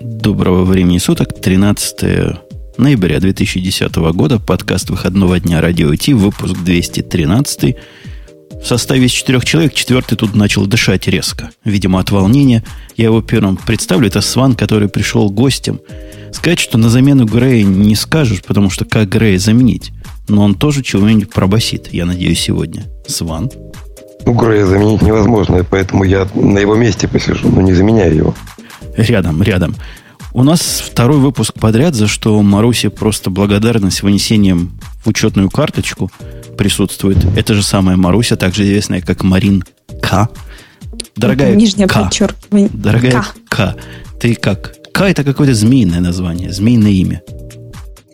Доброго времени суток, 13 ноября 2010 года, подкаст выходного дня Радио Ти, выпуск 213. В составе из четырех человек четвертый тут начал дышать резко. Видимо, от волнения. Я его первым представлю. Это Сван, который пришел гостем. Сказать, что на замену Грея не скажешь, потому что как Грея заменить? Но он тоже чего-нибудь пробасит, я надеюсь, сегодня. Сван. Ну, Грея заменить невозможно, поэтому я на его месте посижу, но не заменяю его. Рядом, рядом. У нас второй выпуск подряд, за что Марусе просто благодарность вынесением в учетную карточку присутствует. Это же самая Маруся, также известная как Марин К. Дорогая Нижнее К. подчеркивание. Дорогая К. К. Ты как? К это какое-то змеиное название, змеиное имя.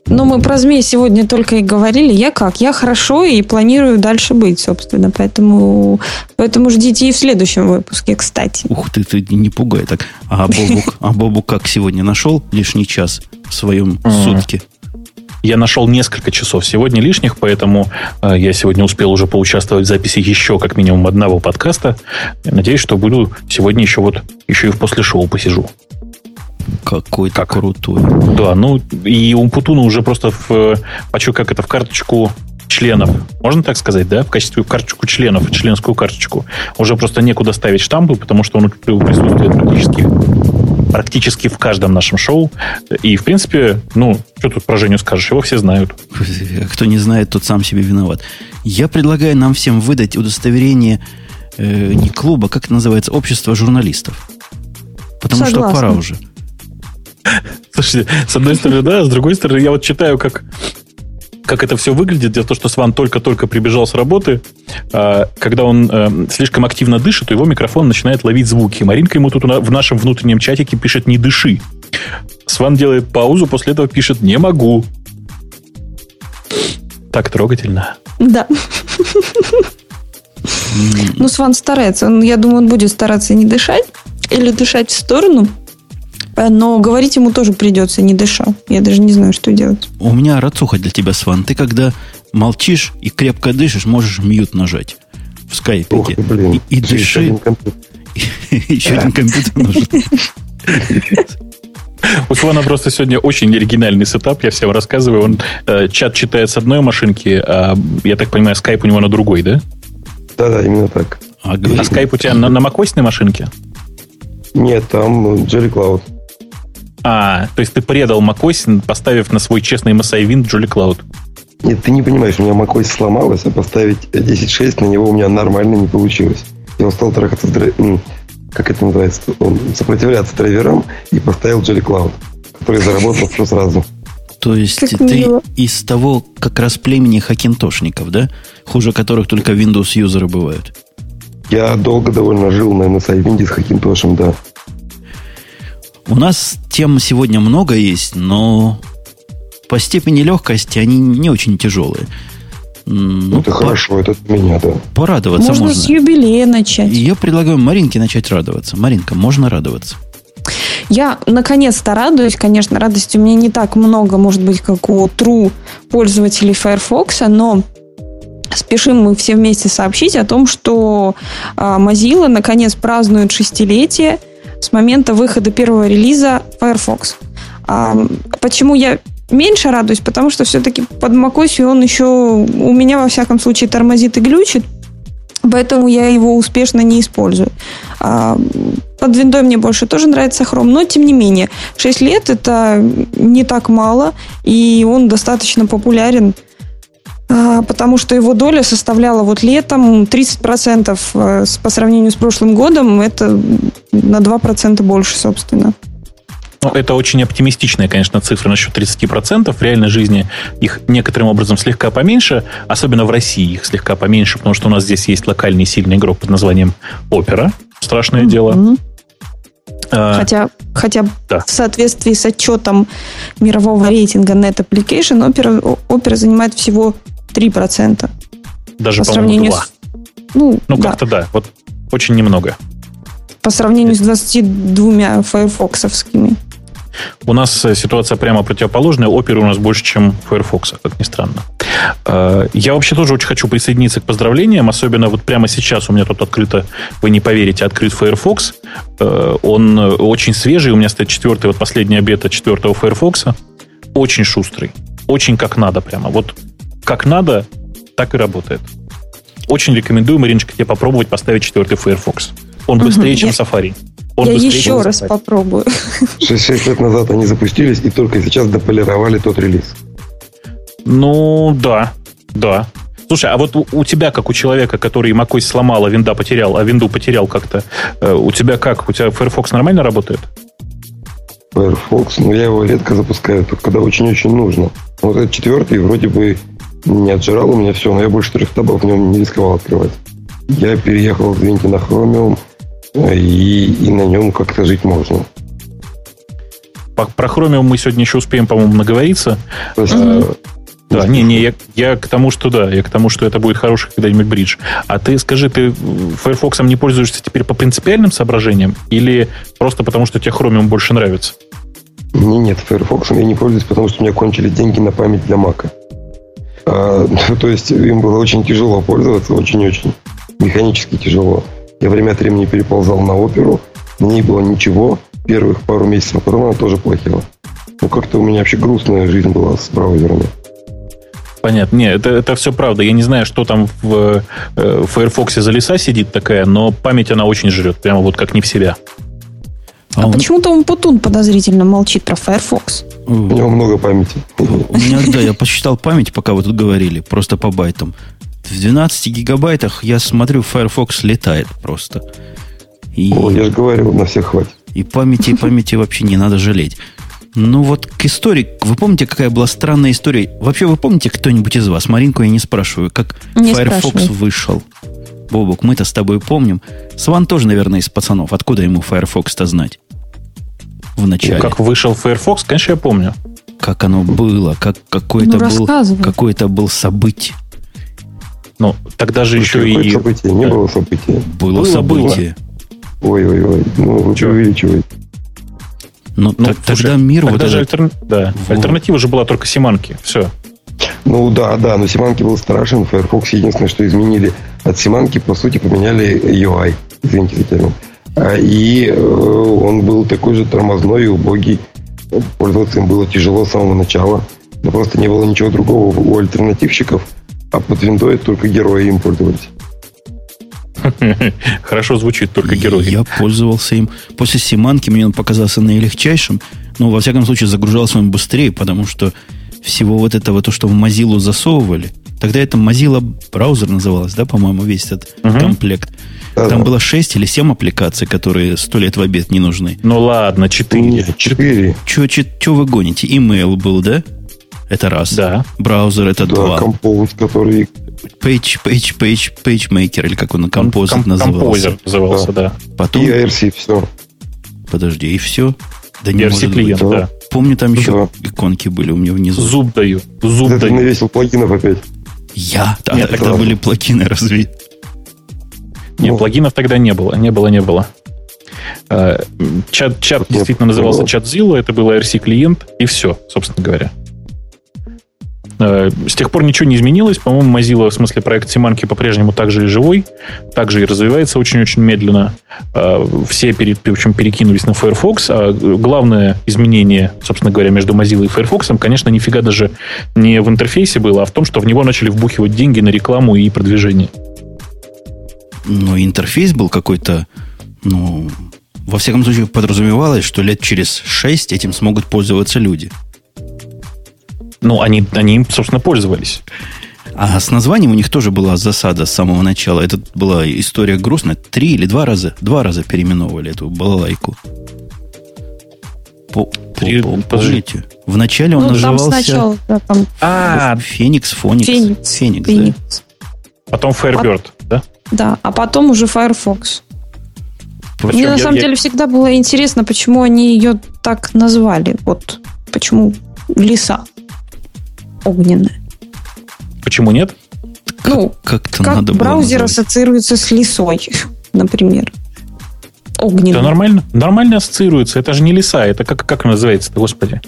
Ну, мы про змей сегодня только и говорили. Я как? Я хорошо и планирую дальше быть, собственно. Поэтому, поэтому ждите и в следующем выпуске, кстати. Ух ты, ты не пугай так. А Бобук, а Бобук как сегодня нашел лишний час в своем сутке? Я нашел несколько часов сегодня лишних, поэтому э, я сегодня успел уже поучаствовать в записи еще как минимум одного подкаста. Я надеюсь, что буду сегодня еще вот еще и в после шоу посижу. Какой то крутой. Да, ну и у Путуна уже просто в, почу как это, в карточку членов, можно так сказать, да, в качестве карточку членов, членскую карточку, уже просто некуда ставить штампы, потому что он присутствует практически практически в каждом нашем шоу. И, в принципе, ну, что тут про Женю скажешь, его все знают. Кто не знает, тот сам себе виноват. Я предлагаю нам всем выдать удостоверение э, не клуба, как это называется, общество журналистов. Потому Согласна. что пора уже. Слушайте, с одной стороны, да, с другой стороны, я вот читаю, как, как это все выглядит. Дело в том, что Сван только-только прибежал с работы. А, Когда он э, слишком активно дышит, то его микрофон начинает ловить звуки. Маринка ему тут в нашем внутреннем чатике пишет «не дыши». Сван делает паузу, после этого пишет «не могу». Так трогательно. Да. Ну, Сван старается. Я думаю, он будет стараться не дышать или дышать в сторону. Э, Но говорить ему тоже придется, не дыша. Я даже не знаю, что делать. У меня рацуха для тебя, Сван. Ты когда молчишь и крепко дышишь, можешь mute нажать в Ух скайпике. ты, блин. И, и Еще дыши. один компьютер. Еще один компьютер нужен. У Свана просто сегодня очень оригинальный setup, я всем рассказываю. Он э, чат читает с одной машинки, а, я так понимаю, скайп у него на другой, да? Да-да, именно так. А А скайп у тебя на, на macOS машинке? Нет, там Jelly Cloud. А, то есть ты предал macOS, поставив на свой честный MSI Win Jolly Cloud. Нет, ты не понимаешь, у меня macOS сломалось, а поставить 10.6 на него у меня нормально не получилось. Я устал трахаться с как это называется, он, сопротивляться драйверам и поставил Jelly Cloud, который заработал все сразу. То есть Как ты мило. из того как раз племени хакинтошников, да? Хуже которых только Windows-юзеры бывают. Я долго довольно жил на MSI Windows с Хакинтошем, да. У нас тем сегодня много есть, но по степени легкости они не очень тяжелые. Ну, это по- хорошо, это от меня, да. Порадоваться Можно, можно. с юбилея начать. Я предлагаю Маринке начать радоваться. Маринка, можно радоваться. Я наконец-то радуюсь. Конечно, радости у меня не так много, может быть, как у true пользователей Firefox, но спешим мы все вместе сообщить о том, что а, Mozilla наконец празднует шестилетие с момента выхода первого релиза Firefox. А, почему я меньше радуюсь? Потому что все-таки под macOS он еще у меня, во всяком случае, тормозит и глючит. Поэтому я его успешно не использую. А, Под виндой мне больше тоже нравится Chrome, но тем не менее, 6 лет это не так мало, и он достаточно популярен, потому что его доля составляла вот летом 30% э, с- по сравнению с прошлым годом, это на 2% больше, собственно. Ну, это очень оптимистичная, конечно, цифра насчет 30%. В реальной жизни их некоторым образом слегка поменьше, особенно в России их слегка поменьше, потому что у нас здесь есть локальный сильный игрок под названием Опера. Страшное дело. А, Хотя, хотя Да. в соответствии с отчетом мирового рейтинга Net Application, Opera, Opera занимает всего 3%. даже, по сравнению два. с... Ну, Ну, да, как-то да. Вот очень немного. по сравнению с 22 файрфоксовскими. У нас э, ситуация прямо противоположная. Оперы у нас больше, чем Firefox, как ни странно. Э, я вообще тоже очень хочу присоединиться к поздравлениям, особенно вот прямо сейчас у меня тут открыто, вы не поверите, открыт Firefox. Э, он очень свежий, у меня стоит четвертый, вот последняя бета четвертого Firefox. Очень шустрый, очень как надо прямо. Вот как надо, так и работает. Очень рекомендую, Мариночка, тебе попробовать поставить четвертый Firefox. Он быстрее, угу, чем я, Safari. Он я еще раз попробую. 6 лет назад они запустились и только сейчас дополировали тот релиз. Ну, да, да. Слушай, а вот у, у тебя, как у человека, который macOS сломал, а винда потерял, а винду потерял как-то, э, у тебя как? У тебя Firefox нормально работает? Firefox, ну я его редко запускаю, только когда очень-очень нужно. Вот этот четвертый вроде бы не отжирал у меня все, но я больше трех табов в нем не рисковал открывать. Я переехал, извините, на Chromium, и, и на нем как-то жить можно. Про Chromium мы сегодня еще успеем, по-моему, наговориться. Есть, Да, не, не, я, я к тому, что да, я к тому, что это будет хороший когда-нибудь бридж. А ты скажи, ты Firefox не пользуешься теперь по принципиальным соображениям или просто потому, что тебе Chromium больше нравится? Не, нет, Firefox я не пользуюсь, потому что у меня кончились деньги на память для Mac. А, то есть им было очень тяжело пользоваться, очень-очень. Механически тяжело. Я время от времени переползал на оперу, ней было ничего, первых пару месяцев, а потом она тоже плохила. Ну, как-то у меня вообще грустная жизнь была с браузерами. Понятно. Нет, это, это все правда. Я не знаю, что там в, э, в Firefox за леса сидит такая, но память она очень жрет. Прямо вот как не в себя. А, а он... почему-то он Путун подозрительно молчит про Firefox. У него много памяти. У меня, да, я посчитал память, пока вы тут говорили, просто по байтам. В 12 гигабайтах я смотрю, Firefox летает просто. И... О, я же говорю, на всех хватит. И памяти, и памяти вообще не надо жалеть. Ну вот к истории. Вы помните, какая была странная история? Вообще, вы помните кто-нибудь из вас? Маринку я не спрашиваю, как не Firefox спрашиваю. вышел. Бобок, мы-то с тобой помним. Сван тоже, наверное, из пацанов. Откуда ему Firefox-то знать? В начале. Как вышел Firefox, конечно, я помню. Как оно было, как какое-то ну, был, какое-то был событие. Ну, тогда же еще и... событие? Не было события. Было, было событие. Ой-ой-ой. Ну, вы что увеличиваете? Ну, ну так, слушай, тогда мир тогда вот же этот... альтер... да. вот. альтернатива же была только Симанки. Все. Ну да, да, но Симанки был страшен. Firefox единственное, что изменили от Симанки, по сути, поменяли UI. Извините за термин. А, и э, он был такой же тормозной и убогий. Пользоваться им было тяжело с самого начала. Но просто не было ничего другого у альтернативщиков, а под виндой только герои им пользовались. Хорошо звучит, только герой. Я пользовался им. После Симанки мне он показался наилегчайшим. Но, во всяком случае, загружался он быстрее, потому что всего вот этого, то, что в Mozilla засовывали, тогда это Mozilla браузер называлось, да, по-моему, весь этот угу. комплект. Да, Там да. было 6 или 7 аппликаций, которые сто лет в обед не нужны. Ну ладно, 4. 4. Че вы гоните? Email был, да? Это раз. Да. Браузер это да, два. Compose, который... Page, page, page, PageMaker, или как он, Composer Ком- назывался. Composer назывался, да. да. Потом... И IRC, все. Подожди, и все? Да не IRC клиент, быть. да. Помню, там еще да. иконки были у меня внизу. Зуб даю. Зуб Ты даю. навесил плагинов опять. Я? Да, Нет, тогда были плагины разве? Нет, ну. плагинов тогда не было. Не было, не было. Э, чат, чат действительно назывался чат Zillow, это был IRC клиент, и все, собственно говоря. Э, с тех пор ничего не изменилось. По-моему, Mozilla, в смысле проект Симанки, по-прежнему также и живой, также и развивается очень-очень медленно. Э, все пере, в общем, перекинулись на Firefox. А главное изменение, собственно говоря, между Mozilla и Firefox, конечно, нифига даже не в интерфейсе было, а в том, что в него начали вбухивать деньги на рекламу и продвижение. Но интерфейс был какой-то, ну, во всяком случае, подразумевалось, что лет через шесть этим смогут пользоваться люди. Ну, они, они им, собственно, пользовались. А с названием у них тоже была засада с самого начала. Это была история грустная. Три или два раза, два раза переименовывали эту балалайку. По, Три, по, помните? Вначале он ну, назывался... Сначала, да, там... А, Феникс, Фоникс. Феникс. Феникс, Феникс. Да? Потом Firebird, а, да? Да, а потом уже Firefox. Причем Мне на самом я... деле всегда было интересно, почему они ее так назвали. Вот почему леса огненная. Почему нет? Ну, как-то как надо браузер было ассоциируется с лесой, например. Огненный. Да нормально, нормально ассоциируется. Это же не леса. Это как, как называется-то, господи?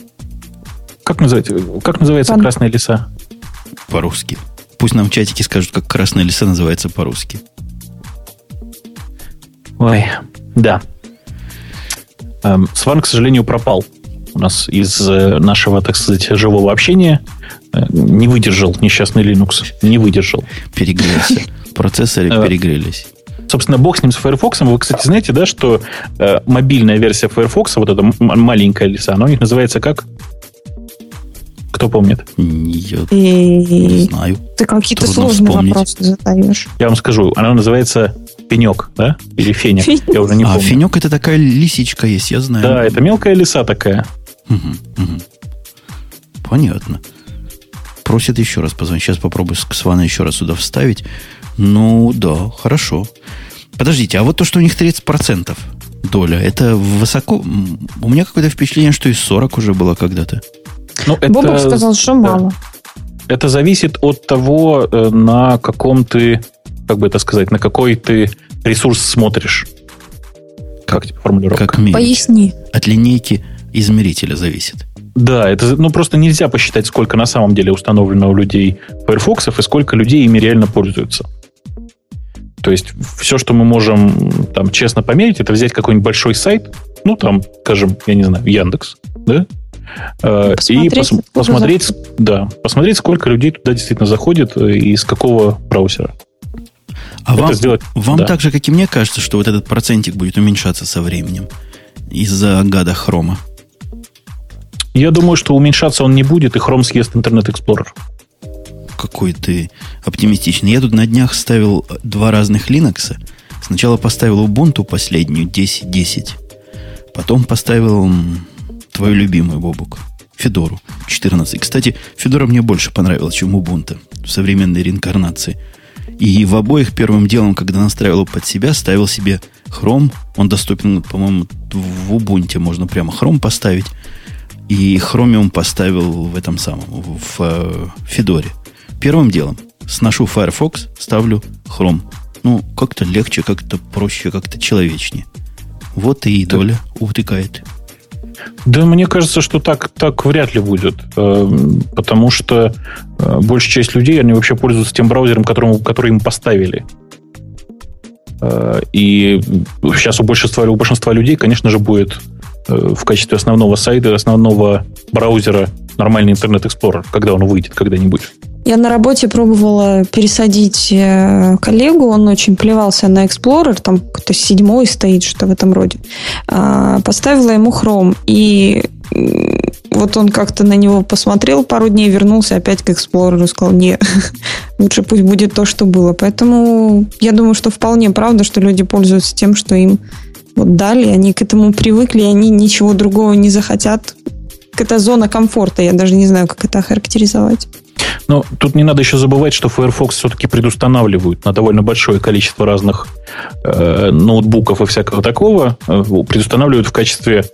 Как называется, как называется Пан... красная леса? По-русски. Пусть нам в чатике скажут, как красная лиса называется по-русски. Ой, да. Эм, Сван, к сожалению, пропал. У нас из э, нашего, так сказать, живого общения не выдержал несчастный Linux. Не выдержал. Перегрелся. Процессоры перегрелись. Собственно, бог с ним с Firefox. Вы, кстати, знаете, да, что э, мобильная версия Firefox, вот эта м- маленькая лиса, она у них называется как? Кто помнит? Я не знаю. ты какие-то Трудно сложные вспомнить. вопросы задаешь. Я вам скажу, она называется пенек, да? Или феник, я уже не а помню. финек это такая лисичка есть, я знаю. Да, это мелкая лиса такая. Понятно. Просит еще раз позвонить. Сейчас попробую с Свана еще раз сюда вставить. Ну, да, хорошо. Подождите, а вот то, что у них 30% доля, это высоко... У меня какое-то впечатление, что и 40 уже было когда-то. Ну, это, Бобок сказал, что да. мало. это зависит от того, э, на каком ты, как бы это сказать, на какой ты ресурс смотришь. Как тебе формулировка? Как мерить. Поясни. От линейки измерителя зависит. Да, это ну просто нельзя посчитать, сколько на самом деле установлено у людей Firefox и сколько людей ими реально пользуются. То есть все, что мы можем там честно померить, это взять какой-нибудь большой сайт, ну там, скажем, я не знаю, Яндекс, да? Э, И Посмотреть, пос- откуда посмотреть, да, посмотреть, сколько людей туда действительно заходит э, и из какого браузера. А Это вам, сделать- вам да. так же, как и мне кажется, что вот этот процентик будет уменьшаться со временем из-за гада хрома. Я думаю, что уменьшаться он не будет, и Chrome съест Internet Explorer. Какой ты оптимистичный. Я тут на днях ставил два разных Linux. Сначала поставил Ubuntu последнюю, 10.10. Потом поставил твою любимую, Бобук, Федору, 14. Кстати, Федора мне больше понравилась, чем Ubuntu в современной реинкарнации. И в обоих первым делом, когда настраивал под себя, ставил себе Chrome. Он доступен, по-моему, в Ubuntu можно прямо Chrome поставить. И Chromium поставил в этом самом, в э, Федоре. Первым делом сношу Firefox, ставлю Chrome. Ну, как-то легче, как-то проще, как-то человечнее. Вот и доля утыкает. Да, мне кажется, что так, так вряд ли будет. э, Потому что э, большая часть людей, они вообще пользуются тем браузером, которому, который им поставили. И сейчас у большинства, у большинства людей, конечно же, будет в качестве основного сайта, основного браузера нормальный Internet Explorer, когда он выйдет когда-нибудь. Я на работе пробовала пересадить э, коллегу, он очень плевался на Explorer, там какой-то седьмой стоит, что в этом роде. А, Поставила ему Chrome, и вот он как-то на него посмотрел пару дней, вернулся опять к Explorer и сказал, не, лучше пусть будет то, что было. Поэтому я думаю, что вполне правда, что люди пользуются тем, что им вот дали, они к этому привыкли, и они ничего другого не захотят. Это зона комфорта, я даже не знаю, как это охарактеризовать. Но тут не надо еще забывать, что Firefox все-таки предустанавливают на довольно большое количество разных э, ноутбуков и всякого такого, э, предустанавливают в качестве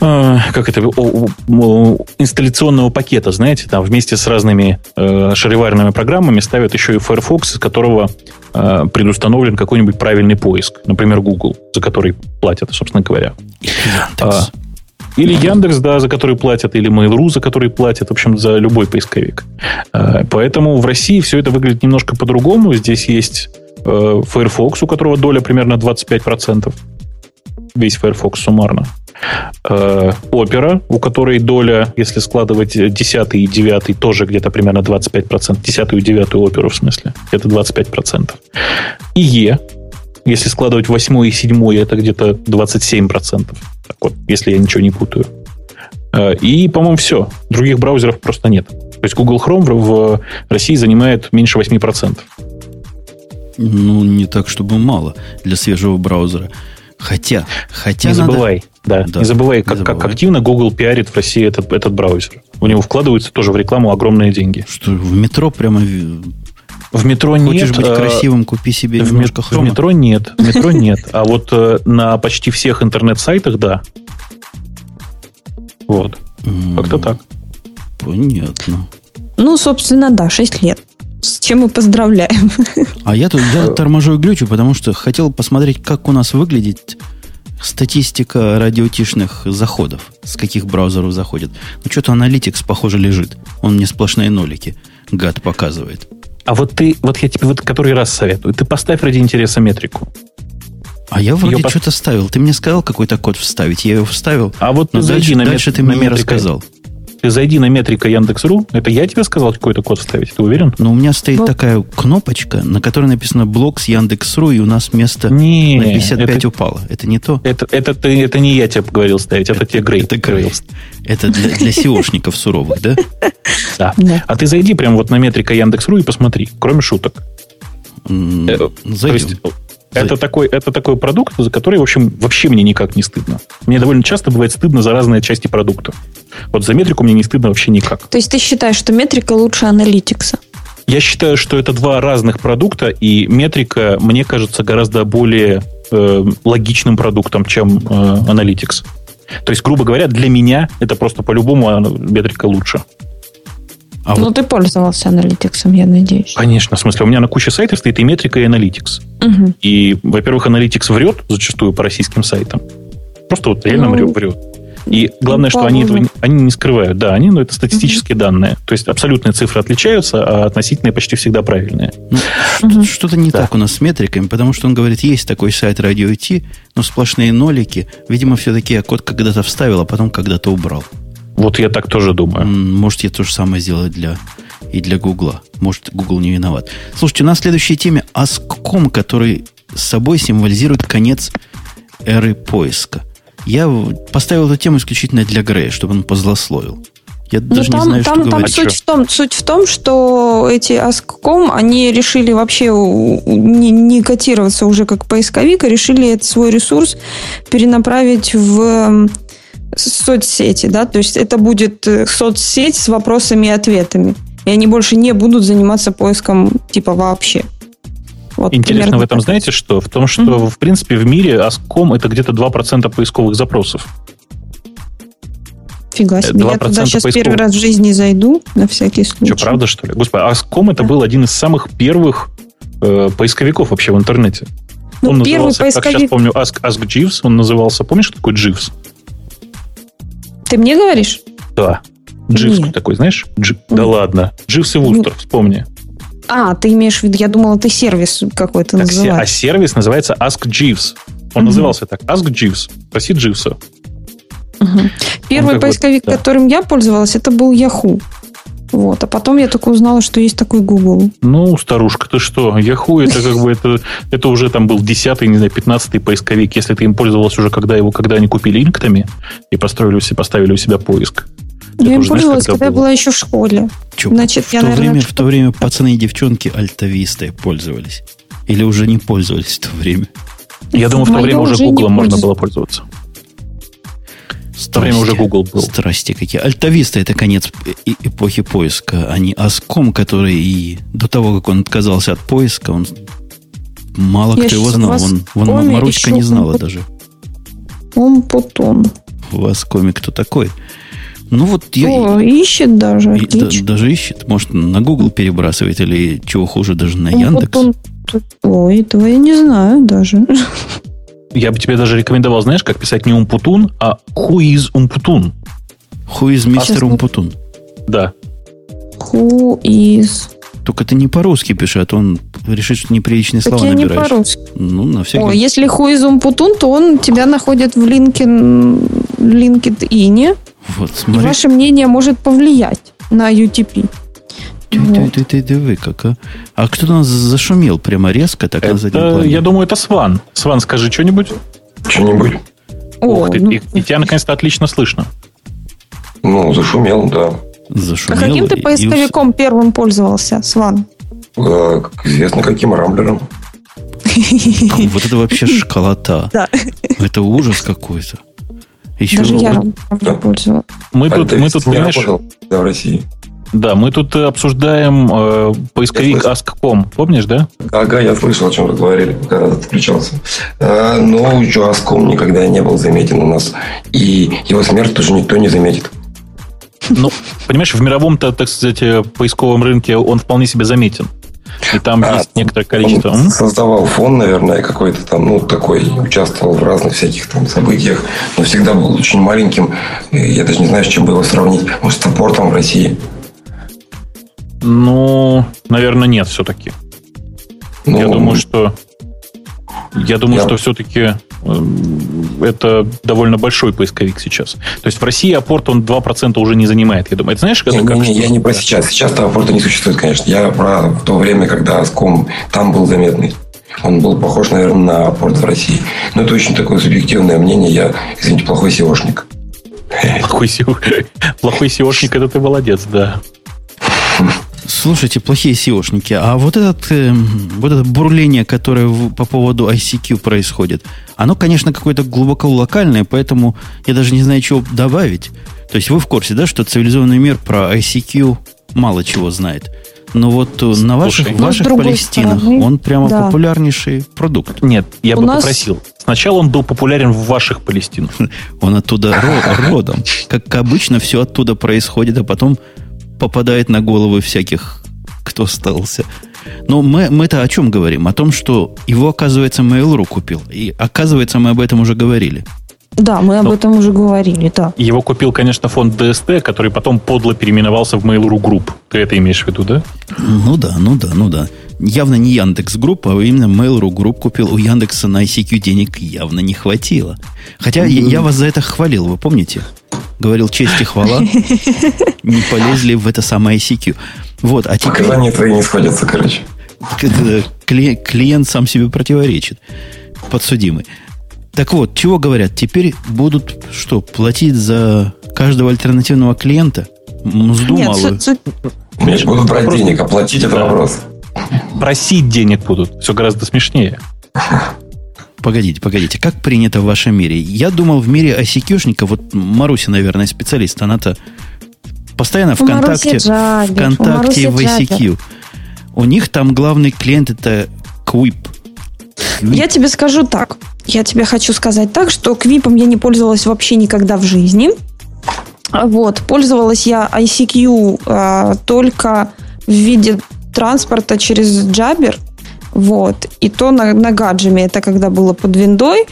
э, как это, о- о- инсталляционного пакета, знаете, там вместе с разными э, шароварными программами ставят еще и Firefox, из которого э, предустановлен какой-нибудь правильный поиск, например, Google, за который платят, собственно говоря. Яндекс. Или Яндекс, да, за который платят, или Mail.ru, за который платят, в общем, за любой поисковик. Э, Поэтому в России все это выглядит немножко по-другому. Здесь есть э, Firefox, у которого доля примерно 25%. Весь Firefox суммарно. Opera, у которой доля, если складывать 10 и 9, тоже где-то примерно 25%. 10 и 9 оперу в смысле. Это 25%. И E, если складывать 8 и 7, это где-то 27%. Так вот, если я ничего не путаю. Э, И, по-моему, все. Других браузеров просто нет. То есть Google Chrome в России занимает меньше 8%. Ну, не так, чтобы мало для свежего браузера. Хотя, хотя не надо- забывай, да, Да, не забывай, не как, как забывай. активно Google пиарит в России этот, этот браузер. У него вкладываются тоже в рекламу огромные деньги. что в метро прямо в- метро хочешь нет. быть э, красивым, купи себе В, немножко мет- в хрома. метро нет. В метро нет. А вот э, на почти всех интернет-сайтах, да. Вот. Как-то так. Понятно. Ну, собственно, да, 6 лет. С чем мы поздравляем. А я тут, я торможу и глючу, потому что хотел посмотреть, как у нас выглядит статистика радиотишных заходов, с каких браузеров заходит. Ну, что-то Analytics, похоже, лежит. Он мне сплошные нолики. гад показывает. А вот ты, вот я тебе вот который раз советую, ты поставь ради интереса метрику. А я вроде Ее что-то ставил. Ты мне сказал какой-то код вставить, я его вставил. А вот но дальше, на дальше ты мне не рассказал. Ты зайди на метрика Яндекс.ру. Это я тебе сказал какой-то код вставить, ты уверен? Но у меня стоит вот. такая кнопочка, на которой написано блок с Яндекс.ру, и у нас место не, на 55 это, упало. Это не то? Это, это, ты, это не я тебе говорил ставить, это, это тебе Грей. Это Грей. Это для, для SEOшников суровых, да? Да. А ты зайди прямо вот на метрика Яндекс.ру и посмотри, кроме шуток. Зайдем. Это такой, это такой продукт, за который, в общем, вообще мне никак не стыдно. Мне довольно часто бывает стыдно за разные части продукта. Вот за метрику мне не стыдно вообще никак. То есть ты считаешь, что метрика лучше аналитикса? Я считаю, что это два разных продукта, и метрика, мне кажется, гораздо более э, логичным продуктом, чем э, Analytics. То есть, грубо говоря, для меня это просто по-любому метрика лучше. А ну, вот... ты пользовался аналитиксом, я надеюсь. Конечно, в смысле, у меня на куче сайтов стоит и метрика, и аналитикс. Угу. И, во-первых, аналитикс врет зачастую по российским сайтам. Просто вот реально ну, врет. И главное, что они этого они не скрывают. Да, они, но ну, это статистические угу. данные. То есть абсолютные цифры отличаются, а относительные почти всегда правильные. Ну, угу. Что-то не да. так у нас с метриками, потому что он говорит, есть такой сайт Radio IT, но сплошные нолики. Видимо, все-таки я код когда-то вставил, а потом когда-то убрал. Вот я так тоже думаю. Может, я то же самое сделаю для, и для Гугла. Может, Google не виноват. Слушайте, у нас следующей теме Аском, который с собой символизирует конец эры поиска. Я поставил эту тему исключительно для Грея, чтобы он позлословил. Я ну, даже там, не знаю, там, что там говорить. Суть в, том, суть в том, что эти Ask.com, они решили вообще не, не котироваться уже как поисковик, а решили этот свой ресурс перенаправить в соцсети, да, то есть это будет э, соцсеть с вопросами и ответами. И они больше не будут заниматься поиском типа вообще. Вот Интересно в этом, так. знаете что? В том, что, mm-hmm. в принципе, в мире Ask.com это где-то 2% поисковых запросов. Фига себе. Я туда сейчас поисковых. первый раз в жизни зайду, на всякий случай. Что, правда, что ли? Господи, Ask.com это был один из самых первых э, поисковиков вообще в интернете. Ну, он первый назывался, поисковик... как сейчас помню, Ask, Ask Jeeves он назывался. Помнишь, что такое Jeeves? Ты мне говоришь? Да. Дживс такой, знаешь? Дж... Mm. Да ладно. Дживс и Вустер, mm. вспомни. А, ты имеешь в виду, я думала, ты сервис какой-то так, называешь. А сервис называется Ask Jeeves. Он mm-hmm. назывался так. Ask Jeeves. Спроси Дживса. Угу. Первый поисковик, да. которым я пользовалась, это был Yahoo. Вот. А потом я только узнала, что есть такой Google. Ну, старушка, ты что? Yahoo это как бы это, это уже там был 10 не знаю, 15 поисковик. Если ты им пользовался уже, когда его, когда они купили инктами и построили поставили у себя поиск. Я им пользовалась, когда, когда я была еще в школе. Че, Значит, в, я, то наверное, время, в то время пацаны и девчонки альтавистой пользовались. Или уже не пользовались в то время? Я думаю, в то время уже Google можно было пользоваться. В то время уже Google был. Страсти какие. Альтависта это конец эпохи поиска, а не Аском, который и до того, как он отказался от поиска, он мало Я кто его знал. Он, он Маручка не знала он даже. Он потом. У вас комик кто такой? Ну вот я... О, ищет даже, и, да, даже ищет. Может, на Google перебрасывает или чего хуже, даже на Яндекс. Он, ой, этого я не знаю даже. Я бы тебе даже рекомендовал, знаешь, как писать не Умпутун, а Who is Умпутун? Who is Mr. Умпутун? Да. Who is... Только ты не по-русски пиши, а то он решит, что неприличные так слова я набираешь. не по-русски. Ну, на всякий... О, если Who is Умпутун, то он тебя находит в LinkedIn, LinkedIn. Вот, смотри. И ваше мнение может повлиять на UTP. Ты, вот. ты, ты, ты, вы как, а? а кто-то нас зашумел прямо резко так это, на заднем плане. Я думаю, это Сван. Сван, скажи что-нибудь. Что-нибудь. Ух ты, ну... и, и тебя наконец-то отлично слышно. Ну, зашумел, да. Зашумел. А каким ты поисковиком и... первым пользовался, Сван? Э, как известно, каким рамблером. Вот это вообще школота. Да. Это ужас какой-то. Еще Даже я пользовалась. Мы тут, мы тут, понимаешь... в России. Да, мы тут обсуждаем э, поисковик Ask.com. Помнишь, да? Ага, я слышал, о чем вы говорили, когда ты включался. А, но еще Ask.com никогда не был заметен у нас. И его смерть тоже никто не заметит. Ну, понимаешь, в мировом-то, так сказать, э, поисковом рынке он вполне себе заметен. И там а, есть некоторое количество. Он создавал фон, наверное, какой-то там, ну, такой, участвовал в разных всяких там событиях, но всегда был очень маленьким. Я даже не знаю, с чем было сравнить. Может, с саппортом в России. Ну, наверное, нет все-таки. Ну, я думаю, что я думаю, я... что все-таки эм, это довольно большой поисковик сейчас. То есть в России апорт он 2% уже не занимает. Я думаю, это знаешь, это не, как не, не, я не про сейчас. Сейчас-то апорта не существует, конечно. Я про то время, когда Аском там был заметный. Он был похож, наверное, на апорт в России. Но это очень такое субъективное мнение. Я, извините, плохой SEOшник. Плохой SEO. Плохой SEOшник, это ты молодец, да. Слушайте, плохие SEOшники, а вот, этот, э, вот это бурление, которое в, по поводу ICQ происходит, оно, конечно, какое-то глубоко локальное, поэтому я даже не знаю, чего добавить. То есть вы в курсе, да, что цивилизованный мир про ICQ мало чего знает. Но вот Слушай, на ваших, ну, ваших Палестинах стороны, он прямо да. популярнейший продукт. Нет, я У бы нас... попросил. Сначала он был популярен в ваших Палестинах. Он оттуда родом. Как обычно, все оттуда происходит, а потом попадает на головы всяких, кто остался. Но мы, мы-то о чем говорим? О том, что его, оказывается, Mail.ru купил. И, оказывается, мы об этом уже говорили. Да, мы об Но этом уже говорили, да. Его купил, конечно, фонд ДСТ, который потом подло переименовался в Mail.ru Group. Ты это имеешь в виду, да? Ну да, ну да, ну да. Явно не Яндекс Групп, а именно Mail.ru Group купил. У Яндекса на ICQ денег явно не хватило. Хотя mm-hmm. я, я вас за это хвалил, вы помните? Говорил честь и хвала. Не полезли в это самое ICQ. Вот, а теперь... Показания твои не сходятся, короче. Клиент сам себе противоречит. Подсудимый. Так вот, чего говорят? Теперь будут что, платить за каждого альтернативного клиента? Мзду Нет, малую? Суть, Нет, будут брать вопрос... денег, оплатить это да. вопрос. Просить денег будут. Все гораздо смешнее. Погодите, погодите, как принято в вашем мире? Я думал, в мире ICQ-шника, вот Маруся, наверное, специалист, она-то постоянно ВКонтакте, ВКонтакте и в ICQ. У них там главный клиент это Quip. Я тебе скажу так. Я тебе хочу сказать так, что Квипом я не пользовалась вообще никогда в жизни. Вот, пользовалась я ICQ э, только в виде транспорта через Jabber. Вот. И то на, на гаджеме, это когда было под виндой,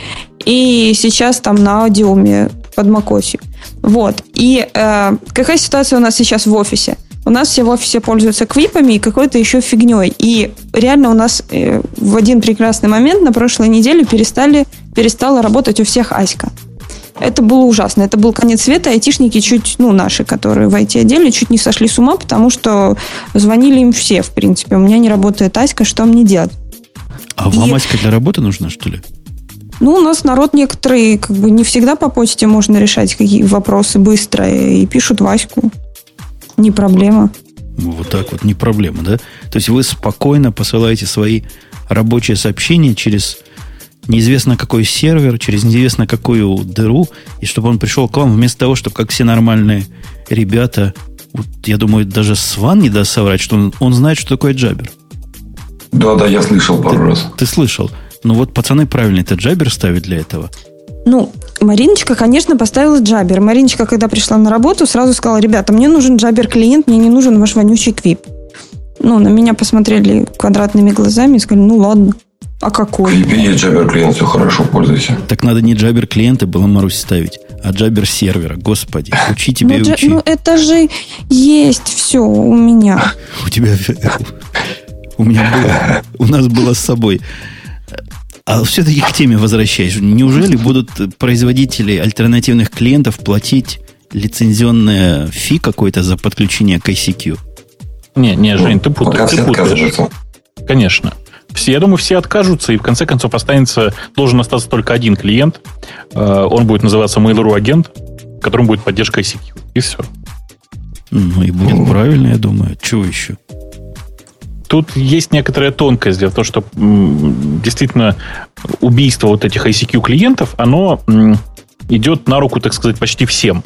и сейчас там на аудиуме под macOS. Вот. И э, какая ситуация у нас сейчас в офисе? У нас все в офисе пользуются квипами и какой-то еще фигней. И реально у нас э, в один прекрасный момент на прошлой неделе перестали, перестала работать у всех Аська. Это было ужасно. Это был конец света. Айтишники чуть, ну, наши, которые в IT-отделе, чуть не сошли с ума, потому что звонили им все, в принципе. У меня не работает Аська, что мне делать? А вам И... Аська для работы нужна, что ли? Ну, у нас народ некоторые, как бы не всегда по почте можно решать какие вопросы быстро, и пишут Ваську. Не проблема. Вот так вот, не проблема, да? То есть вы спокойно посылаете свои рабочие сообщения через неизвестно какой сервер, через неизвестно какую дыру, и чтобы он пришел к вам вместо того, чтобы как все нормальные ребята, вот, я думаю, даже Сван не даст соврать, что он, он знает, что такое джабер. Да, да, я слышал пару ты, раз. Ты слышал. Ну вот пацаны правильно этот джабер ставят для этого. Ну, Мариночка, конечно, поставила джабер. Мариночка, когда пришла на работу, сразу сказала, ребята, мне нужен джабер-клиент, мне не нужен ваш вонючий квип. Ну, на меня посмотрели квадратными глазами и сказали, ну ладно. А какой? Клипе есть джабер клиент, все хорошо, пользуйся. Так надо не джабер клиента было Марусь ставить, а джабер сервера. Господи, учи тебя ну, и учи. Ну это же есть все у меня. У тебя... У меня было... У нас было с собой. А все-таки к теме возвращаюсь. Неужели будут производители альтернативных клиентов платить лицензионное фи какое-то за подключение к ICQ? Не, не, Жень, ты, путаешь. ты путаешь. Конечно. Все, я думаю, все откажутся, и в конце концов останется, должен остаться только один клиент. Э, он будет называться Mail.ru агент, в котором будет поддержка ICQ. И все. Ну и будет правильно, я думаю. Чего еще? Тут есть некоторая тонкость. Дело в том, что действительно убийство вот этих ICQ клиентов, оно идет на руку, так сказать, почти всем.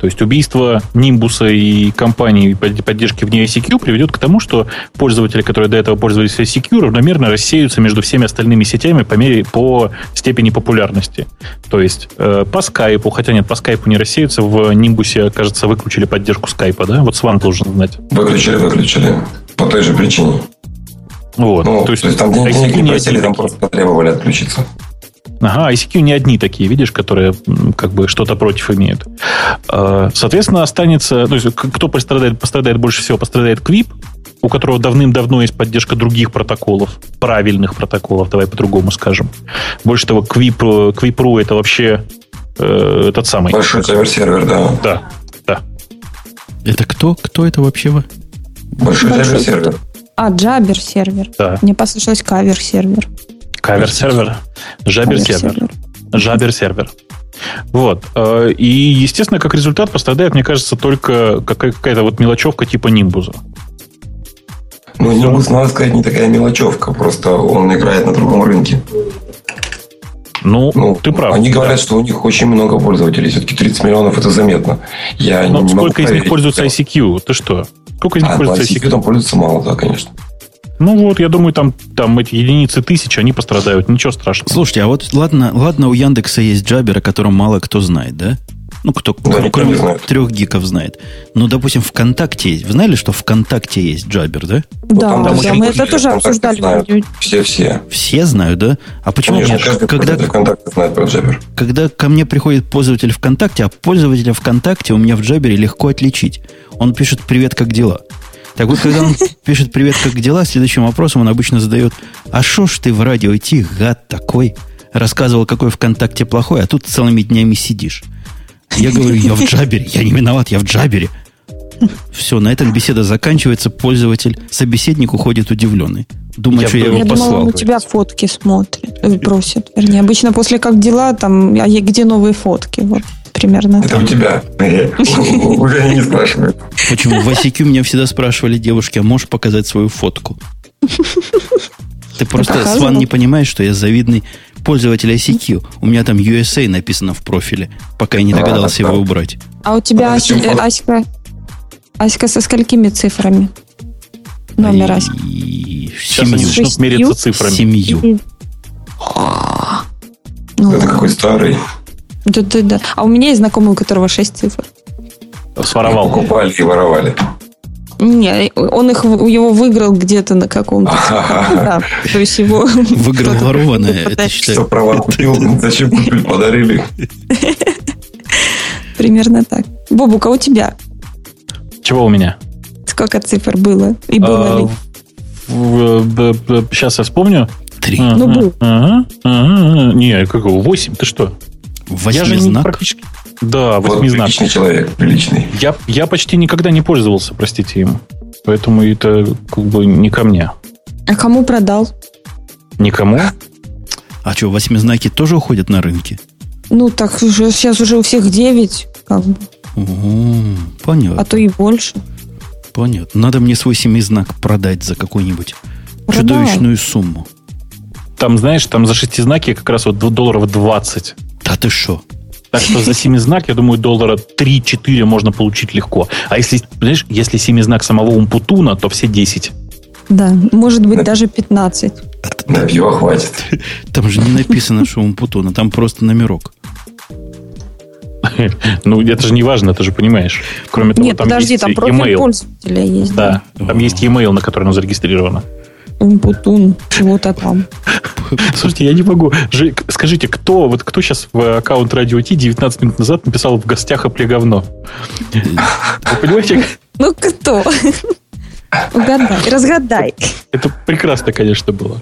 То есть убийство Нимбуса и компании поддержки вне ICQ приведет к тому, что пользователи, которые до этого пользовались ICQ, равномерно рассеются между всеми остальными сетями по мере по степени популярности. То есть э, по скайпу, хотя нет, по скайпу не рассеются, в Нимбусе, кажется, выключили поддержку скайпа, да? Вот Сван должен знать. Выключили, выключили. По той же причине. Вот. Ну, то, есть, то есть там денег не просили, там просто потребовали отключиться. Ага, ICQ не одни такие, видишь, которые как бы что-то против имеют. А, соответственно, останется... То есть, кто пострадает, пострадает больше всего? Пострадает Quip, у которого давным-давно есть поддержка других протоколов, правильных протоколов, давай по-другому скажем. Больше того, Quip, Quip.ru это вообще э, этот самый... Большой сервер, да. Да, да. Это кто? Кто это вообще вы? Большой, Большой сервер. А, Jabber сервер. Да. Мне послышалось кавер сервер. Кавер сервер. Жабер сервер. Жабер сервер. Вот. Э, и, естественно, как результат пострадает, мне кажется, только какая-то вот мелочевка типа Нимбуза. Ну, Нимбус, надо сказать, не такая мелочевка. Просто он играет на другом рынке. Ну, ну, ты прав. Они говорят, что у них очень много пользователей. Все-таки 30 миллионов это заметно. Я Но не сколько из них пользуются ICQ? Ты что? Сколько из них а, пользуются ICQ? ICQ там пользуется мало, да, конечно. Ну вот, я думаю, там, там эти единицы тысяч, они пострадают. Ничего страшного. Слушайте, а вот ладно, ладно, у Яндекса есть джабер, о котором мало кто знает, да? Ну, кто, да, кто кроме трех гиков знает. Ну, допустим, ВКонтакте есть. Вы знали, что ВКонтакте есть джабер, да? Да, вот да, мы это тоже обсуждали. Все-все. Все знают, да? А почему? Конечно, когда, ВКонтакте знает про джабер. Когда ко мне приходит пользователь ВКонтакте, а пользователя ВКонтакте у меня в джабере легко отличить. Он пишет «Привет, как дела?» Так вот, когда он пишет «Привет, как дела?», следующим вопросом он обычно задает «А шо ж ты в радио идти, гад такой?» Рассказывал, какой ВКонтакте плохой, а тут целыми днями сидишь. Я говорю, я в Джабере, я не виноват, я в Джабере. Все, на этом беседа заканчивается, пользователь, собеседник уходит удивленный. Думает, я что я его я послал. Думала, он у тебя фотки смотрит, э, просит. Вернее, обычно после как дела, там, а где новые фотки? Вот примерно. Это у тебя. Уже не спрашивают. Почему? В ICQ меня всегда спрашивали девушки, а можешь показать свою фотку? Ты просто, Сван, не понимаешь, что я завидный пользователь ICQ. У меня там USA написано в профиле, пока я не догадался его убрать. А у тебя, э, Аська, Аська со сколькими цифрами? Номер Аська. Сейчас они начнут мериться цифрами. Семью. Это какой старый. Да, да, да. А у меня есть знакомый, у которого 6 цифр. Своровал. Покупали и воровали. Не, он их его выиграл где-то на каком-то. Да, то есть его... Выиграл ворованное. Это Что права купил, зачем купили, подарили. Примерно так. Бобука, у тебя? Чего у меня? Сколько цифр было? И было ли? Сейчас я вспомню. Три. Ну, был. Не, какого? Восемь? Ты что? Не практически... Да, восьмизнак. Приличный человек, приличный. Я, я почти никогда не пользовался, простите им. Поэтому это как бы не ко мне. А кому продал? Никому. А что, восьмизнаки тоже уходят на рынке? Ну, так уже сейчас уже у всех девять, как бы. Понятно. А то и больше. Понятно. Надо мне свой семизнак продать за какую-нибудь чудовищную сумму. Там, знаешь, там за шестизнаки как раз вот долларов 20. Да ты что? Так что за семизнак, я думаю, доллара 3-4 можно получить легко. А если, знаешь, если семизнак самого Умпутуна, то все 10. Да, может быть, даже 15. На пиво хватит. Там же не написано, что Умпутуна, там просто номерок. Ну, это же не важно, ты же понимаешь. Кроме того, Нет, там подожди, есть там профиль e-mail. пользователя есть. Да, там есть e-mail, на который оно зарегистрировано. Умпутун, чего-то там. Слушайте, я не могу. Скажите, кто, вот кто сейчас в аккаунт Радио Ти 19 минут назад написал в гостях опле говно? Вы понимаете? Ну, кто? Угадай, разгадай. Это прекрасно, конечно, было.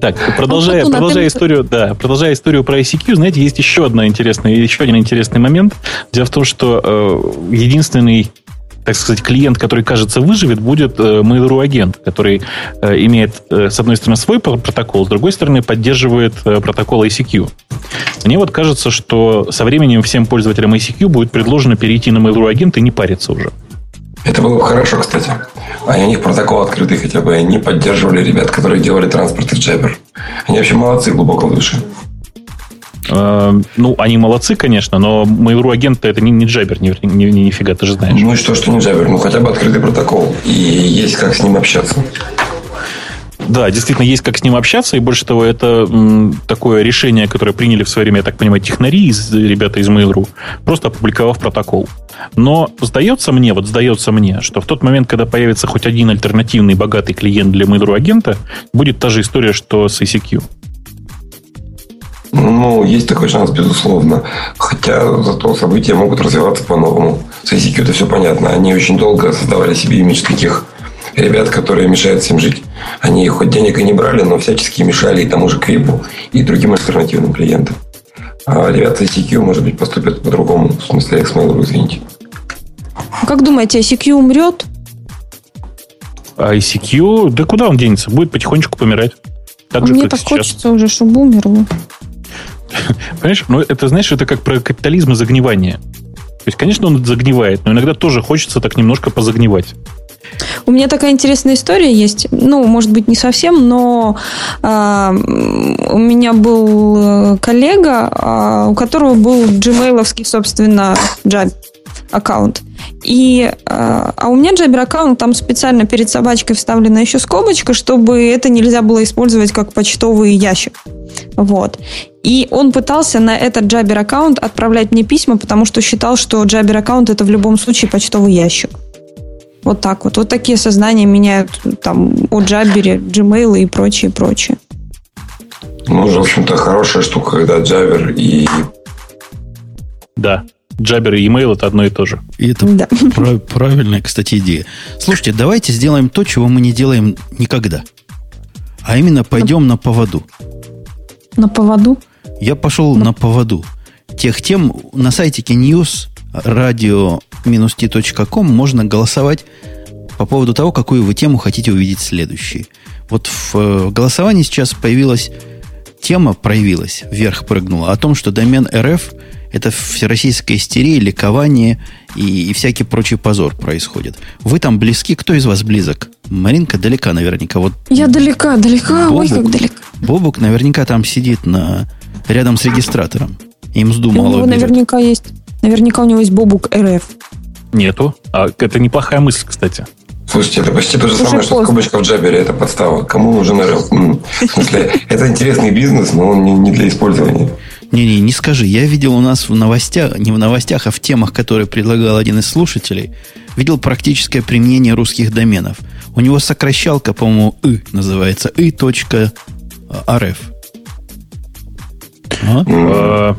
Так, продолжая, продолжая историю, да, продолжая историю про ICQ, знаете, есть еще одна интересная, еще один интересный момент. Дело в том, что э, единственный так сказать, клиент, который, кажется, выживет, будет э, Mail.ru агент, который э, имеет, э, с одной стороны, свой протокол, с другой стороны, поддерживает протокол ICQ. Мне вот кажется, что со временем всем пользователям ICQ будет предложено перейти на Mail.ru агент и не париться уже. Это было бы хорошо, кстати. А у них протокол открытый хотя бы. Они поддерживали ребят, которые делали транспорт из Jabber. Они вообще молодцы глубоко в душе. Э, ну, они молодцы, конечно, но Mail.ru агент это не, не джабер, ни, ни, ни, нифига, ты же знаешь. Ну и что, что не джабер? Ну, хотя бы открытый протокол. И есть как с ним общаться. Да, действительно, есть как с ним общаться, и больше того, это м, такое решение, которое приняли в свое время, я так понимаю, технари, из, ребята из Mail.ru, просто опубликовав протокол. Но сдается мне, вот сдается мне, что в тот момент, когда появится хоть один альтернативный богатый клиент для Mail.ru агента, будет та же история, что с ICQ. Ну, есть такой шанс, безусловно. Хотя зато события могут развиваться по-новому. С ICQ это все понятно. Они очень долго создавали себе имидж таких ребят, которые мешают всем жить. Они хоть денег и не брали, но всячески мешали и тому же Крипу, и другим альтернативным клиентам. А ребята ICQ, может быть, поступят по-другому. В смысле, X-Mail, извините. Как думаете, ICQ умрет? А ICQ, да куда он денется? Будет потихонечку помирать. Так же, мне так сейчас. хочется уже, чтобы умерло. Понимаешь, ну это, знаешь, это как про капитализм и загнивание. То есть, конечно, он загнивает, но иногда тоже хочется так немножко позагнивать. У меня такая интересная история есть. Ну, может быть, не совсем, но э, у меня был э, коллега, э, у которого был gmail собственно, Jab аккаунт. И, э, а у меня Jabber аккаунт, там специально перед собачкой вставлена еще скобочка, чтобы это нельзя было использовать как почтовый ящик. Вот. И он пытался на этот Jabber аккаунт отправлять мне письма, потому что считал, что Jabber аккаунт это в любом случае почтовый ящик. Вот так вот. Вот такие сознания меняют там о Джабере, Gmail и прочее, прочее. Ну, в общем-то, хорошая штука, когда Jabber и... Да, Jabber и email это одно и то же. И это да. прав- правильная, кстати, идея. Слушайте, давайте сделаем то, чего мы не делаем никогда. А именно пойдем на, на поводу. На поводу? Я пошел на, на поводу. Тех тем на сайте News radio-t.com можно голосовать по поводу того, какую вы тему хотите увидеть следующей. Вот в э, голосовании сейчас появилась тема, проявилась, вверх прыгнула, о том, что домен РФ – это всероссийская истерия, ликование и, и всякий прочий позор происходит. Вы там близки? Кто из вас близок? Маринка далека наверняка. Вот Я далека, далека, Бобук, ой, как далеко. Бобук наверняка там сидит на, рядом с регистратором. Им мзду мало. У него наверняка есть Наверняка у него есть Бобук РФ. Нету. А это неплохая мысль, кстати. Слушайте, это почти то же Уже самое, поздно. что скобочка в Джабере. Это подстава. Кому нужен РФ? В смысле, это интересный бизнес, но он не для использования. Не-не, не скажи. Я видел у нас в новостях, не в новостях, а в темах, которые предлагал один из слушателей, видел практическое применение русских доменов. У него сокращалка, по-моему, «ы» называется, «ы.рф». А? а?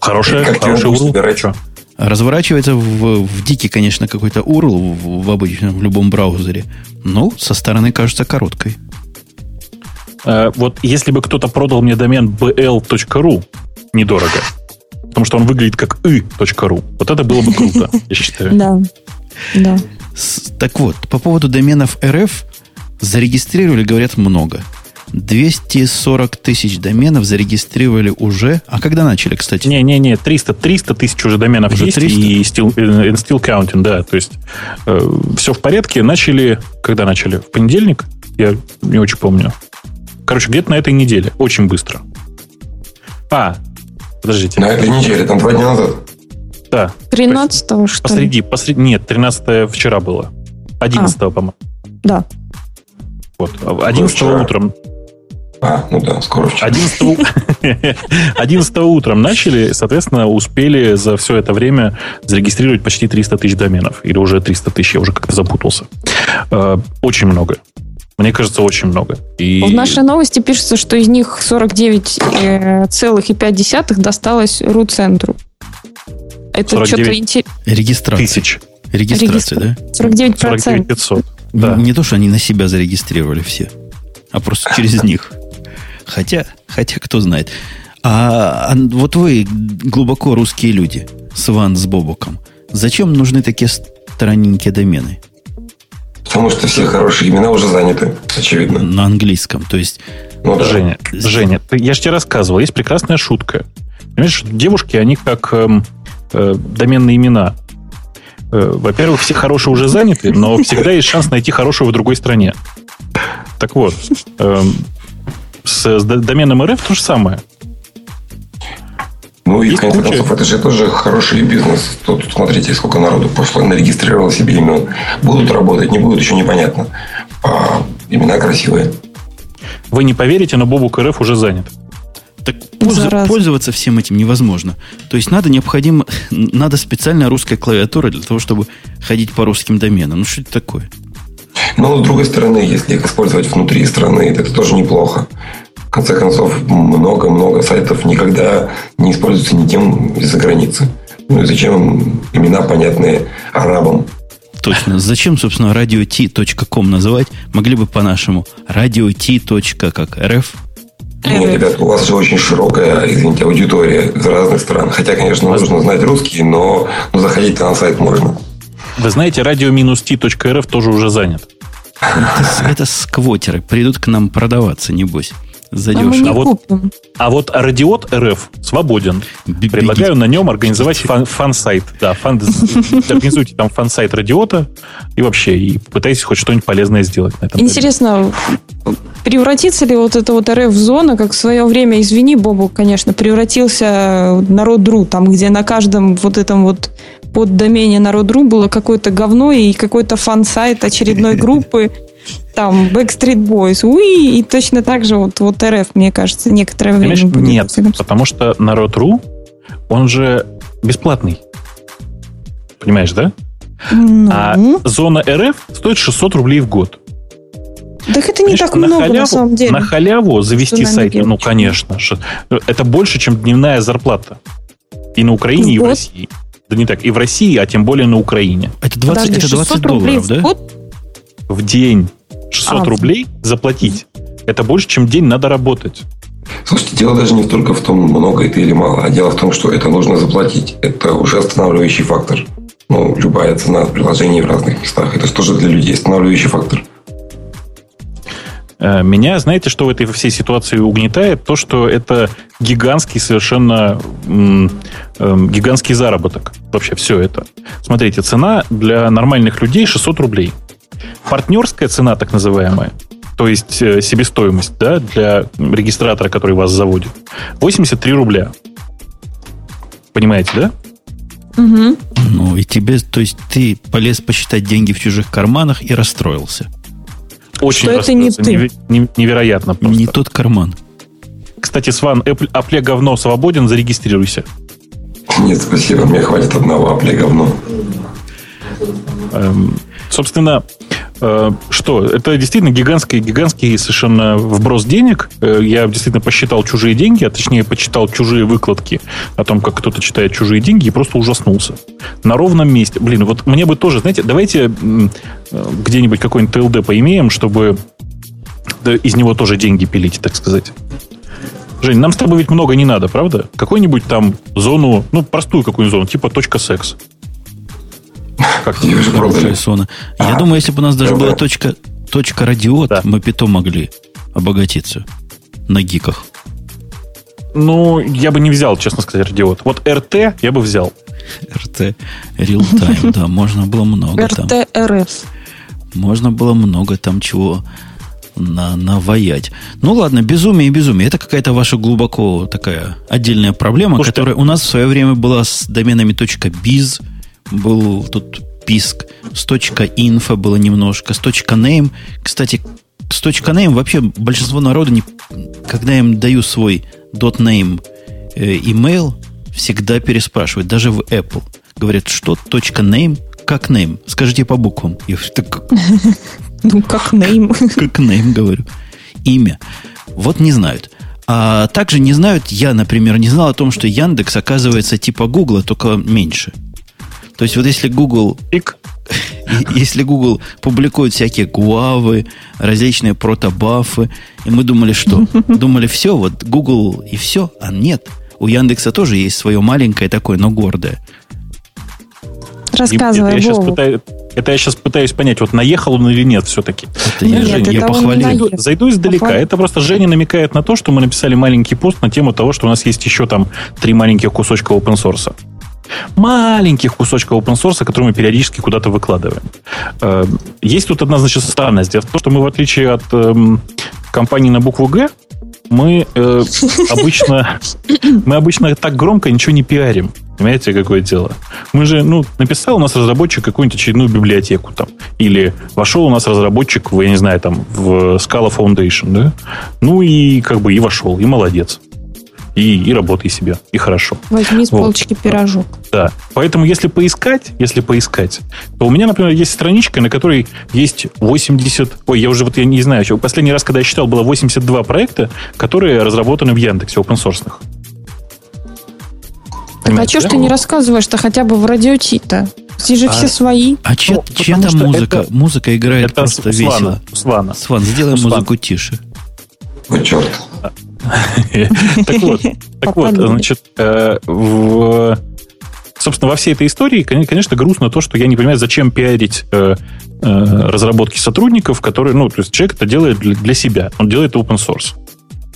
Хорошая, как хороший URL. Разворачивается в, в дикий, конечно, какой-то URL в, в обычном, в любом браузере. Но со стороны кажется короткой. Э, вот если бы кто-то продал мне домен bl.ru недорого, потому что он выглядит как y.ru, вот это было бы круто, я считаю. Да, да. Так вот, по поводу доменов РФ зарегистрировали, говорят, много. 240 тысяч доменов зарегистрировали уже. А когда начали, кстати? Не-не-не, 300, 300 тысяч уже доменов уже есть 300? и still, and still counting, да. То есть э, все в порядке. Начали, когда начали? В понедельник? Я не очень помню. Короче, где-то на этой неделе. Очень быстро. А, подождите. На этой неделе, там два дня назад. Да. 13 что посреди, посреди, нет, 13 вчера было. 11 а. по-моему. Да. Вот. 11 утром а, ну да, скоро вчера. 11, 11 утром начали, соответственно, успели за все это время зарегистрировать почти 300 тысяч доменов. Или уже 300 тысяч, я уже как-то запутался. Э, очень много. Мне кажется, очень много. И... В нашей новости пишется, что из них 49,5 э, досталось РУ-центру. Это что-то интересное. Регистрация. Тысяч. Регистрация, Регистра... да? 49 49 500. Да. Не то, что они на себя зарегистрировали все, а просто через них. Хотя, хотя кто знает. А, а вот вы глубоко русские люди, с Ван, с Бобуком. Зачем нужны такие странненькие домены? Потому что все хорошие имена уже заняты, очевидно. На английском, то есть... Ну, да. Женя, Женя, я же тебе рассказывал, есть прекрасная шутка. Понимаешь, девушки, они как э, э, доменные имена. Э, во-первых, все хорошие уже заняты, но всегда есть шанс найти хорошего в другой стране. Так вот, э, с, с доменом РФ то же самое. Ну и, в конце куча... концов, это же тоже хороший бизнес. Тут, смотрите, сколько народу пошло, нарегистрировало себе имен. Будут работать, не будут, еще непонятно. А имена красивые. Вы не поверите, но Бобук РФ уже занят. Так пользу, пользоваться всем этим невозможно. То есть надо необходимо, надо специальная русская клавиатура для того, чтобы ходить по русским доменам. Ну что это такое? Но, с другой стороны, если их использовать внутри страны, это тоже неплохо. Конце концов, много-много сайтов никогда не используются ни тем из-за границы. Ну и зачем имена понятные арабам? Точно. Зачем, собственно, radio.t.com называть? Могли бы по-нашему radio.t. как рф? Нет, ребят, у вас же очень широкая, извините, аудитория из разных стран. Хотя, конечно, нужно знать русский, но, но заходить на сайт можно. Вы знаете, radio-t.rf тоже уже занят. Это, это сквотеры. Придут к нам продаваться, небось. Задешево. А, а, вот, а вот Радиот РФ свободен. Бегите. Предлагаю на нем организовать фан, фан-сайт. Да, фан, организуйте там фан-сайт Радиота и вообще, и пытайтесь хоть что-нибудь полезное сделать на этом. Интересно, превратится ли вот эта вот РФ-зона, как в свое время, извини, Бобук, конечно, превратился народ.ру, там, где на каждом вот этом вот поддомене народ.ру было какое-то говно и какой-то фан-сайт очередной группы, там Backstreet Boys, уи, и точно так же вот, вот РФ, мне кажется, некоторое время Конечно, будет. Нет, потому что народ.ру, он же бесплатный. Понимаешь, да? Ну. А зона РФ стоит 600 рублей в год. Так это не так на много, халяву, на самом деле. На халяву завести сайт, ну, конечно. Это больше, чем дневная зарплата. И на Украине, и в России. Да не так, и в России, а тем более на Украине. Это 20, Подожди, это 20 долларов, да? В день. 600 а, рублей заплатить. Это больше, чем день надо работать. Слушайте, дело даже не только в том, много это или мало, а дело в том, что это нужно заплатить. Это уже останавливающий фактор. Ну, любая цена приложений в разных местах. Это тоже для людей останавливающий фактор. Э, меня, знаете, что в этой всей ситуации угнетает? То, что это гигантский совершенно м, э, гигантский заработок. Вообще все это. Смотрите, цена для нормальных людей 600 рублей. Партнерская цена, так называемая, то есть э, себестоимость да, для регистратора, который вас заводит, 83 рубля. Понимаете, да? Угу. Ну, и тебе, то есть ты полез посчитать деньги в чужих карманах и расстроился. Очень Что это не ты. Невероятно просто. Не тот карман. Кстати, Сван, Apple говно свободен, зарегистрируйся. Нет, спасибо, мне хватит одного Apple говно. Эм, собственно, что? Это действительно гигантский, гигантский совершенно вброс денег. Э, я действительно посчитал чужие деньги, а точнее почитал чужие выкладки о том, как кто-то читает чужие деньги, и просто ужаснулся. На ровном месте. Блин, вот мне бы тоже, знаете, давайте э, где-нибудь какой-нибудь ТЛД поимеем, чтобы из него тоже деньги пилить, так сказать. Жень, нам с тобой ведь много не надо, правда? Какую-нибудь там зону, ну, простую какую-нибудь зону, типа точка секс. Как хорошая зона. Я думаю, если бы у нас даже была точка, точка радиот, да. мы питом могли обогатиться на гиках. Ну, я бы не взял, честно сказать, радиот. Вот РТ я бы взял. РТ, real time, да, можно было много там. РТ Можно было много там чего на, наваять. Ну ладно, безумие и безумие. Это какая-то ваша глубоко такая отдельная проблема, Слушайте, которая у нас в свое время была с доменами .biz, был тут писк, с .info было немножко, с .name. Кстати, с .name вообще большинство народа, не, когда им даю свой .name э, email, всегда переспрашивают, даже в Apple. Говорят, что .name, как name? Скажите по буквам. Я говорю, так, ну, как name. Как name, говорю. Имя. Вот не знают. А также не знают, я, например, не знал о том, что Яндекс оказывается типа Гугла, только меньше. То есть вот если Google... Пик. Если Google публикует всякие гуавы, различные протобафы, и мы думали, что? Думали, все, вот Google и все, а нет. У Яндекса тоже есть свое маленькое такое, но гордое. Рассказывай, это, я сейчас пытаюсь, это я сейчас пытаюсь понять, вот наехал он или нет все-таки. Это я, Женя, я похвалил. Зайду издалека. Похвалил. Это просто Женя намекает на то, что мы написали маленький пост на тему того, что у нас есть еще там три маленьких кусочка open source маленьких кусочков open source, которые мы периодически куда-то выкладываем. Э, есть тут одна, значит, странность. Дело в том, что мы, в отличие от эм, компании на букву «Г», мы э, обычно мы обычно так громко ничего не пиарим. Понимаете, какое дело? Мы же, ну, написал у нас разработчик какую-нибудь очередную библиотеку там. Или вошел у нас разработчик, в, я не знаю, там, в Scala Foundation, да? Ну и как бы и вошел, и молодец. И, и работай себе, и хорошо. Возьми с вот. полочки пирожок. Да. Поэтому, если поискать, если поискать, то у меня, например, есть страничка, на которой есть 80... Ой, я уже вот я не знаю, еще последний раз, когда я считал, было 82 проекта, которые разработаны в Яндексе, open source. Так а что ж ты не рассказываешь-то хотя бы в радио-то? Здесь же а, все свои. А чья, ну, чья там музыка? Это, музыка играет это просто Свана, весело. Свана. Сван, сделай Сван. музыку тише. Ой, черт. Так вот, так вот, значит, э, собственно, во всей этой истории, конечно, грустно то, что я не понимаю, зачем пиарить э, э, разработки сотрудников, которые, ну, то есть человек это делает для себя, он делает open source.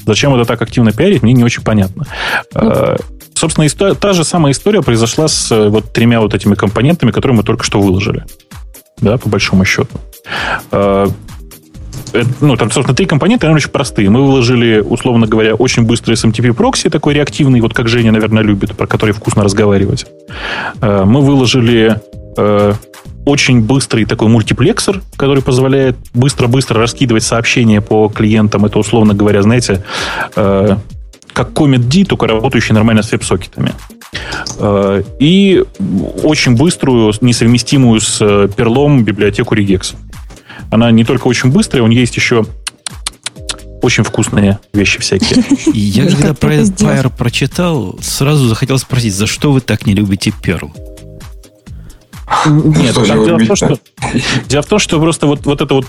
Зачем это так активно пиарить, мне не очень понятно. Ну, собственно, история, та же самая история произошла с вот тремя вот этими компонентами, которые мы только что выложили. Да, по большому счету. Э, ну, там, собственно, три компонента, они очень простые. Мы выложили, условно говоря, очень быстрый SMTP прокси, такой реактивный, вот как Женя, наверное, любит, про который вкусно разговаривать. Э, мы выложили э, очень быстрый такой мультиплексор, который позволяет быстро-быстро раскидывать сообщения по клиентам. Это, условно говоря, знаете, как Comet D, только работающий нормально с веб-сокетами. И очень быструю, несовместимую с перлом библиотеку Regex. Она не только очень быстрая, у нее есть еще очень вкусные вещи всякие. Я когда про Empire прочитал, сразу захотел спросить, за что вы так не любите Perl? Нет, дело, в том, что, дело в том, что просто вот, вот эта вот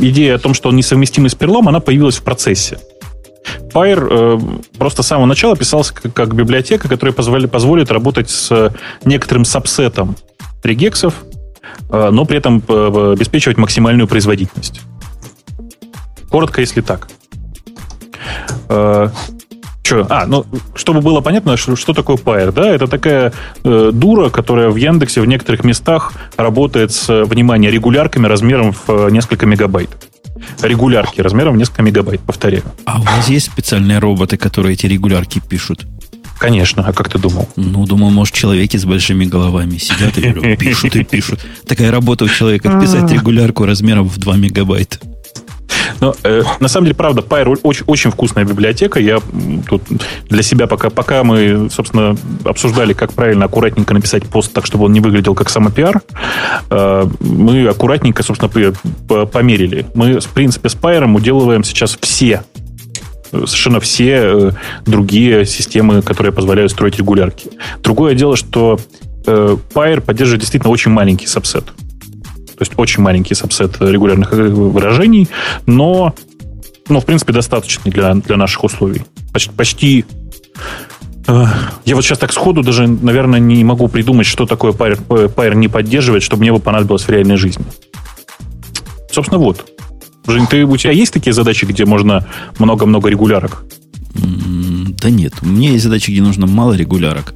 идея о том, что он несовместимый с перлом, она появилась в процессе. Pyre э, просто с самого начала писался как, как библиотека, которая позволи, позволит работать с некоторым сабсетом регексов, но при этом э, обеспечивать максимальную производительность. Коротко, если так. Э, что? А, ну, чтобы было понятно, что, что такое Pyre, да, это такая э, дура, которая в Яндексе в некоторых местах работает с, внимание, регулярками размером в несколько мегабайт. Регулярки размером в несколько мегабайт, повторяю. А у вас есть специальные роботы, которые эти регулярки пишут? Конечно, а как ты думал? Ну, думал, может, человеки с большими головами сидят и пишут и пишут. Такая работа у человека вписать регулярку размером в 2 мегабайта. Но э, на самом деле, правда, Pyre очень, очень вкусная библиотека. Я тут для себя, пока, пока мы, собственно, обсуждали, как правильно аккуратненько написать пост так, чтобы он не выглядел как самопиар, э, мы аккуратненько, собственно, померили. Мы, в принципе, с Pyre уделываем сейчас все совершенно все э, другие системы, которые позволяют строить регулярки. Другое дело, что э, Pyre поддерживает действительно очень маленький сабсет. То есть очень маленький сабсет регулярных э, выражений, но, но в принципе, достаточный для, для наших условий. Почти, почти я вот сейчас так сходу даже, наверное, не могу придумать, что такое Pyre, Pyre не поддерживает, чтобы мне бы понадобилось в реальной жизни. Собственно, вот. Жень, ты, у тебя есть такие задачи, где можно много-много регулярок? Да нет, у меня есть задачи, где нужно мало регулярок.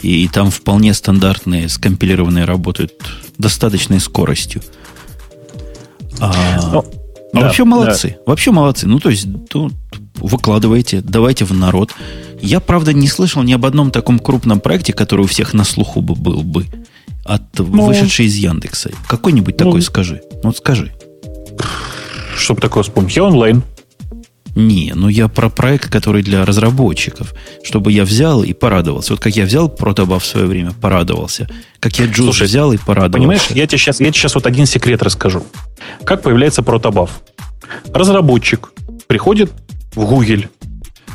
И, и там вполне стандартные, скомпилированные работают достаточной скоростью. А, ну, а да, вообще молодцы. Да. Вообще молодцы. Ну, то есть, тут выкладывайте, давайте в народ. Я, правда, не слышал ни об одном таком крупном проекте, который у всех на слуху бы был бы, от ну, вышедший из Яндекса. Какой-нибудь ну, такой скажи. Ну, вот скажи чтобы такое вспомнить? Я онлайн. Не, ну я про проект, который для разработчиков. Чтобы я взял и порадовался. Вот как я взял протобаф в свое время, порадовался. Как я Джуз Слушай, взял и порадовался. Понимаешь, я тебе, сейчас, я тебе сейчас вот один секрет расскажу. Как появляется протобаф? Разработчик приходит в Google,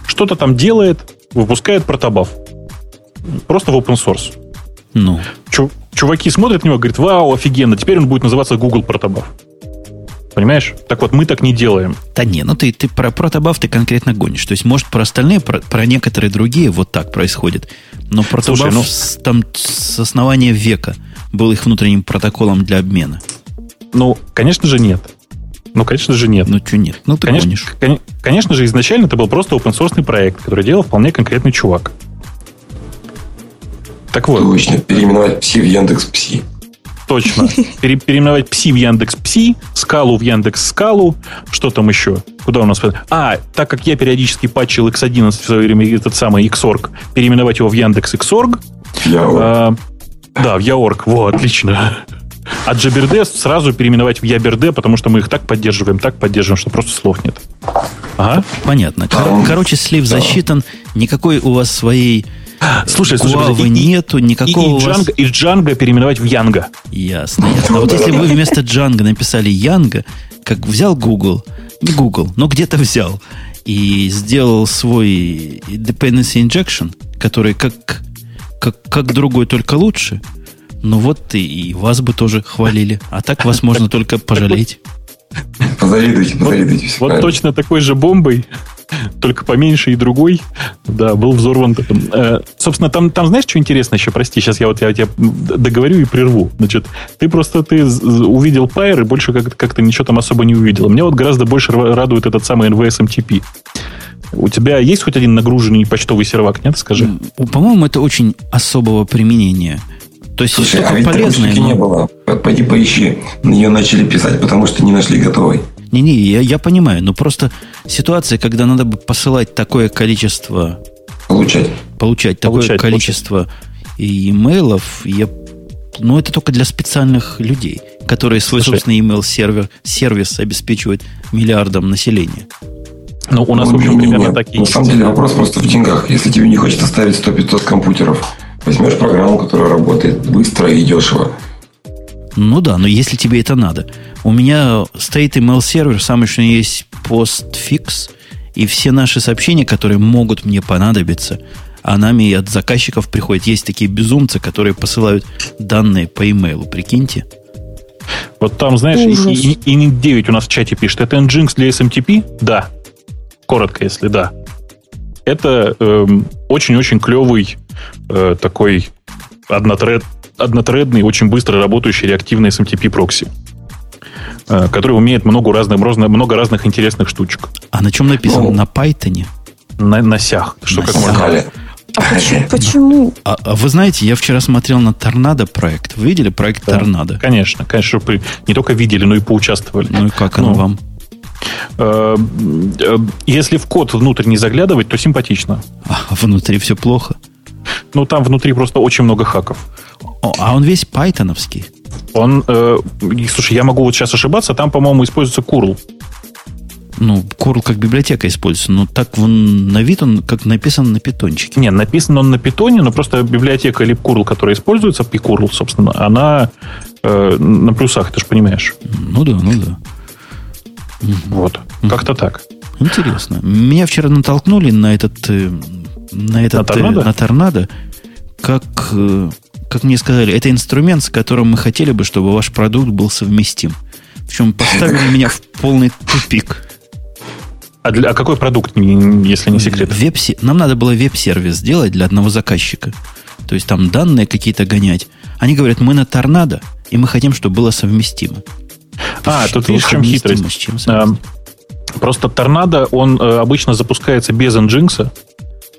что-то там делает, выпускает протобаф. Просто в open source. Ну. Чуваки смотрят на него говорят, вау, офигенно, теперь он будет называться Google протобаф. Понимаешь? Так вот, мы так не делаем. Да не, ну ты, ты про протобаф ты конкретно гонишь. То есть, может, про остальные, про, про некоторые другие вот так происходит. Но протобаф Слушай, ну... с, там с основания века был их внутренним протоколом для обмена. Ну, конечно же, нет. Ну, конечно же, нет. Ну, что нет? Ну, ты конечно, гонишь. Кон- конечно же, изначально это был просто open source проект, который делал вполне конкретный чувак. Так вот. Точно, переименовать пси в Яндекс Пси. Точно. Пере, переименовать пси в Яндекс Пси, скалу в Яндекс Скалу. Что там еще? Куда у нас? А, так как я периодически патчил X11 в свое время, этот самый Xorg, переименовать его в Яндекс Xorg. Яорг. А, да, в Яорг. Во, отлично. А JBRD сразу переименовать в YBRD, потому что мы их так поддерживаем, так поддерживаем, что просто слов нет. Ага. Понятно. Кор- короче, слив засчитан, никакой у вас своей Слушай, слушай, Гуавы и- нету, никакого и, и, у вас... Django, и Django переименовать в Янга. Ясно, ясно. А вот если вы вместо Django написали Янга, как взял Google, не Google, но где-то взял, и сделал свой dependency injection, который как, как, как другой, только лучше, ну вот и, и вас бы тоже хвалили. А так вас можно только пожалеть. Позавидуйте, позавидуйте. Вот правильно. точно такой же бомбой, только поменьше и другой, да, был взорван. Э, собственно, там, там знаешь, что интересно еще? Прости, сейчас я вот я тебя договорю и прерву. Значит, ты просто ты увидел Pyre и больше как- как-то ничего там особо не увидел. Мне вот гораздо больше ра- радует этот самый NVS MTP. У тебя есть хоть один нагруженный почтовый сервак, нет? Скажи. По-моему, это очень особого применения. То есть Слушай, а такой полезная, штуки но- не было. Пойди поищи. На нее начали писать, потому что не нашли готовой. Не-не, я, я понимаю, но просто ситуация, когда надо бы посылать такое количество, Получать. получать такое Получать, количество и имейлов, я, ну, это только для специальных людей, которые свой Слушай. собственный email сервер сервис обеспечивают миллиардам населения. Ну, у нас, в Ну, общем, не- не- примерно нет. такие На самом деле вопрос просто в деньгах. Если тебе не хочется ставить 100-500 компьютеров, возьмешь программу, которая работает быстро и дешево. Ну да, но если тебе это надо. У меня стоит email сервер, самый что ни есть постфикс, и все наши сообщения, которые могут мне понадобиться, а нами от заказчиков приходят. Есть такие безумцы, которые посылают данные по имейлу, прикиньте. Вот там, знаешь, и, Ужас. и, и Ник 9 у нас в чате пишет. Это Nginx для SMTP? Да. Коротко, если да. Это эм, очень-очень клевый э, такой однотред, однотредный, очень быстро работающий реактивный SMTP прокси, э, который умеет много разных, много разных интересных штучек. А на чем написано? Ну. На Python? На, на сях. Что На как сях. можно. А почему? почему? А, а вы знаете, я вчера смотрел на Торнадо проект. Вы видели проект Да. Торнадо? Конечно, конечно, чтобы не только видели, но и поучаствовали. Ну и как оно Ну. вам? Э, э, Если в код внутрь не заглядывать, то симпатично. А внутри все плохо. Ну, там внутри просто очень много хаков. О, а он весь пайтоновский. Он, э, слушай, я могу вот сейчас ошибаться, там, по-моему, используется curl. Ну, Curl как библиотека используется, но так вон на вид он как написан на питончике. Не, написан он на питоне, но просто библиотека libcurl, которая используется, pcurl, собственно, она э, на плюсах, ты же понимаешь. Ну да, ну да. Вот. Как-то так. Интересно. Меня вчера натолкнули на этот э, на этот На торнадо? на торнадо, как э, как мне сказали, это инструмент, с которым мы хотели бы, чтобы ваш продукт был совместим. Причем поставили меня в полный тупик. А, для, а какой продукт, если не секрет? Веб Нам надо было веб-сервис сделать для одного заказчика. То есть там данные какие-то гонять. Они говорят, мы на торнадо, и мы хотим, чтобы было совместимо. А, тут видишь, в чем хитрость? чем А, совместимо? Просто торнадо, он э, обычно запускается без Nginx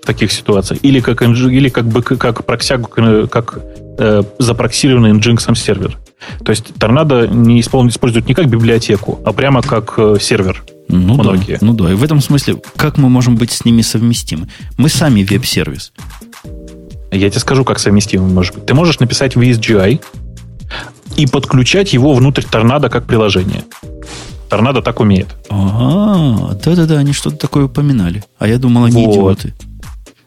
таких ситуациях, или как, или как, бы, как, проксяк, э, как э, запроксированный Nginx сервер. То есть торнадо не испол- используют не как библиотеку, а прямо как э, сервер. Ну многие. да, ну да. И в этом смысле, как мы можем быть с ними совместимы? Мы сами веб-сервис. Я тебе скажу, как совместимый может быть. Ты можешь написать VSGI и подключать его внутрь торнадо как приложение. Торнадо так умеет. А, да-да-да, они что-то такое упоминали. А я думал, они Вот. идиоты.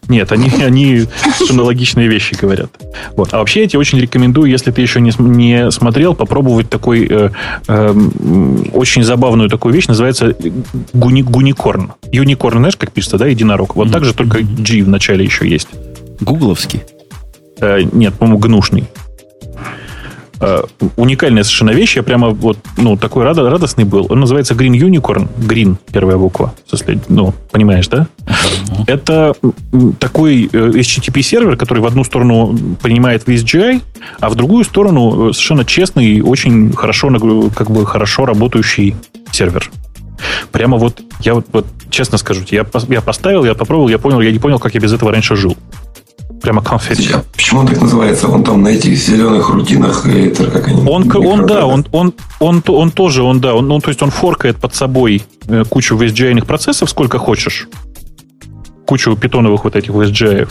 Нет, они, они совершенно логичные вещи говорят. Вот. А вообще я тебе очень рекомендую, если ты еще не, не смотрел, попробовать такой э, эм, очень забавную такую вещь, называется гуни, гуникорн. Юникорн, знаешь, как пишется, да, единорог? Вот так же, только G в начале еще есть. Гугловский. Э, нет, по-моему, гнушный. Э, уникальная совершенно вещь. Я прямо вот, ну, такой рада- радостный был. Он называется Green Unicorn. Green, первая буква. Ну, понимаешь, да? Это такой э, HTTP-сервер, который в одну сторону принимает VSGI, а в другую сторону э, совершенно честный очень хорошо, как бы хорошо работающий сервер. Прямо вот, я вот, вот честно скажу, я, я поставил, я попробовал, я понял, я не понял, как я без этого раньше жил. Прямо конфет. А почему он так называется? Он там на этих зеленых рутинах, и это как они? Он, он, да, он, он, он, он тоже, он, да, он, ну, то есть он форкает под собой э, кучу VSGI процессов, сколько хочешь. Кучу питоновых вот этих VSGI.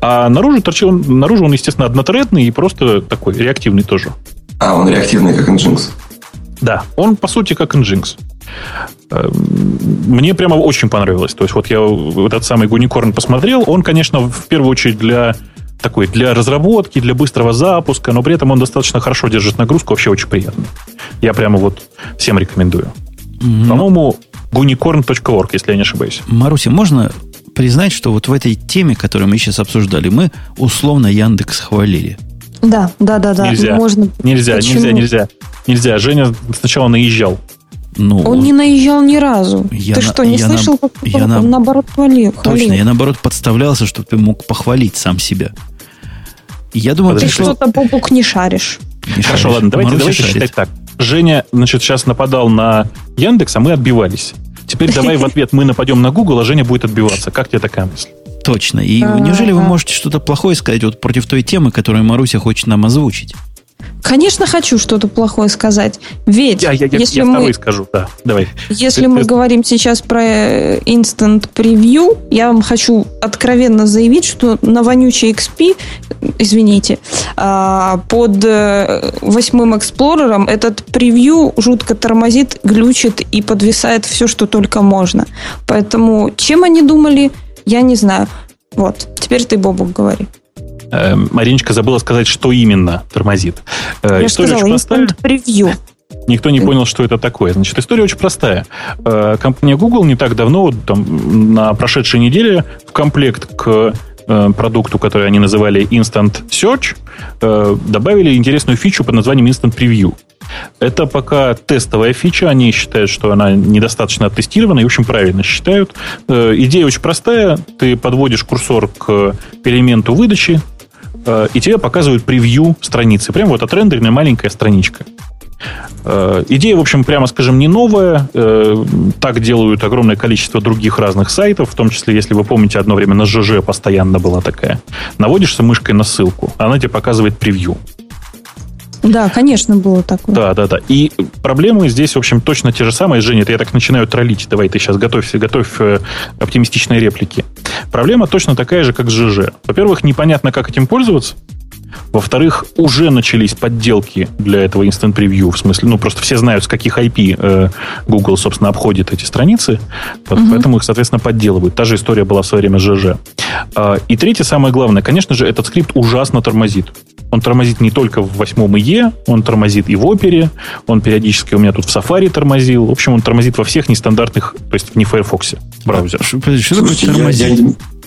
А наружу, торчит, он, наружу он, естественно, однотредный и просто такой реактивный тоже. А, он реактивный, как Nginx. Да, он по сути как Nginx. Эм, мне прямо очень понравилось. То есть вот я этот самый Гуникорн посмотрел. Он, конечно, в первую очередь для такой для разработки, для быстрого запуска, но при этом он достаточно хорошо держит нагрузку, вообще очень приятно. Я прямо вот всем рекомендую. Mm-hmm. По-моему, unicorn.org, если я не ошибаюсь. Маруся, можно признать, что вот в этой теме, которую мы сейчас обсуждали, мы условно Яндекс хвалили. Да, да, да, да. Нельзя, Можно... нельзя, Почему? нельзя, нельзя. Нельзя. Женя сначала наезжал. Ну, он не наезжал ни разу. Я ты на, что, не слышал, на, как я на, наоборот хвалил? Точно, я наоборот подставлялся, чтобы ты мог похвалить сам себя. Я думаю, ты что-то, Бобук, не шаришь. Не Хорошо, шаришь. ладно, давайте, давайте считать так. Женя, значит, сейчас нападал на Яндекс, а мы отбивались. Теперь давай в ответ мы нападем на Google, а Женя будет отбиваться. Как тебе такая мысль? Точно. И неужели вы можете что-то плохое сказать вот против той темы, которую Маруся хочет нам озвучить? Конечно, хочу что-то плохое сказать. Ведь я, я, если я мы, скажу, да, давай. Если ты, мы ты... говорим сейчас про э, Instant Preview, я вам хочу откровенно заявить, что на вонючий XP, извините, а, под э, восьмым Explorer этот превью жутко тормозит, глючит и подвисает все, что только можно. Поэтому чем они думали, я не знаю. Вот, теперь ты, Бобук, говори. Э, Мариночка забыла сказать, что именно тормозит. Э, Я история сказала, очень простая. превью. Никто не понял, что это такое. Значит, история очень простая. Э, компания Google не так давно, там, на прошедшей неделе, в комплект к продукту, который они называли Instant Search, добавили интересную фичу под названием Instant Preview. Это пока тестовая фича, они считают, что она недостаточно оттестирована, и, общем, правильно считают. Идея очень простая. Ты подводишь курсор к элементу выдачи, Э, и тебе показывают превью страницы. Прям вот отрендеренная маленькая страничка. Э, идея, в общем, прямо скажем, не новая. Э, так делают огромное количество других разных сайтов, в том числе, если вы помните, одно время на ЖЖ постоянно была такая. Наводишься мышкой на ссылку, она тебе показывает превью. Да, конечно, было такое. Да, да, да. И проблемы здесь, в общем, точно те же самые. Женя, это я так начинаю троллить. Давай ты сейчас готовься, готовь э, оптимистичные реплики. Проблема точно такая же, как с ЖЖ. Во-первых, непонятно, как этим пользоваться. Во-вторых, уже начались подделки для этого Instant Preview. В смысле, ну, просто все знают, с каких IP э, Google, собственно, обходит эти страницы. Вот, угу. Поэтому их, соответственно, подделывают. Та же история была в свое время с ЖЖ. Э, и третье, самое главное, конечно же, этот скрипт ужасно тормозит. Он тормозит не только в восьмом ИЕ, он тормозит и в Опере, он периодически у меня тут в Safari тормозил. В общем, он тормозит во всех нестандартных, то есть не Firefox браузерах. Что, что Слушайте, я, я,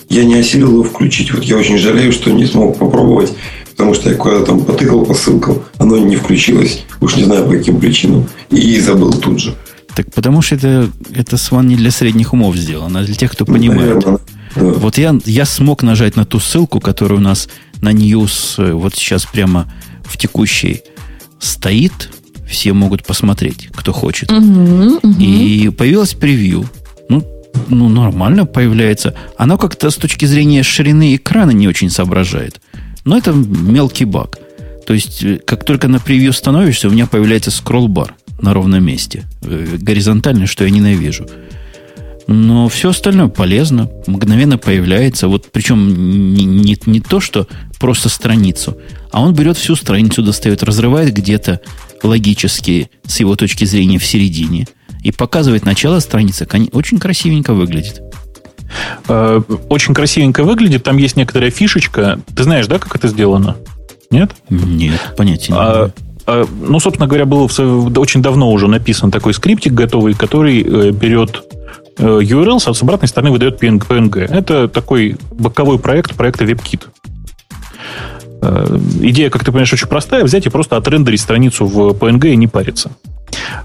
я не осилил его включить. Вот я очень жалею, что не смог попробовать, потому что я куда-то там потыкал по ссылкам, оно не включилось. Уж не знаю по каким причинам. И забыл тут же. Так потому что это, это сван не для средних умов сделано, а для тех, кто ну, понимает. Наверное, да. Вот я, я смог нажать на ту ссылку, которая у нас на News э, вот сейчас прямо в текущей стоит. Все могут посмотреть, кто хочет. Угу, угу. И появилось превью. Ну, ну, нормально появляется. Оно как-то с точки зрения ширины экрана не очень соображает. Но это мелкий баг. То есть, э, как только на превью становишься, у меня появляется скролл-бар на ровном месте. Э, горизонтальный, что я ненавижу. Но все остальное полезно, мгновенно появляется. Вот причем не, не, не то, что просто страницу, а он берет всю страницу, достает, разрывает где-то логически с его точки зрения в середине и показывает начало страницы. Очень красивенько выглядит. Э, очень красивенько выглядит. Там есть некоторая фишечка. Ты знаешь, да, как это сделано? Нет? Нет, понятия не а, а, ну, собственно говоря, был очень давно уже написан такой скриптик готовый, который э, берет URL с обратной стороны выдает PNG. Это такой боковой проект проекта WebKit. Э, идея, как ты понимаешь, очень простая. Взять и просто отрендерить страницу в PNG и не париться.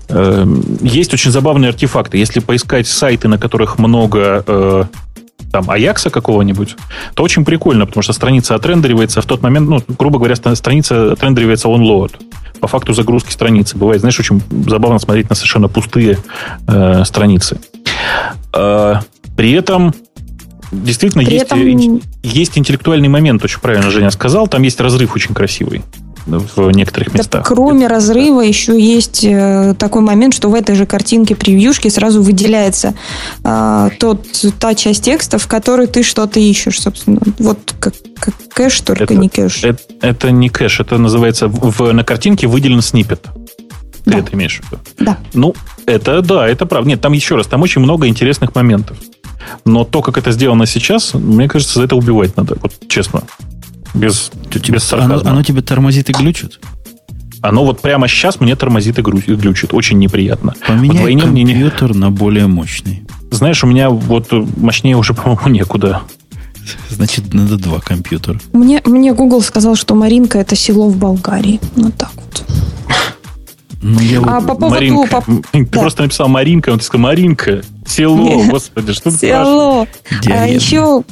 Э, есть очень забавные артефакты. Если поискать сайты, на которых много там Аякса какого-нибудь, то очень прикольно, потому что страница отрендеривается в тот момент, ну, грубо говоря, страница отрендеривается onload по факту загрузки страницы. Бывает, знаешь, очень забавно смотреть на совершенно пустые э, страницы. Э, при этом действительно при есть, этом... есть интеллектуальный момент, очень правильно Женя сказал, там есть разрыв очень красивый. в некоторых местах. Да, кроме разрыва еще есть э, такой момент, что в этой же картинке превьюшки сразу выделяется э, тот, та часть текста, в которой ты что-то ищешь, собственно. Вот как, как кэш, только это, не кэш. Это, это не кэш, это называется в, на картинке выделен снипет. Ты да. это имеешь в виду? Да. Ну, это да, это правда. Нет, там еще раз, там очень много интересных моментов. Но то, как это сделано сейчас, мне кажется, за это убивать надо. Вот честно. Без, тебе, без сарказма. Оно, оно тебе тормозит и глючит? Оно вот прямо сейчас мне тормозит и глючит. Очень неприятно. Поменяй компьютер мне... на более мощный. Знаешь, у меня вот мощнее уже, по-моему, некуда. Значит, надо два компьютера. Мне, мне Google сказал, что Маринка это село в Болгарии. Вот так вот. Ну, я а вот... по поводу... Маринка. По... Ты да. просто написал Маринка, он сказал Маринка, село, господи, что ты Село. А еще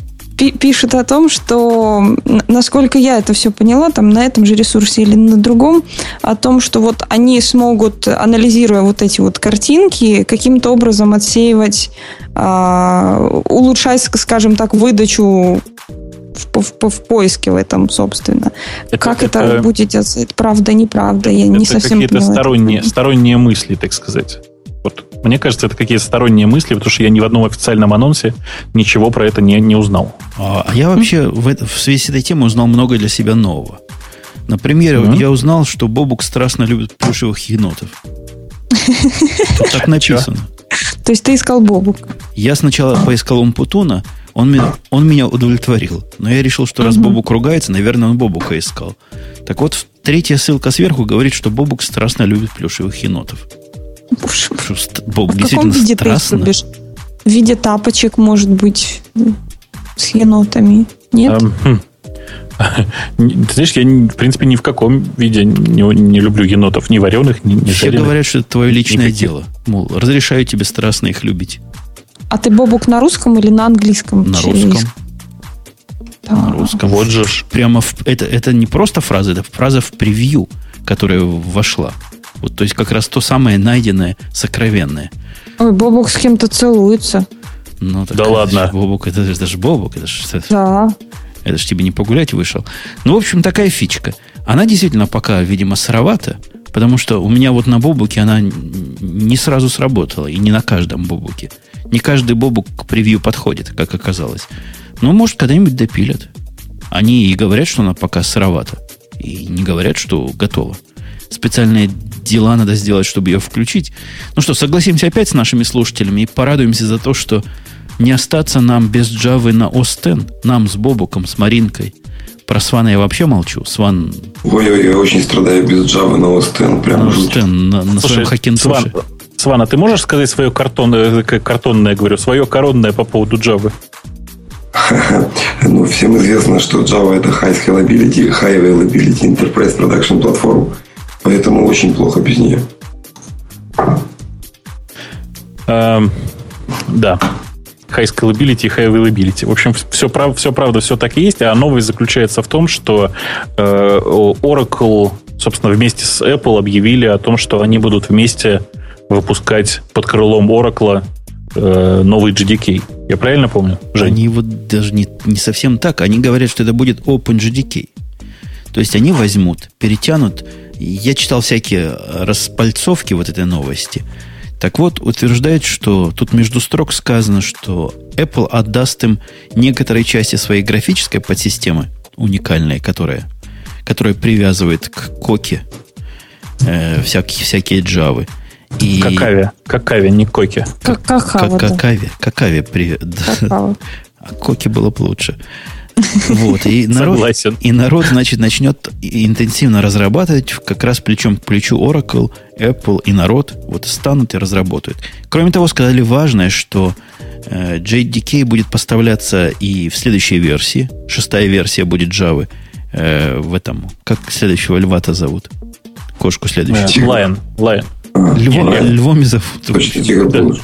пишет о том, что, насколько я это все поняла, там на этом же ресурсе или на другом, о том, что вот они смогут, анализируя вот эти вот картинки, каким-то образом отсеивать, э, улучшать, скажем так, выдачу в, в, в поиске в этом, собственно. Это, как это, это будет делать? Правда, неправда? Я это не совсем какие-то сторонние, сторонние мысли, так сказать. Вот. Мне кажется, это какие-то сторонние мысли, потому что я ни в одном официальном анонсе ничего про это не, не узнал. А, а я вообще в, это, в связи с этой темой узнал много для себя нового. Например, mm-hmm. я узнал, что Бобук страстно любит плюшевых енотов. Тут так написано. То есть ты искал Бобук? Я сначала поискал Умпутуна, он меня, он меня удовлетворил. Но я решил, что раз Бобук ругается, наверное, он Бобука искал. Так вот, третья ссылка сверху говорит, что Бобук страстно любит плюшевых енотов. Бобук действительно виде страстно. Ты любишь? В виде тапочек, может быть, с енотами. Нет? Хм. Ты знаешь, я, в принципе, ни в каком виде не, не люблю енотов, ни вареных, ни, ни Все жареных. говорят, что это твое личное никаких. дело. Мол, разрешаю тебе страстно их любить. А ты Бобук на русском или на английском? На русском. Да. На русском. Вот же прямо в, это, это не просто фраза, это фраза в превью, которая вошла. Вот, то есть как раз то самое найденное, сокровенное. Ой, Бобук с кем-то целуется. Ну, так, да ладно. Ж, Бобук, это, это же Бобук. Это ж, да. Это же тебе не погулять вышел. Ну, в общем, такая фичка. Она действительно пока, видимо, сыровата, потому что у меня вот на Бобуке она не сразу сработала, и не на каждом Бобуке. Не каждый бобук к превью подходит, как оказалось. Но, может, когда-нибудь допилят. Они и говорят, что она пока сыровата. И не говорят, что готова. Специальные дела надо сделать, чтобы ее включить. Ну что, согласимся опять с нашими слушателями и порадуемся за то, что не остаться нам без Java на Остен, нам с Бобуком, с Маринкой. Про Свана я вообще молчу. Сван... Ой-ой, я очень страдаю без Java на Остен. Прям на Остен, на, на Слушай, своем хакинтоше. Сван, Свана, ты можешь сказать свое картонное, картонное, говорю, свое коронное по поводу Java? Ну, всем известно, что Java это High Scalability, High Availability Enterprise Production Platform. Поэтому очень плохо без нее. Эм, да. High Scalability High Availability. В общем, все, прав, все правда, все так и есть. А новость заключается в том, что э, Oracle, собственно, вместе с Apple объявили о том, что они будут вместе выпускать под крылом Oracle э, новый GDK. Я правильно помню? Жень? Они вот даже не, не совсем так. Они говорят, что это будет OpenGDK. То есть они возьмут, перетянут. Я читал всякие распальцовки вот этой новости. Так вот, утверждает, что тут между строк сказано, что Apple отдаст им некоторые части своей графической подсистемы, уникальной, которая, которая привязывает к коке э, всякие, всякие Java. И... Какаве. Какаве, не коки. Как, какава, как, какаве. Какаве. При... А коки было бы лучше. Вот, и народ, Согласен. И народ, значит, начнет интенсивно разрабатывать как раз плечом к плечу Oracle, Apple и народ вот станут и разработают. Кроме того, сказали важное, что э, JDK будет поставляться и в следующей версии. Шестая версия будет Java э, в этом. Как следующего льва-то зовут? Кошку следующую. Lion. Lion. Льво, львом зовут. Точно,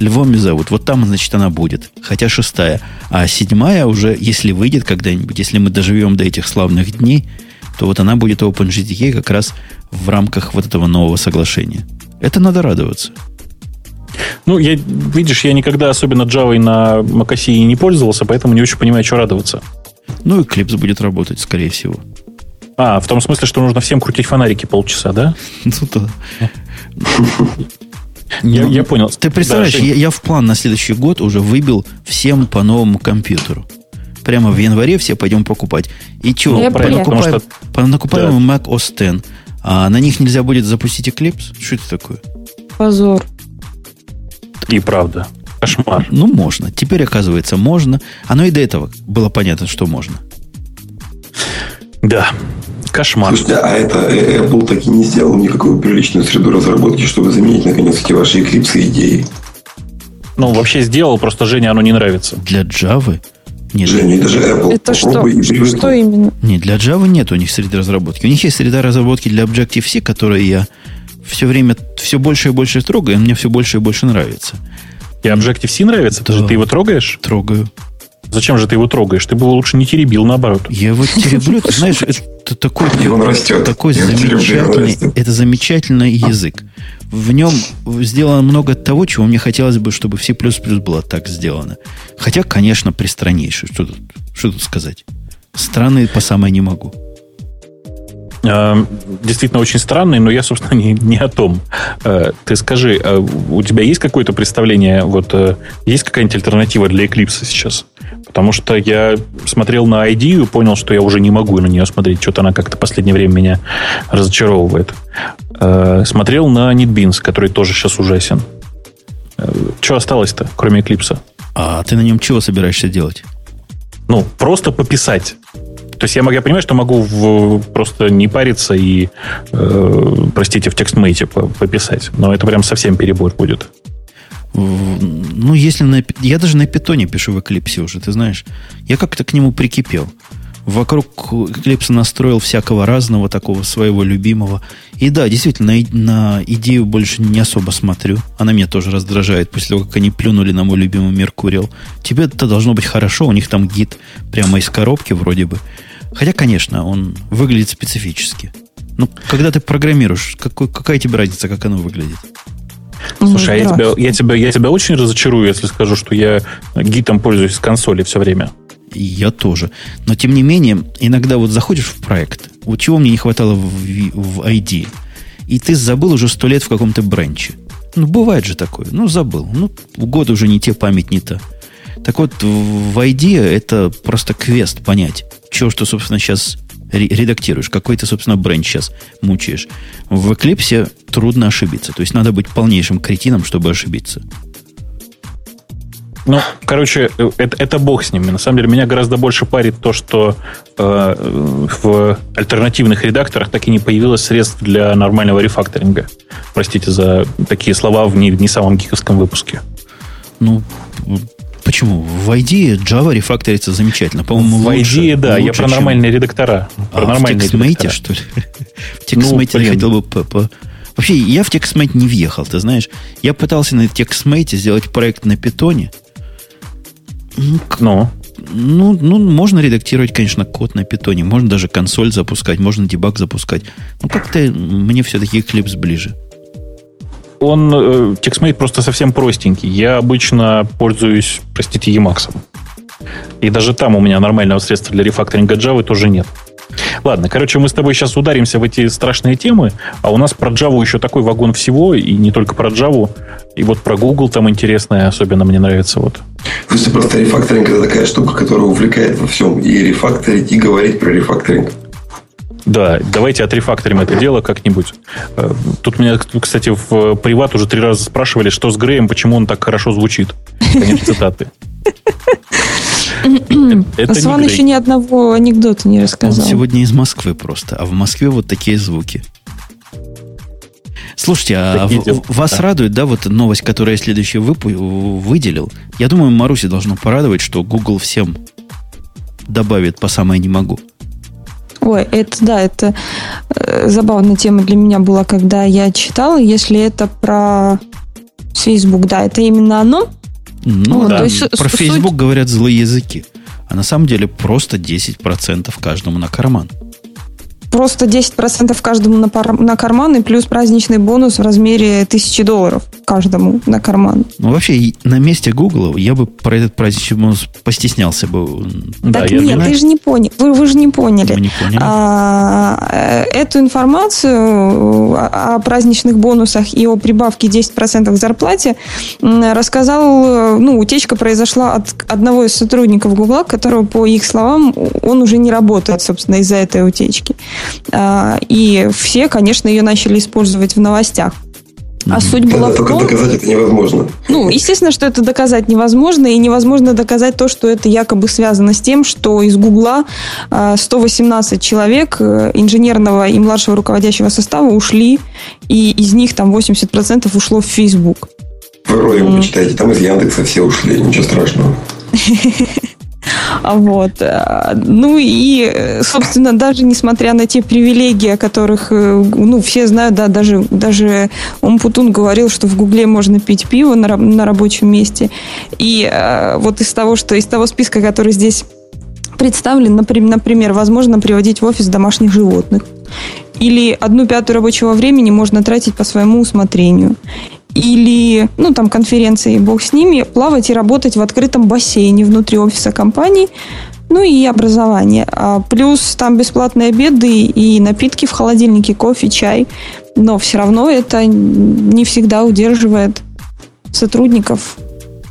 Львом зовут. Вот там, значит, она будет. Хотя шестая. А седьмая уже, если выйдет когда-нибудь, если мы доживем до этих славных дней, то вот она будет OpenGDK как раз в рамках вот этого нового соглашения. Это надо радоваться. Ну, я, видишь, я никогда особенно Java на macOS не пользовался, поэтому не очень понимаю, что радоваться. Ну и Clips будет работать, скорее всего. А, в том смысле, что нужно всем крутить фонарики полчаса, да? Ну да. Я, Ну, я понял. Ты представляешь, Да, я, я в план на следующий год уже выбил всем по новому компьютеру. Прямо в январе все пойдем покупать. И правильно, потому понакупаем, что- понакупаем Mac OS X, а на них нельзя будет запустить Eclipse? Что это такое? Позор. И правда. Кошмар. Ну, можно. Теперь, оказывается, можно. Оно и до этого было понятно, что можно. Да. Кошмар. Слушайте, а это э, Apple таки не сделал никакую приличную среду разработки, чтобы заменить, наконец, эти ваши Eclipse идеи. Ну, вообще сделал, просто Жене оно не нравится. Для Java? Нет, Женя, это же Apple. Это что? Попробуй и. Что именно? нет, для Java нет у них среды разработки. У них есть среда разработки для Objective-C, которую я все время все больше и больше трогаю, и мне все больше и больше нравится. И Objective-C нравится? Да. ты его трогаешь? Трогаю. Зачем же ты его трогаешь? Ты бы его лучше не теребил, наоборот. Я его тереблю, ты знаешь, это такой, он растет. такой он замечательный, растет. это замечательный язык. В нем сделано много того, чего мне хотелось бы, чтобы в C++ было так сделано. Хотя, конечно, пристраннейший. Что тут, что тут сказать? Странный по самой не могу. Э, Действительно очень странный, но я, собственно, не, не о том. Э, Ты скажи, э, у тебя есть какое-то представление, вот э, есть какая-нибудь альтернатива для Eclipse сейчас? Потому что я смотрел на ID и понял, что я уже не могу на нее смотреть. Что-то она как-то в последнее время меня разочаровывает. Э, Смотрел на NetBeans, который тоже сейчас ужасен. Что осталось-то, кроме Eclipse? А ты на нем чего собираешься делать? Ну, просто пописать. То есть я, я понимаю, что могу в- просто не париться и, э, простите, в текстмейте по- пописать. Но это прям совсем перебор будет. Ну, если на... Я даже на питоне пишу в Eclipse уже, ты знаешь. Я как-то к нему прикипел. Вокруг Eclipse настроил всякого разного, такого своего любимого. И да, действительно, на, на идею больше не особо смотрю. Она меня тоже раздражает после того, как они плюнули на мой любимый Меркуриал. Тебе это должно быть хорошо, у них там гид прямо из коробки вроде бы. Хотя, конечно, он выглядит специфически. Ну, когда ты программируешь, какой, какая тебе разница, как оно выглядит? Слушай, а я Ну, тебя, я, тебя, я тебя очень разочарую, если скажу, что я гитом пользуюсь с консоли все время. Я тоже. Но, тем не менее, иногда вот заходишь в проект, вот чего мне не хватало в, в ID, и ты забыл уже сто лет в каком-то бренче. Ну, бывает же такое. Ну, забыл. Ну, год уже не те, память не та. Так вот, в ID это просто квест понять, что, что, собственно, сейчас редактируешь, какой ты, собственно, бренд сейчас мучаешь. В Eclipse трудно ошибиться. То есть надо быть полнейшим кретином, чтобы ошибиться. Ну, короче, э, это, это бог с ними. На самом деле, меня гораздо больше парит то, что э, в альтернативных редакторах так и не появилось средств для нормального рефакторинга. Простите за такие слова в не, не самом гиковском выпуске. Ну, почему? В ID Java рефакторится замечательно. По-моему, в лучше, ID, да, я лучше, про чем- нормальные редактора. А, Про в нормальные TextMate, редактора. что ли? В TextMate я блин. хотел бы... по- по- Вообще, я в TextMate не въехал, ты знаешь. Я пытался на TextMate сделать проект на питоне. Ну, к- Ну, ну, ну, можно редактировать, конечно, код на питоне. Можно даже консоль запускать, можно дебаг запускать. Ну, как-то мне все-таки Eclipse ближе. Он, э, TextMate просто совсем простенький. Я обычно пользуюсь, простите, Emacs. И даже там у меня нормального средства для рефакторинга Java тоже нет. Ладно, короче, мы с тобой сейчас ударимся в эти страшные темы, а у нас про Java еще такой вагон всего, и не только про Java, и вот про Google там интересное, особенно мне нравится вот. Слушайте, просто рефакторинг это такая штука, которая увлекает во всем. И рефакторить, и говорить про рефакторинг. Да, давайте отрефакторим это дело как-нибудь. Э, Тут меня, кстати, в приват уже три раза спрашивали, что с Греем, почему он так хорошо звучит. Конец цитаты. Это Сван не еще ни одного анекдота не Он рассказал. сегодня из Москвы просто, а в Москве вот такие звуки. Слушайте, а Такие в- дела. вас Да. радует, да, вот новость, которую я следующую выпу- выделил? Я думаю, Маруси должно порадовать, что Google всем добавит по самое не могу. Ой, это да, это э, забавная тема для меня была, когда я читала. Если это про Facebook, да, это именно оно. Ну, Ну, да, то есть про суть- Facebook говорят злые языки. А на самом деле просто 10% каждому на карман. Просто 10% каждому на, пар- на карман и плюс праздничный бонус в размере 1000 долларов. Каждому на карман. Ну, вообще, на месте Google я бы про этот праздничный бонус постеснялся бы. Да, так нет, знаю. ты же не понял. Вы, вы же не поняли. Мы не поняли. А, э, эту информацию о праздничных бонусах и о прибавке 10% к зарплате рассказал, ну, утечка произошла от одного из сотрудников Google, которого, по их словам, он уже не работает, собственно, из-за этой утечки. А, и все, конечно, ее начали использовать в новостях. А суть была в том... доказать это невозможно. Ну, естественно, что это доказать невозможно, и невозможно доказать то, что это якобы связано с тем, что из Гугла 118 человек э, инженерного и младшего руководящего состава ушли, и из них там 80% ушло в Facebook. Вы ролик почитайте, там из Яндекса все ушли, ничего страшного. Вот. Ну и, собственно, даже несмотря на те привилегии, о которых, э, ну, все знают, да, даже, даже Умпутун говорил, что в Гугле можно пить пиво на, на рабочем месте. И э, вот из того, что из того списка, который здесь представлен, например, возможно приводить в офис домашних животных. Или одну пятую рабочего времени можно тратить по своему усмотрению или, ну, там, конференции, бог с ними, плавать и работать в открытом бассейне внутри офиса компании, ну и образование. А плюс там бесплатные обеды и напитки в холодильнике, кофе, чай. Но все равно это не всегда удерживает сотрудников.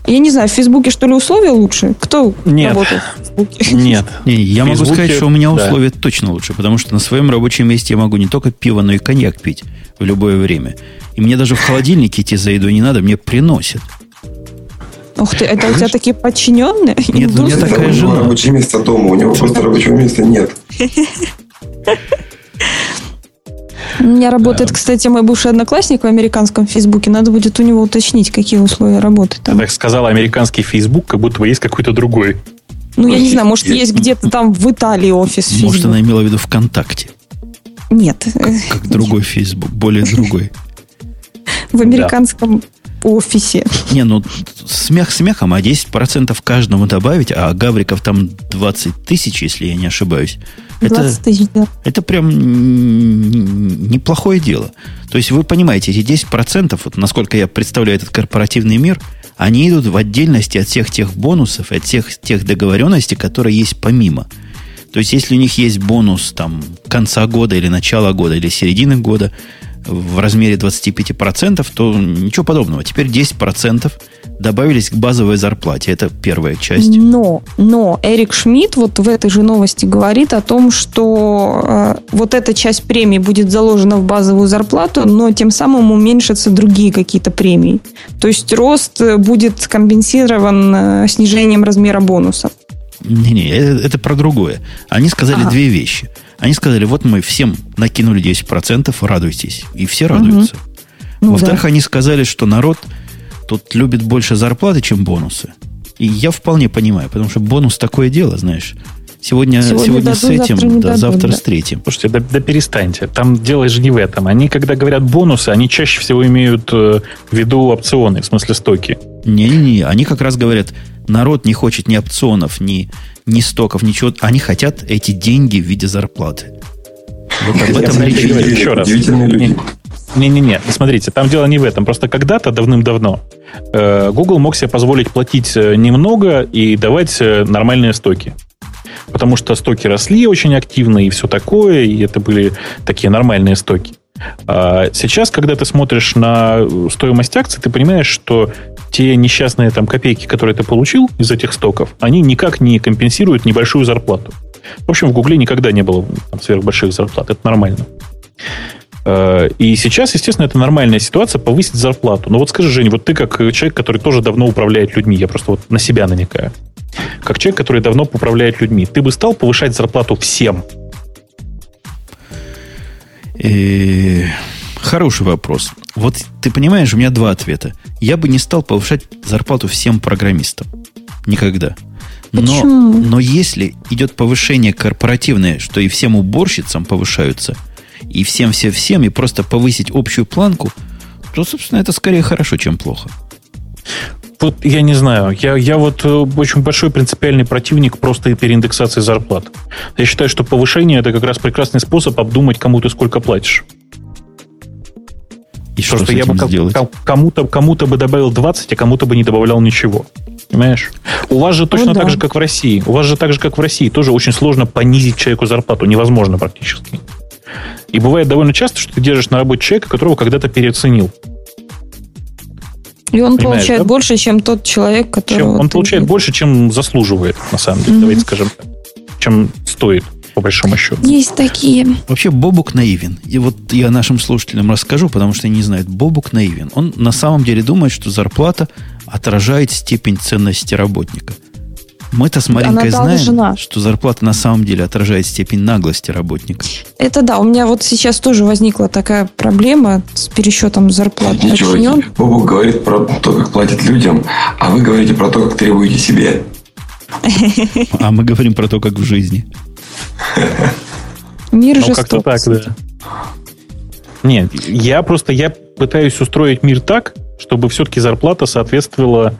Я не знаю, в Фейсбуке что ли условия лучше? Кто Нет. работает в Фейсбуке? Нет. Не, я могу сказать, что у меня условия да. точно лучше, потому что на своем рабочем месте я могу не только пиво, но и коньяк пить в любое время. И мне даже в холодильник идти за едой не надо, мне приносят. Ух ты, это у тебя такие подчиненные? Нет, у меня такая жена. рабочее место дома, у него просто рабочего места нет. У меня работает, да. кстати, мой бывший одноклассник в американском Фейсбуке. Надо будет у него уточнить, какие условия работы там. Ты так сказала американский Фейсбук, как будто бы есть какой-то другой. Ну, я не знаю, может, есть где-то там в Италии офис Может, Facebook. она имела в виду ВКонтакте. Нет. Как, как другой Фейсбук, более другой в американском. Офисе. Не, ну смех смехом, а 10% каждому добавить, а гавриков там 20 тысяч, если я не ошибаюсь. 20 это, тысяч, да. Это прям неплохое дело. То есть вы понимаете, эти 10%, вот насколько я представляю этот корпоративный мир, они идут в отдельности от всех тех бонусов, от всех тех договоренностей, которые есть помимо. То есть, если у них есть бонус там конца года или начала года или середины года, в размере 25%, то ничего подобного. Теперь 10% добавились к базовой зарплате. Это первая часть. Но, но Эрик Шмидт вот в этой же новости говорит о том, что э, вот эта часть премии будет заложена в базовую зарплату, но тем самым уменьшатся другие какие-то премии. То есть рост будет компенсирован э, снижением размера бонуса. Не-не, это, это про другое. Они сказали ага. две вещи – они сказали, вот мы всем накинули 10%, радуйтесь. И все радуются. Угу. Ну, Во-вторых, да. они сказали, что народ тут любит больше зарплаты, чем бонусы. И я вполне понимаю, потому что бонус такое дело, знаешь. Сегодня, сегодня, сегодня дадут, с этим, завтра, да, дадут, завтра да. с третьим. Слушайте, да, да перестаньте. Там дело же не в этом. Они, когда говорят бонусы, они чаще всего имеют э, в виду опционы, в смысле стоки. Не-не-не, они как раз говорят, народ не хочет ни опционов, ни ни стоков, ничего. Они хотят эти деньги в виде зарплаты. Вот об этом речь идет. Еще раз. Не-не-не, смотрите, там дело не в этом. Просто когда-то, давным-давно, э, Google мог себе позволить платить э, немного и давать э, нормальные стоки. Потому что стоки росли очень активно и все такое, и это были такие нормальные стоки. А сейчас, когда ты смотришь на стоимость акций, ты понимаешь, что те несчастные там копейки, которые ты получил из этих стоков, они никак не компенсируют небольшую зарплату. В общем, в Гугле никогда не было там, сверхбольших зарплат. Это нормально. Э, и сейчас, естественно, это нормальная ситуация повысить зарплату. Но вот скажи, Жень, вот ты как человек, который тоже давно управляет людьми, я просто вот на себя намекаю. Как человек, который давно управляет людьми, ты бы стал повышать зарплату всем? И... Хороший вопрос. Вот ты понимаешь, у меня два ответа. Я бы не стал повышать зарплату всем программистам. Никогда. Но, но если идет повышение корпоративное, что и всем уборщицам повышаются, и всем-всем-всем, и просто повысить общую планку, то, собственно, это скорее хорошо, чем плохо. Вот я не знаю. Я, я вот э, очень большой принципиальный противник просто переиндексации зарплат. Я считаю, что повышение это как раз прекрасный способ обдумать, кому ты сколько платишь. И что, что я бы кому-то, кому-то бы добавил 20, а кому-то бы не добавлял ничего. Понимаешь? У вас же точно ну, да. так же, как в России. У вас же так же, как в России. Тоже очень сложно понизить человеку зарплату. Невозможно практически. И бывает довольно часто, что ты держишь на работе человека, которого когда-то переоценил. И он Понимаешь, получает да? больше, чем тот человек, который... Чем, он получает видишь. больше, чем заслуживает, на самом деле, mm-hmm. давайте скажем так. Чем стоит по большому счету. Есть такие. Вообще Бобук наивен. И вот я нашим слушателям расскажу, потому что они не знают. Бобук наивен. Он на самом деле думает, что зарплата отражает степень ценности работника. Мы-то с Маринкой знаем, должна. что зарплата на самом деле отражает степень наглости работника. Это да, у меня вот сейчас тоже возникла такая проблема с пересчетом зарплат. Ничего, Начнем. Бобук говорит про то, как платят людям, а вы говорите про то, как требуете себе. А мы говорим про то, как в жизни. Мир ну, как-то так, да. Нет, я просто я пытаюсь устроить мир так, чтобы все-таки зарплата соответствовала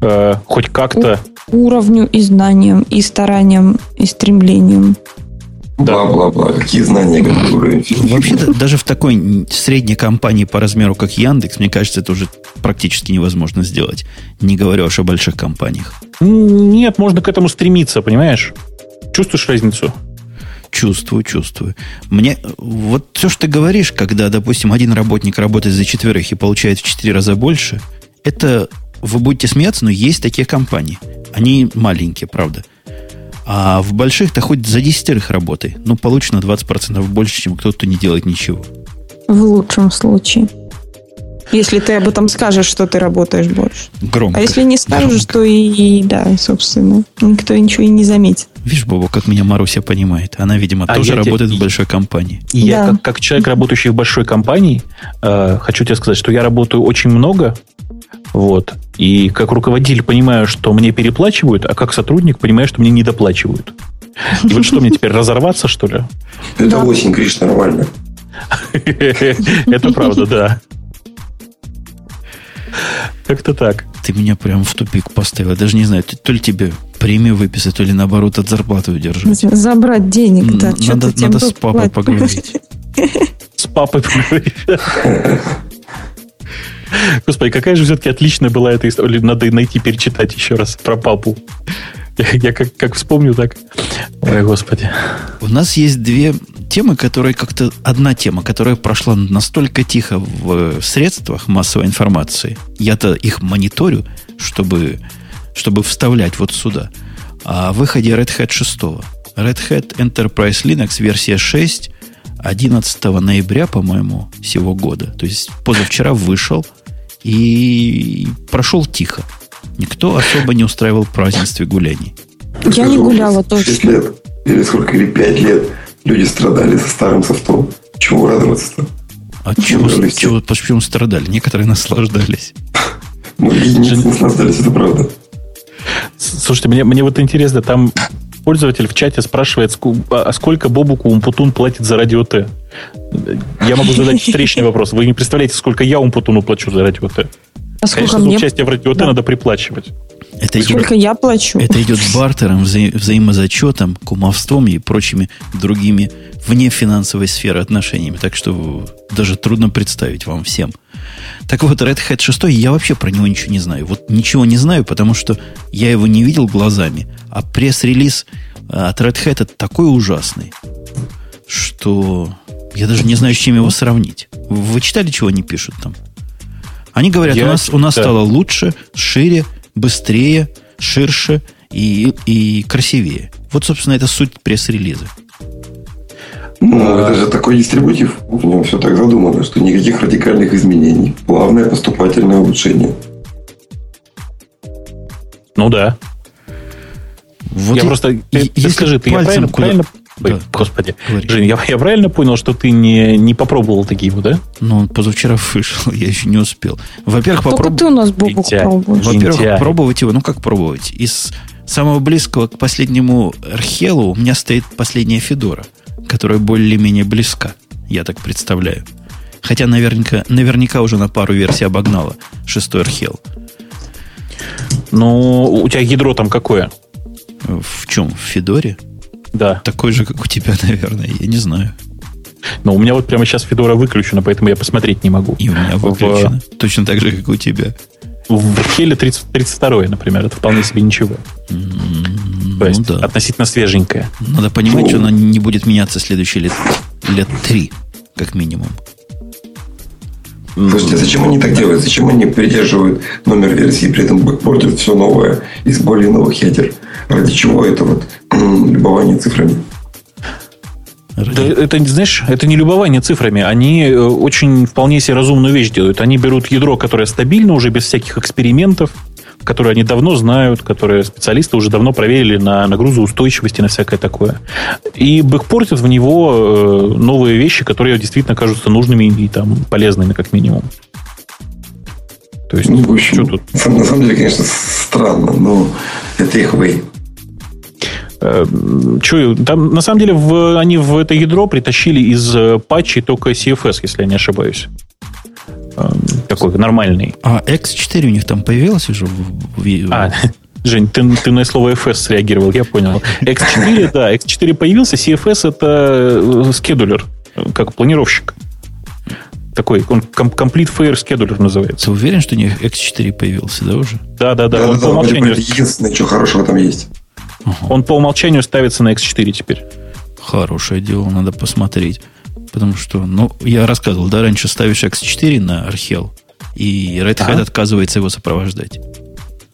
э, хоть как-то уровню и знаниям, и стараниям, и стремлениям. Бла-бла-бла. Какие знания, какой уровень? Вообще, даже в такой средней компании по размеру, как Яндекс, мне кажется, это уже практически невозможно сделать. Не говоря уж о больших компаниях. Нет, можно к этому стремиться, понимаешь? Чувствуешь разницу? Чувствую, чувствую. Мне вот все, что ты говоришь, когда, допустим, один работник работает за четверых и получает в четыре раза больше, это вы будете смеяться, но есть такие компании. Они маленькие, правда. А в больших-то хоть за десятерых работай. Ну, получено 20% больше, чем кто-то не делает ничего. В лучшем случае. Если ты об этом скажешь, что ты работаешь больше. Громко. А если не скажешь, громко. то и, да, собственно, никто ничего и не заметит. Видишь, Бобу, как меня Маруся понимает. Она, видимо, а тоже работает те... в большой компании. И да. я, как, как человек, работающий в большой компании, э, хочу тебе сказать, что я работаю очень много, вот, и как руководитель понимаю, что мне переплачивают, а как сотрудник понимаю, что мне недоплачивают. И вот что мне теперь, разорваться, что ли? Это осень, Криш, нормально. Это правда, да. Как-то так. Ты меня прям в тупик поставил. Даже не знаю, то ли тебе премию выписать, то ли наоборот от зарплаты удержать. Забрать денег, да. Надо, надо с папой поговорить. С папой поговорить. Господи, какая же все-таки отличная была эта история. Надо найти, перечитать еще раз про папу. Я как, как вспомню, так... Ой, господи. У нас есть две темы, которые как-то... Одна тема, которая прошла настолько тихо в средствах массовой информации. Я-то их мониторю, чтобы, чтобы вставлять вот сюда. О выходе Red Hat 6. Red Hat Enterprise Linux версия 6 11 ноября, по-моему, сего года. То есть позавчера вышел и прошел тихо. Никто особо не устраивал празднеств и гуляний. Я не гуляла тоже. 6 лет, или сколько, или 5 лет люди страдали со старым софтом. Чего радоваться-то? А чего, чего, почему страдали? Некоторые наслаждались. Ну, единицы наслаждались, это правда. Слушайте, мне, мне вот интересно, там пользователь в чате спрашивает, а сколько Бобуку Умпутун платит за радио Т? Я могу задать встречный вопрос. Вы не представляете, сколько я Умпутуну плачу за радио Т? А Конечно, за участие в радио да. надо приплачивать. Это Сколько идет, я плачу? Это идет бартером, вза- взаимозачетом, кумовством и прочими другими вне финансовой сферы отношениями. Так что даже трудно представить вам всем. Так вот, Red Hat 6, я вообще про него ничего не знаю. Вот ничего не знаю, потому что я его не видел глазами. А пресс-релиз э, от Red Hat такой ужасный, что я даже не знаю, с чем его сравнить. Вы читали, чего они пишут там? Они говорят, я, у нас, у нас да. стало лучше, шире, быстрее, ширше и, и красивее. Вот, собственно, это суть пресс-релиза. Ну, это же такой дистрибутив. В нем все так задумано, что никаких радикальных изменений. Плавное поступательное улучшение. Ну да. Вот я и, просто... Ты, ты скажи, ты я правильно, куда... правильно Ой, да. Господи. Говори. Жень, я, я правильно понял, что ты не, не попробовал такие вот, да? Ну, он позавчера вышел, я еще не успел. Во-первых, попробовать... ты у нас Бобок пробуешь. Во-первых, пробовать его, ну как пробовать? Из самого близкого к последнему Архелу у меня стоит последняя Федора, которая более-менее близка, я так представляю. Хотя наверняка, наверняка уже на пару версий обогнала шестой Архел. Ну, у тебя ядро там какое? В чем? В Федоре? Да. Такой же, как у тебя, наверное, я не знаю. Но у меня вот прямо сейчас Федора выключена, поэтому я посмотреть не могу. И у меня выключена. В... Точно так же, как у тебя. В Хеле 30, 32 например, это вполне себе ничего. Mm, То есть ну, да. относительно свеженькая. Надо понимать, что она не будет меняться следующие лет, лет три, как минимум. Слушайте, зачем они так делают? Зачем они придерживают номер версии, при этом бэкпортят все новое из более новых ядер? Ради чего это вот любование цифрами? Да, это, знаешь, это не любование цифрами. Они э, очень вполне себе разумную вещь делают. Они берут ядро, которое стабильно, уже без всяких экспериментов, которые они давно знают, которые специалисты уже давно проверили на нагрузоустойчивости, на всякое такое. И бэкпортят в него э, новые вещи, которые действительно кажутся нужными и там, полезными, как минимум. То есть, ну, в общем, что тут? На самом деле, конечно, странно, но это их way. Э, Че, там, на самом деле, в, они в это ядро притащили из э, патчей только CFS, если я не ошибаюсь. Эм, такой нормальный. А X4 у них там появилось уже? В. А, Жень, ты, ты на слово FS среагировал, я понял. X4, да, X4 появился, CFS это э, скедулер, как планировщик. Такой, он Complete Fair Scheduler называется. Ты уверен, что у них X4 появился, да, уже? Да, да, да. да, он да, по умолчанию... Это единственное, что хорошего там есть. Ага. Он по умолчанию ставится на X4 теперь. Хорошее дело, надо посмотреть. Потому что, ну, я рассказывал, да, раньше ставишь X4 на Archel, и Red Hat ага. отказывается его сопровождать.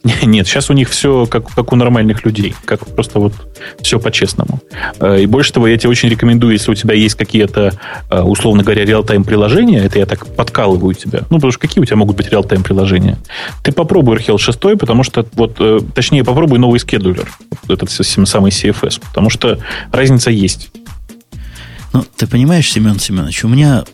Нет, сейчас у них все как, как у нормальных людей, как просто вот все по-честному. Э, и больше того, я тебе очень рекомендую, если у тебя есть какие-то, э, условно говоря, реал-тайм приложения, это я так подкалываю тебя, ну, потому что какие у тебя могут быть реал-тайм приложения? Ты попробуй RHEL 6, потому что, вот, э, точнее, попробуй новый скедулер, этот самый CFS, потому что разница есть. Ну, ты понимаешь, Семен Семенович, у меня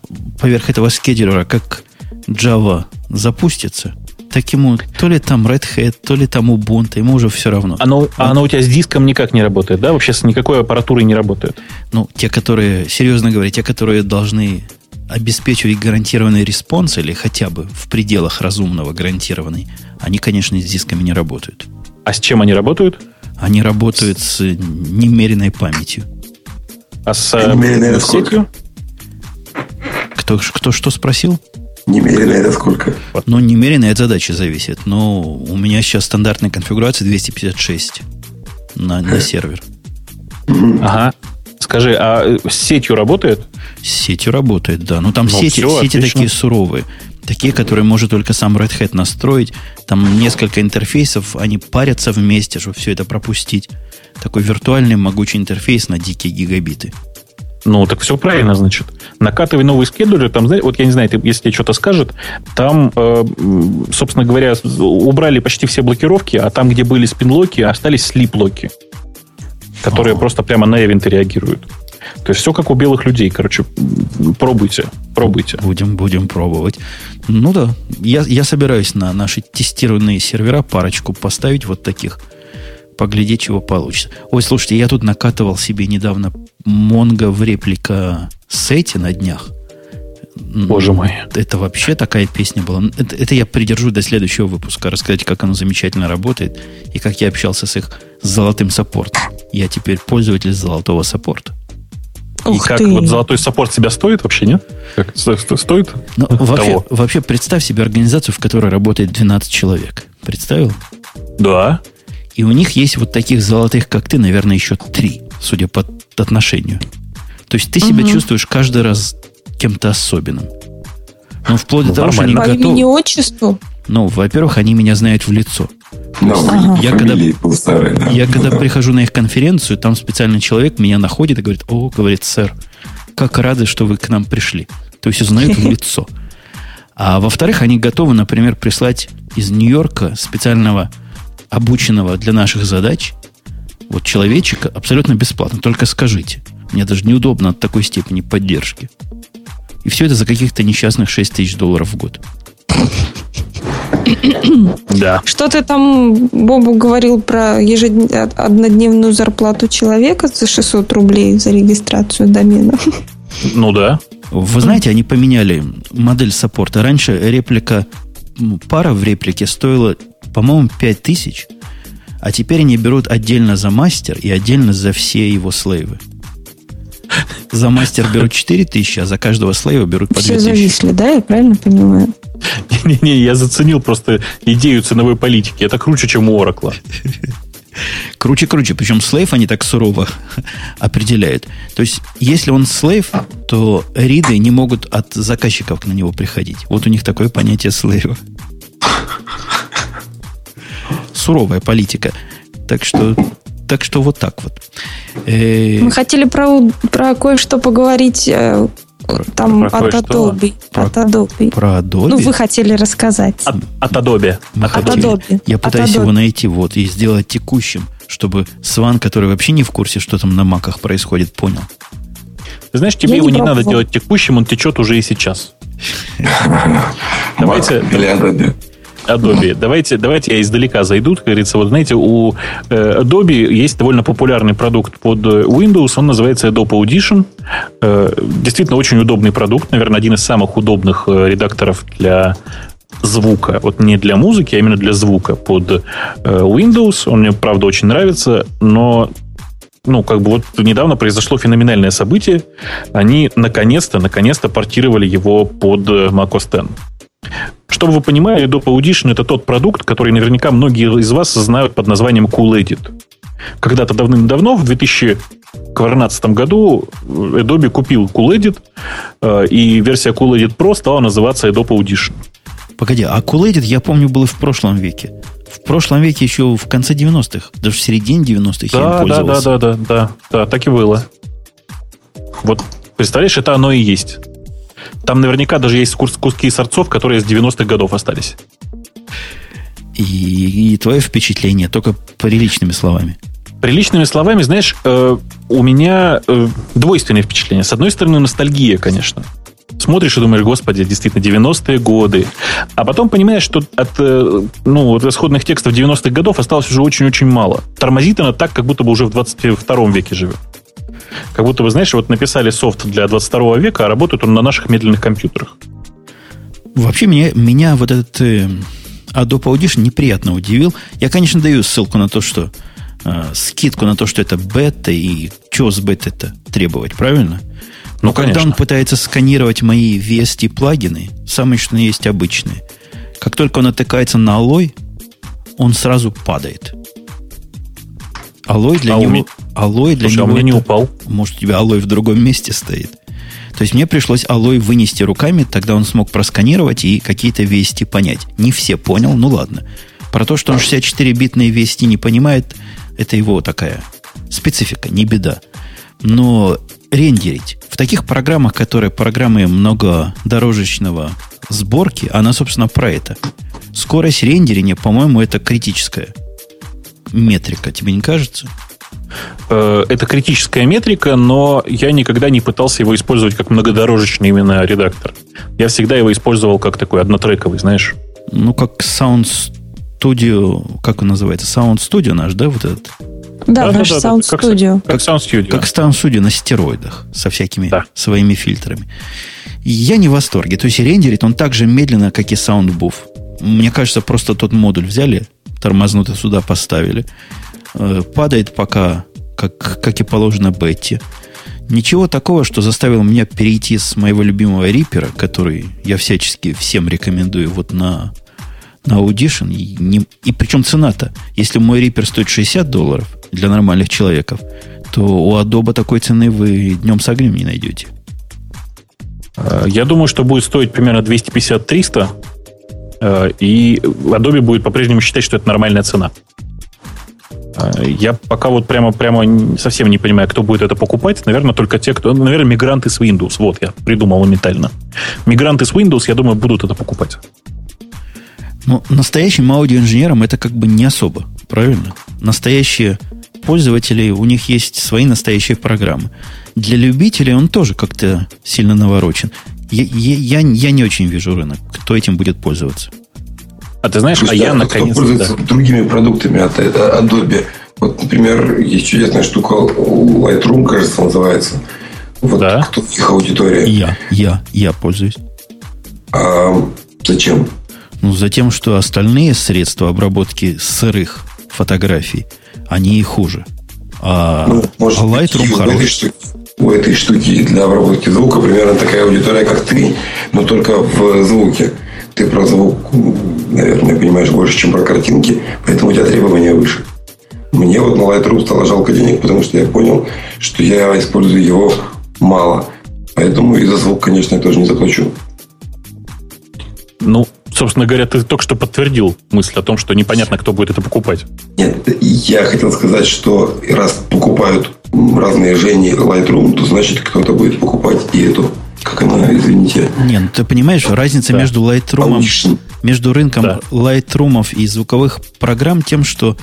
поверх этого скедулера как Java запустится, так ему то ли там Red Hat, то ли там Ubuntu, ему уже все равно. Оно, а оно у тебя с диском никак не работает, да? Вообще с никакой аппаратурой не работает? Ну, те, которые, серьезно говоря, те, которые должны обеспечивать гарантированный response или хотя бы в пределах разумного гарантированный, они, конечно, с дисками не работают. А с чем они работают? Они работают с немеренной памятью. А с, э, с сетью? Кто, кто что спросил? Немерено это сколько? Ну, немерено от задачи зависит. Но у меня сейчас стандартная конфигурация 256 на, на сервер. Ага. Скажи, а э, с сетью работает? С сетью работает, да. Но там ну, сети, все, сети такие суровые. Такие, которые может только сам Red Hat настроить. Там несколько интерфейсов, они парятся вместе, чтобы все это пропустить. Такой виртуальный могучий интерфейс на дикие гигабиты. Ну, так все правильно, значит. Накатывай новый скедулер, там, вот я не знаю, если тебе что-то скажет, там, э, собственно говоря, убрали почти все блокировки, а там, где были спинлоки, остались слип-локи, которые О. просто прямо на эвенты реагируют. То есть все как у белых людей. Короче, пробуйте, пробуйте. Будем, будем пробовать. Ну да, я, я собираюсь на наши тестированные сервера парочку поставить вот таких – поглядеть, чего получится. Ой, слушайте, я тут накатывал себе недавно Монго в реплика сете на днях. Боже мой. Это вообще такая песня была. Это, это я придержу до следующего выпуска, рассказать, как оно замечательно работает и как я общался с их золотым саппортом. Я теперь пользователь золотого саппорта. И как ты. вот золотой саппорт себя стоит вообще, нет? Как, стоит? Ну, вообще, вообще представь себе организацию, в которой работает 12 человек. Представил? Да. И у них есть вот таких золотых, как ты, наверное, еще три, судя по отношению. То есть ты угу. себя чувствуешь каждый раз кем-то особенным. Ну, вплоть ну, до того, что они По готовы... имени отчеству? Ну, во-первых, они меня знают в лицо. No, ага. Я когда, старый, да. я когда прихожу на их конференцию, там специальный человек меня находит и говорит, о, говорит, сэр, как рады, что вы к нам пришли. То есть узнают в лицо. А во-вторых, они готовы, например, прислать из Нью-Йорка специального обученного для наших задач, вот человечека, абсолютно бесплатно. Только скажите. Мне даже неудобно от такой степени поддержки. И все это за каких-то несчастных 6 тысяч долларов в год. Да. Что ты там, Бобу, говорил про ежед... однодневную зарплату человека за 600 рублей за регистрацию домена? Ну да. Вы знаете, они поменяли модель саппорта. Раньше реплика, пара в реплике стоила по-моему, 5000, а теперь они берут отдельно за мастер и отдельно за все его слейвы. За мастер берут 4 тысячи, а за каждого слейва берут по 2 Все тысячи. зависли, да? Я правильно понимаю? Не-не, я заценил просто идею ценовой политики. Это круче, чем у Оракла. Круче, круче. Причем слейв они так сурово определяют. То есть, если он слейв, то риды не могут от заказчиков на него приходить. Вот у них такое понятие слейва. Суровая политика. Так что, так что вот так вот. Э, Мы хотели про, про кое-что поговорить э, там про от? Adobe. Про- От Adobe. про Adobe. Ну, вы хотели рассказать. От, от Adobe. Мы От хотели- Adobe. Я От пытаюсь его Adobe. найти вот и сделать текущим, чтобы Сван, который вообще не в курсе, что там на маках происходит, понял. Ты знаешь, тебе Я его не не надо делать текущим, он течет уже и сейчас. Давайте- Adobe. Давайте, давайте я издалека зайду. Как говорится, вот знаете, у э, Adobe есть довольно популярный продукт под э, Windows, он называется Adobe Audition. Э, действительно очень удобный продукт, наверное, один из самых удобных редакторов для звука. Вот не для музыки, а именно для звука под Windows. Он мне, правда, очень нравится, но ну, как бы вот недавно произошло феноменальное событие. Они наконец-то, наконец-то портировали его под э, macOS X. Чтобы вы понимали, Adobe Audition это тот продукт, который наверняка многие из вас знают под названием Cool Edit. Когда-то давным-давно, в 2012 году, Adobe купил Cool Edit, э, и версия Cool Edit Pro стала называться Adobe Audition. Погоди, а Cool Edit, я помню, был и в прошлом веке. В прошлом веке еще в конце 90-х, даже в середине 90-х я им Да, да, да, пользовался. да, да, да, да, так и было. Вот, представляешь, это оно и есть. Там наверняка даже есть кус- куски сорцов, которые с 90-х годов остались. И, и твое впечатление, только приличными словами. Приличными словами, знаешь, э, у меня э, двойственные впечатления. С одной стороны, ностальгия, конечно. Смотришь и думаешь, господи, действительно, 90-е годы. А потом понимаешь, что от, э, ну, от исходных текстов 90-х годов осталось уже очень-очень мало. Тормозит она так, как будто бы уже в 22 веке живет. Как будто бы, знаешь, вот написали софт для 22 века, а работает он на наших медленных компьютерах. Вообще меня, меня вот этот э, Adobe Audition неприятно удивил. Я, конечно, даю ссылку на то, что э, скидку на то, что это бета и что с бетой-то требовать, правильно? Но Ну, когда конечно. он пытается сканировать мои VST плагины, самые что есть обычные, как только он натыкается на алой, он сразу падает. Алой для А него, меня- алой для Слушай, а него у меня не упал. может, у тебя алой в другом месте стоит. То есть мне пришлось алой вынести руками, тогда он смог просканировать и какие-то вести понять. Не все понял, ну ладно. Про то, что он 64-битные вести не понимает, это его такая специфика, не беда. Но рендерить в таких программах, которые программы многодорожечного сборки, она, собственно, про это. Скорость рендерения, по-моему, это критическая метрика, тебе не кажется? Э, Это критическая метрика, но я никогда не пытался его использовать как многодорожечный именно редактор. Я всегда его использовал как такой однотрековый, знаешь. Ну, как Sound Studio, как он называется? Sound Studio наш, да, вот этот? Да, наш Да-да-да, Sound как- Studio. Как Sound Studio. Как Sound Studio на стероидах со всякими Да. своими фильтрами. Я не в восторге. То есть рендерит он так же медленно, как и Soundbooth. Мне кажется, просто тот модуль взяли, тормознуто сюда поставили. Э, Падает пока, как, как и положено Бетти. Ничего такого, что заставило меня перейти с моего любимого Рипера, который я всячески всем рекомендую вот на, на Audition. И, не- и причем цена-то, если мой Reaper стоит 60 долларов для нормальных человеков, то у Adobe такой цены вы днем с огнем не найдете. Э, Я думаю, что будет стоить примерно 250-300, э, и Adobe будет по-прежнему считать, что это нормальная цена. Э, Я пока вот прямо, прямо совсем не понимаю, кто будет это покупать. Наверное, только те, кто... ну, Наверное, мигранты с Windows. Вот, я придумал моментально. Мигранты с Windows, я думаю, будут это покупать. Но настоящим аудиоинженерам это как бы не особо, правильно? Настоящие пользователи, у них есть свои настоящие программы. Для любителей он тоже как-то сильно наворочен. Я, я, я, не очень вижу рынок, кто этим будет пользоваться. А ты знаешь, а Слушай, я кто наконец-то... пользуется другими продуктами от э, Adobe. Вот, например, есть чудесная штука Lightroom, кажется, называется. Вот Да. кто их аудитория. Я, я, я пользуюсь. А зачем? Ну, за тем, что остальные средства обработки сырых фотографий, они и хуже. А, Ну, может а быть, Lightroom вы хороший. У этой штуки для обработки звука примерно такая аудитория, как ты, но только в звуке. Ты про звук, наверное, понимаешь больше, чем про картинки, поэтому у тебя требования выше. Мне вот на Lightroom стало жалко денег, потому что я понял, что я использую его мало. Поэтому и за звук, конечно, я тоже не заплачу. Ну, собственно говоря, ты только что подтвердил мысль о том, что непонятно, кто будет это покупать. Нет, я хотел сказать, что раз покупают разные Жени Lightroom, то значит кто-то будет покупать и эту как она, извините. Не, ну ты понимаешь, разница да. между Lightroom, между рынком да. Lightroom и звуковых программ тем, что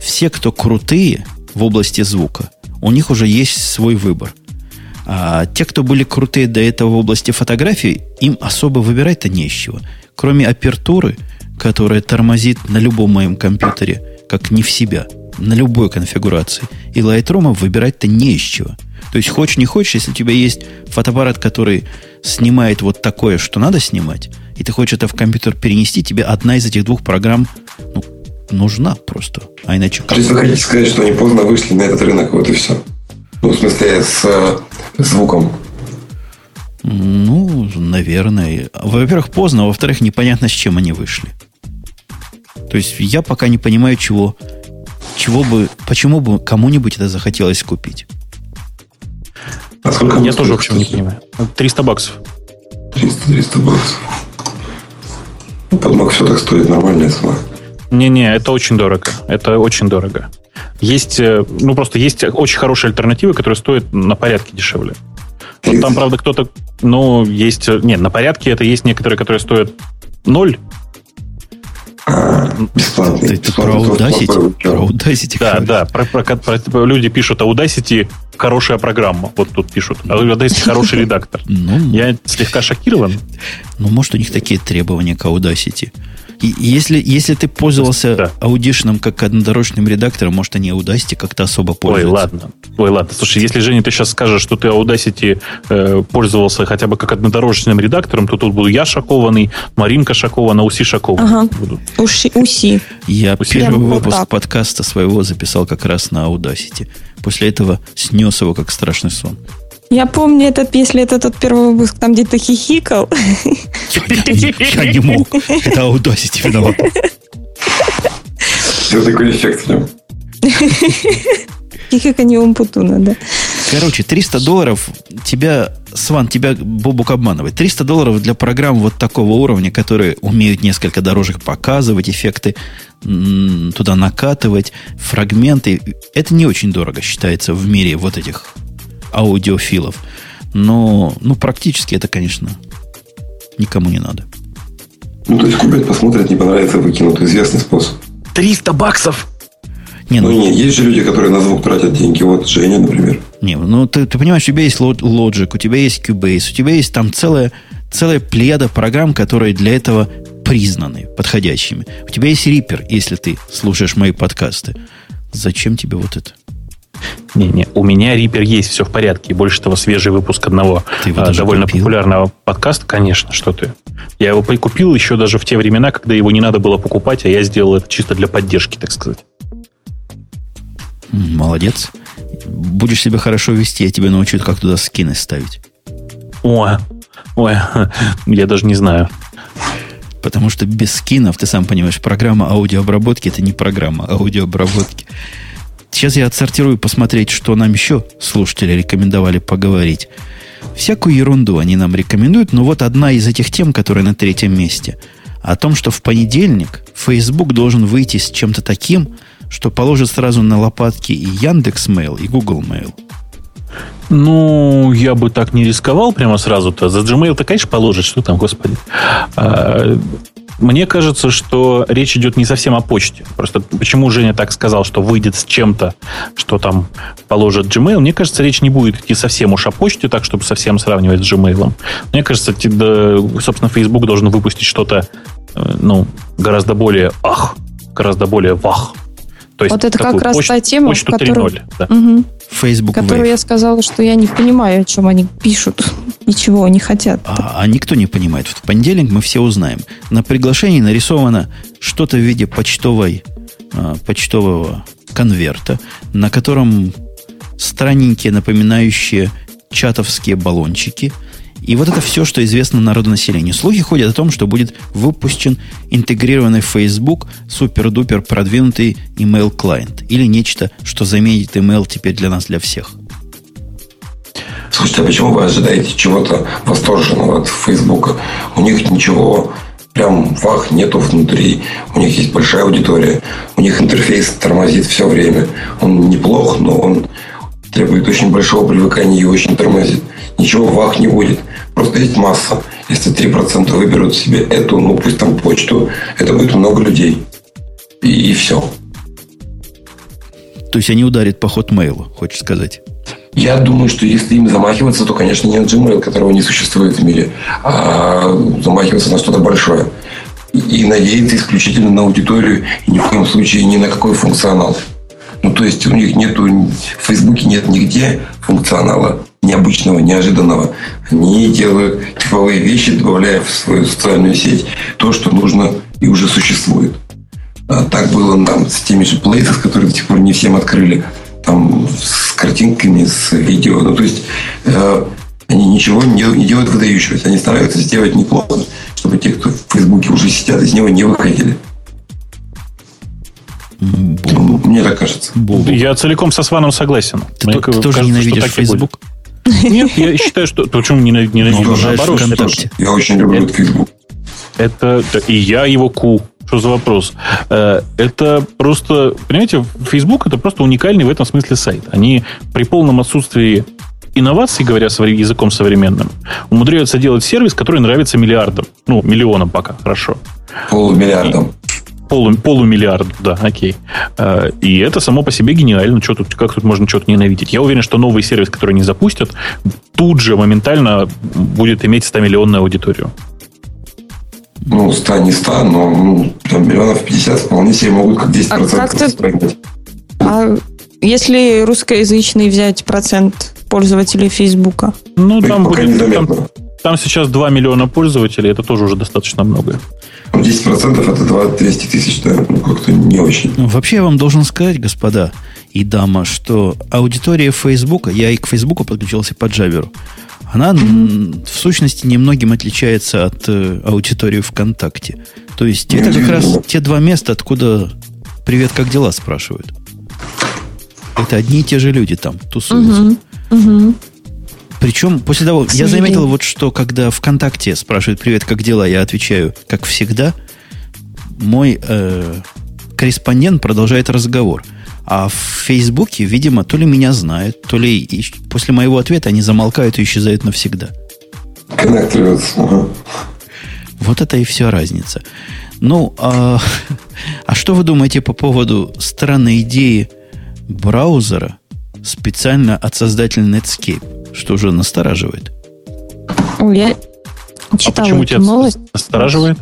все, кто крутые в области звука, у них уже есть свой выбор. А те, кто были крутые до этого в области фотографий, им особо выбирать-то не из чего. Кроме апертуры, которая тормозит на любом моем компьютере, как не в себя, на любой конфигурации. И Lightroom выбирать-то не из чего. То есть, хочешь не хочешь, если у тебя есть фотоаппарат, который снимает вот такое, что надо снимать, и ты хочешь это в компьютер перенести, тебе одна из этих двух программ ну, нужна просто. А иначе? То есть вы хотите сказать, что они поздно вышли на этот рынок, вот и все? Ну, в смысле, с звуком. Ну, наверное. Во-первых, поздно, а во-вторых, непонятно, с чем они вышли. То есть я пока не понимаю, чего, чего бы, почему бы кому-нибудь это захотелось купить? А сколько Я тоже, в общем, не понимаю. 300 баксов. 300, 300 баксов. Ну, все так стоит нормальная цена. Не-не, это очень дорого. Это очень дорого. Есть, э, ну просто есть очень хорошие альтернативы, которые стоят на порядке дешевле. Вот там, правда, кто-то, ну, есть, э, нет, на порядке это есть некоторые, которые стоят ноль бесплатный. Про Audacity? Про Audacity. Да, да. Про, про, про, про, люди пишут Audacity хорошая программа. Вот тут пишут. Audacity хороший редактор. Ну, Я слегка шокирован. Ну, может, у них такие требования к Audacity. И если, если ты пользовался да. аудишным как однодорожным редактором, может, они Audacity как-то особо пользуются. Ой, ладно. Ой, ладно. Слушай, если, Женя, ты сейчас скажешь, что ты Audacity э, пользовался хотя бы как однодорожным редактором, то тут буду я шокованный, Маринка шокована, Уси шокована. Ага. Буду. Уши, уси. Я уси. первый Прям выпуск вот подкаста своего записал как раз на Audacity. После этого снес его как страшный сон. Я помню этот, если это тот первый выпуск, там где-то хихикал. Я не мог. Это Audacity виноват. Все такой эффект в нем. Хихиканье Умпутуна, да. Короче, 300 долларов тебя, Сван, тебя Бобук обманывает. 300 долларов для программ вот такого уровня, которые умеют несколько дорожек показывать, эффекты туда накатывать, фрагменты. Это не очень дорого считается в мире вот этих аудиофилов. Но, ну, практически это, конечно, никому не надо. Ну, то есть купят, посмотрят, не понравится, выкинут. Известный способ. 300 баксов! Не, ну, ну не, есть же люди, которые на звук тратят деньги. Вот Женя, например. Не, ну ты, ты понимаешь, у тебя есть Logic, у тебя есть Cubase, у тебя есть там целая, целая плеяда программ, которые для этого признаны подходящими. У тебя есть Reaper, если ты слушаешь мои подкасты. Зачем тебе вот это? Не-не, у меня Reaper есть, все в порядке. И больше того, свежий выпуск одного а, довольно купил? популярного подкаста, конечно, что ты. Я его прикупил еще даже в те времена, когда его не надо было покупать, а я сделал это чисто для поддержки, так сказать. Молодец. Будешь себя хорошо вести, я тебя научу, как туда скины ставить. Ой, ой, я даже не знаю. Потому что без скинов, ты сам понимаешь, программа аудиообработки это не программа аудиообработки. Сейчас я отсортирую посмотреть, что нам еще слушатели рекомендовали поговорить. Всякую ерунду они нам рекомендуют, но вот одна из этих тем, которая на третьем месте, о том, что в понедельник Facebook должен выйти с чем-то таким, что положит сразу на лопатки и Яндекс Mail, и Google Mail. Ну, я бы так не рисковал прямо сразу-то. За Gmail-то, конечно, положит, что там, господи. Мне кажется, что речь идет не совсем о почте. Просто почему Женя так сказал, что выйдет с чем-то, что там положит Gmail. Мне кажется, речь не будет идти совсем уж о почте, так, чтобы совсем сравнивать с Gmail. Мне кажется, собственно, Facebook должен выпустить что-то, э, ну, гораздо более ах, гораздо более вах. То есть вот это как раз та тема, почту которую, да. угу, Facebook которую Wave. я сказала, что я не понимаю, о чем они пишут, ничего они хотят. А, а никто не понимает. В понедельник мы все узнаем. На приглашении нарисовано что-то в виде почтовой, а, почтового конверта, на котором странненькие, напоминающие чатовские баллончики. И вот это все, что известно народонаселению. Слухи ходят о том, что будет выпущен интегрированный Facebook супер-дупер продвинутый email клиент Или нечто, что заменит email теперь для нас, для всех. Слушайте, а почему вы ожидаете чего-то восторженного от Фейсбука? У них ничего прям вах нету внутри. У них есть большая аудитория. У них интерфейс тормозит все время. Он неплох, но он требует очень большого привыкания и очень тормозит. Ничего вах не будет. Просто есть масса. Если 3% выберут себе эту, ну пусть там почту, это будет много людей. И, и все. То есть они ударят по хотмейлу, хочешь сказать? Я думаю, что если им замахиваться, то, конечно, не на Gmail, которого не существует в мире, а замахиваться на что-то большое. И надеяться исключительно на аудиторию и ни в коем случае ни на какой функционал. Ну, то есть у них нету, в Фейсбуке нет нигде функционала необычного, неожиданного. Они делают типовые вещи, добавляя в свою социальную сеть то, что нужно и уже существует. А так было нам с теми же Places, которые до сих пор не всем открыли там с картинками, с видео. Ну, то есть э, они ничего не, не делают выдающегося. Они стараются сделать неплохо, чтобы те, кто в Фейсбуке уже сидят, из него не выходили. Мне так кажется. Я целиком со Сваном согласен. Ты, Мне ты кажется, тоже ненавидишь Facebook? Нет, я считаю, что... Почему ненавижу? Ну, наоборот, я очень люблю этот Facebook. Это, и я его ку. Что за вопрос? Э, это просто, понимаете, Facebook это просто уникальный в этом смысле сайт. Они при полном отсутствии инноваций, говоря языком современным, умудряются делать сервис, который нравится миллиардам. Ну, миллионам пока, хорошо. Полумиллиардам. Полу, полумиллиард, да, окей. Э, и это само по себе гениально. Что тут, как тут можно что-то ненавидеть? Я уверен, что новый сервис, который они запустят, тут же моментально будет иметь 100-миллионную аудиторию ну, 100 не 100, но ну, там миллионов 50 вполне себе могут как 10% а как ты... А если русскоязычный взять процент пользователей Фейсбука? Ну, там будет... Там, там сейчас 2 миллиона пользователей, это тоже уже достаточно много. 10% ну, это 2, 200 тысяч, да, ну, как-то не очень. Ну, вообще, я вам должен сказать, господа и дама, что аудитория Фейсбука, я и к Фейсбуку подключился по Джаверу, она в сущности немногим отличается от э, аудитории ВКонтакте. То есть это как раз те два места, откуда «Привет, как дела?» спрашивают. Это одни и те же люди там тусуются. Угу, угу. Причем после того, я заметил вот, что когда ВКонтакте спрашивают «Привет, как дела?» Я отвечаю, как всегда, мой э, корреспондент продолжает разговор – а в Фейсбуке, видимо, то ли меня знают, то ли после моего ответа они замолкают и исчезают навсегда. Вот это и вся разница. Ну, а, а что вы думаете по поводу странной идеи браузера специально от создателя Netscape? Что уже настораживает? Я читала а почему тебя новость. настораживает?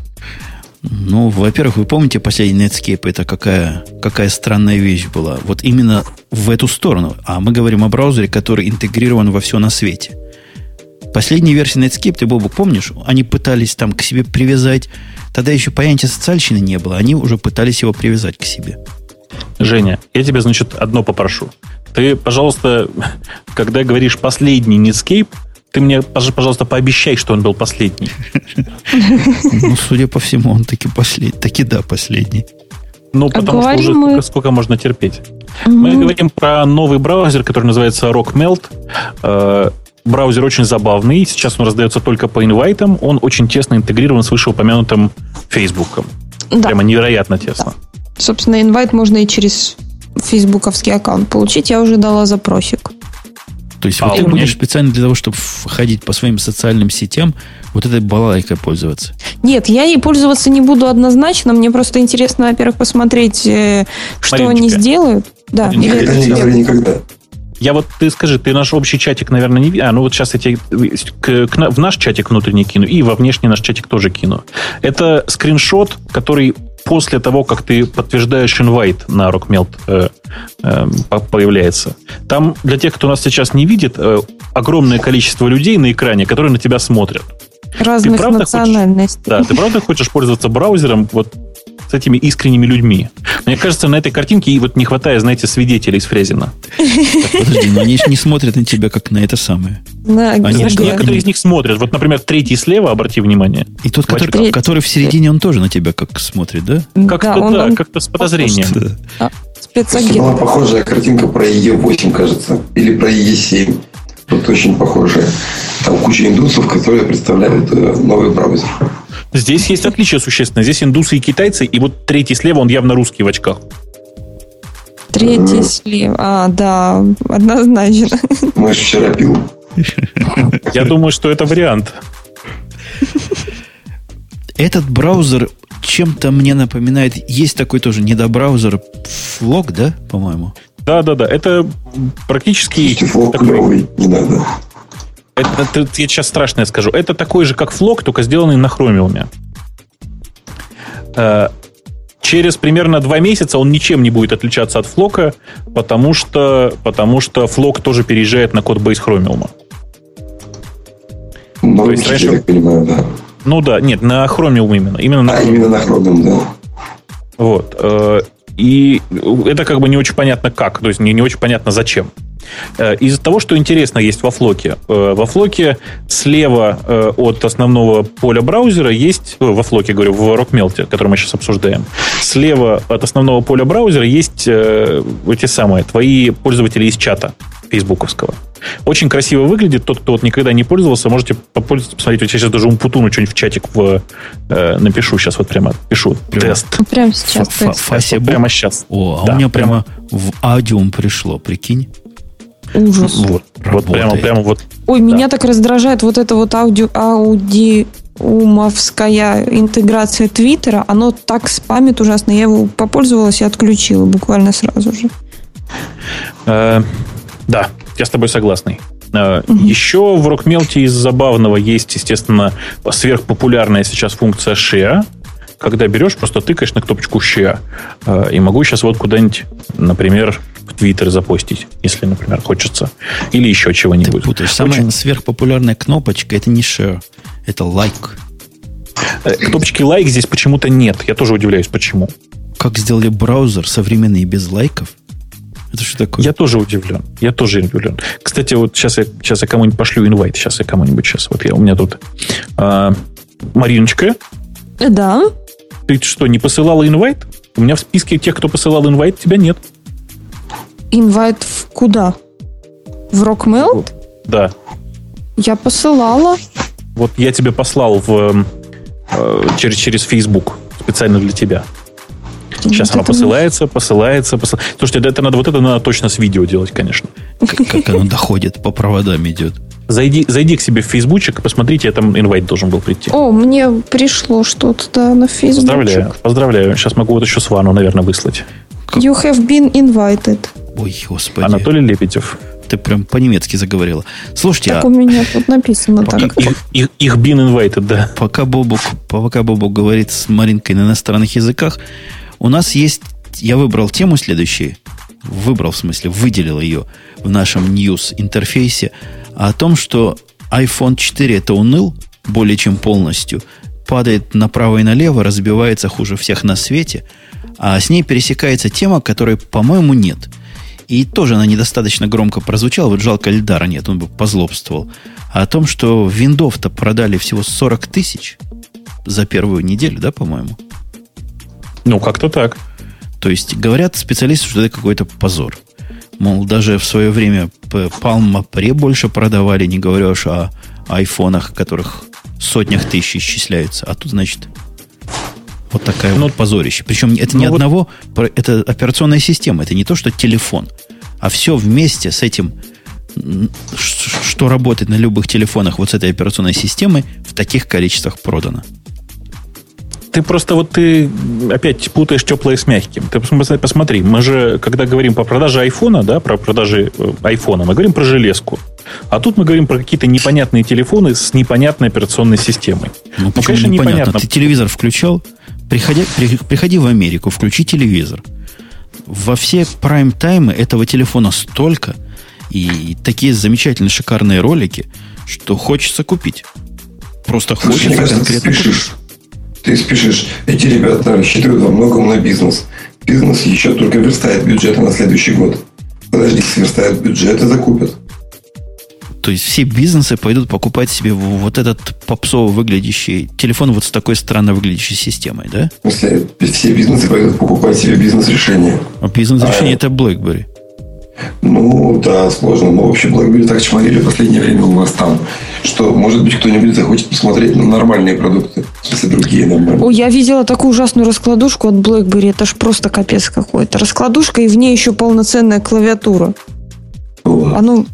Ну, во-первых, вы помните последний Netscape, это какая, какая странная вещь была. Вот именно в эту сторону. А мы говорим о браузере, который интегрирован во все на свете. Последняя версия Netscape, ты, Бобу, помнишь? Они пытались там к себе привязать. Тогда еще понятия социальщины не было. Они уже пытались его привязать к себе. Женя, я тебя, значит, одно попрошу. Ты, пожалуйста, когда говоришь последний Netscape, ты мне, пожалуйста, пообещай, что он был последний. Ну, судя по всему, он таки последний. Таки да, последний. Ну, а потому что уже сколько, можно терпеть. Мы говорим про новый браузер, который называется RockMelt. Э, браузер очень забавный. Сейчас он раздается только по инвайтам. Он очень тесно интегрирован с вышеупомянутым Фейсбуком. Да. Прямо невероятно тесно. Да. Собственно, инвайт можно и через фейсбуковский аккаунт получить. Я уже дала запросик. То есть а вот ты будешь специально для того, чтобы ходить по своим социальным сетям, вот этой балалайкой пользоваться? Нет, я ей пользоваться не буду однозначно. Мне просто интересно, во-первых, посмотреть, э, что Мариночка. они сделают. Да, никогда, никогда, никогда. Я вот, ты скажи, ты наш общий чатик, наверное, не... А, ну вот сейчас я тебе к, к, в наш чатик внутренний кину и во внешний наш чатик тоже кину. Это скриншот, который после того, как ты подтверждаешь инвайт на RockMelt э, э, появляется. Там для тех, кто нас сейчас не видит, э, огромное количество людей на экране, которые на тебя смотрят. Разных национальностей. Хочешь, да, ты правда хочешь пользоваться браузером вот с этими искренними людьми. Мне кажется, на этой картинке и вот не хватает, знаете, свидетелей из Фрезина. Подожди, но они не смотрят на тебя, как на это самое. Знаешь, некоторые из них смотрят. Вот, например, третий слева, обрати внимание. И тот, который, в середине, он тоже на тебя как смотрит, да? Как-то, да, как-то с подозрением. Была спецагент. похожая картинка про Е8, кажется, или про Е7. Вот очень похожая. Там куча индусов, которые представляют э, новый браузер. Здесь есть отличие существенное. Здесь индусы и китайцы, и вот третий слева, он явно русский в очках. Третий слева. А, да, однозначно. Мышь вчера пил. Я думаю, что это вариант. Этот браузер чем-то мне напоминает... Есть такой тоже недобраузер Flock, да, по-моему? Да-да-да, это практически... Флок такой- клевый, не надо. Это, это- я сейчас страшное скажу. Это такой же, как флок, только сделанный на хромиуме. Э, Через примерно два месяца он ничем не будет отличаться от Flock а, потому что, потому что Flock тоже переезжает на code base Chromium а. Но есть я раньше- так понимаю, да. Ну да, нет, на Chromium именно. Именно на А, именно на Chromium, да. Вот. э, И это как бы не очень понятно как, то есть не, не очень понятно зачем. Э, Из-за того, что интересно есть во Flock е. э, Во Flock е слева э, от основного поля браузера есть, во Flock е, говорю, в Rockmelt, который мы сейчас обсуждаем, слева от основного поля браузера есть эти самые, твои пользователи из чата фейсбуковского. Очень красиво выглядит. Тот, кто вот никогда не пользовался, можете попользоваться, посмотреть. Вот я сейчас даже Умпутуну что-нибудь в чатик в, э, напишу. Сейчас вот прямо пишу. Прямо. Тест. Прямо сейчас. Facebook? Прямо сейчас. О, а Да, у меня прямо, в аудиум пришло, прикинь. Ужас. Вот, вот прямо, прямо вот. Ой, меня так раздражает вот это вот аудио, аудиумовская интеграция Твиттера. Оно так спамит ужасно. Я его попользовалась и отключила буквально сразу же. э, да, я с тобой согласный. Мгм. Еще в Рокмелте из забавного есть, естественно, сверхпопулярная сейчас функция Share, когда берешь, просто тыкаешь на кнопочку Share. Э, И могу сейчас вот куда-нибудь, например, в Твиттер запостить, если, например, хочется. Или еще Ты чего-нибудь. путаешь. Самая Очень- сверхпопулярная кнопочка это не share, это лайк. Э, Кнопочки лайк здесь почему-то нет. Я тоже удивляюсь, почему. Как сделали браузер современный без лайков? Это что такое? Я тоже удивлен. Я тоже удивлен. Кстати, вот сейчас я, сейчас я кому-нибудь пошлю инвайт. Сейчас я кому-нибудь сейчас. Вот я, у меня тут а, Мариночка, Да. Ты что, не посылала инвайт? У меня в списке тех, кто посылал инвайт, тебя нет. Инвайт в куда? В Rockmail? Да. Я посылала. Вот я тебе послал в, эм, э, через, через Facebook специально для тебя. Сейчас Вот она посылается, посылается, посылается. Слушайте, это надо, вот это надо точно с видео делать, конечно. Как, как оно доходит, по проводам идет. Зайди, зайди к себе в фейсбучик и посмотрите, я там инвайт должен был прийти. О, мне пришло что-то да, на Facebook. Поздравляю, поздравляю. Сейчас могу вот еще Свану, наверное, выслать. You have been invited. Ой, господи. Анатолий Лебедев. Ты прям по-немецки заговорила. Слушайте, Так а у меня тут написано Пока- так. Их, их, их been invited, да. пока Бобук, пока Бобук говорит с Маринкой на иностранных языках, у нас есть... Я выбрал тему следующую. Выбрал, в смысле, выделил ее в нашем news интерфейсе о том, что iPhone 4 это уныл более чем полностью, падает направо и налево, разбивается хуже всех на свете, а с ней пересекается тема, которой, по-моему, нет. И тоже она недостаточно громко прозвучала. Вот жалко Эльдара нет, он бы позлобствовал. А о том, что виндов-то продали всего 40 тысяч за первую неделю, да, по-моему? Ну, как-то так. То есть говорят специалисты, что это какой-то позор. Мол, даже в свое время Palm Pre больше продавали, не говоря уж о айфонах, которых сотнях тысяч исчисляются. А тут, значит, вот такая Ну, вот позорище. Причем это не ну вот- одного, это операционная система, это не то, что телефон, а все вместе с этим, что работает на любых телефонах вот с этой операционной системой, в таких количествах продано. Ты просто вот ты опять путаешь теплое с мягким. Ты посмотри, мы же, когда говорим по продаже айфона, да, про продажи э, айфона, мы говорим про железку. А тут мы говорим про какие-то непонятные телефоны с непонятной операционной системой. Ну, почему конечно, непонятно? непонятно. Ты телевизор включал? Приходи, при- приходи в Америку, включи телевизор. Во все прайм-таймы этого телефона столько, и такие замечательные, шикарные ролики, что хочется купить. Просто хочется конкретно купить. Ты спешишь. Эти ребята рассчитывают во многом на бизнес. Бизнес еще только верстает бюджеты на следующий год. Подожди, сверстают бюджет и закупят. То есть все бизнесы пойдут покупать себе вот этот попсово выглядящий телефон вот с такой странно выглядящей системой, да? В смысле, все бизнесы пойдут покупать себе бизнес-решения. А бизнес-решение а, это BlackBerry. Ну, да, сложно. Но вообще BlackBerry так чморили в последнее время у вас там, что, может быть, кто-нибудь захочет посмотреть на нормальные продукты. В смысле, другие нормальные. О, я видела такую ужасную раскладушку от BlackBerry. Это ж просто капец какой-то. Раскладушка, и в ней еще полноценная клавиатура. Оно а ну,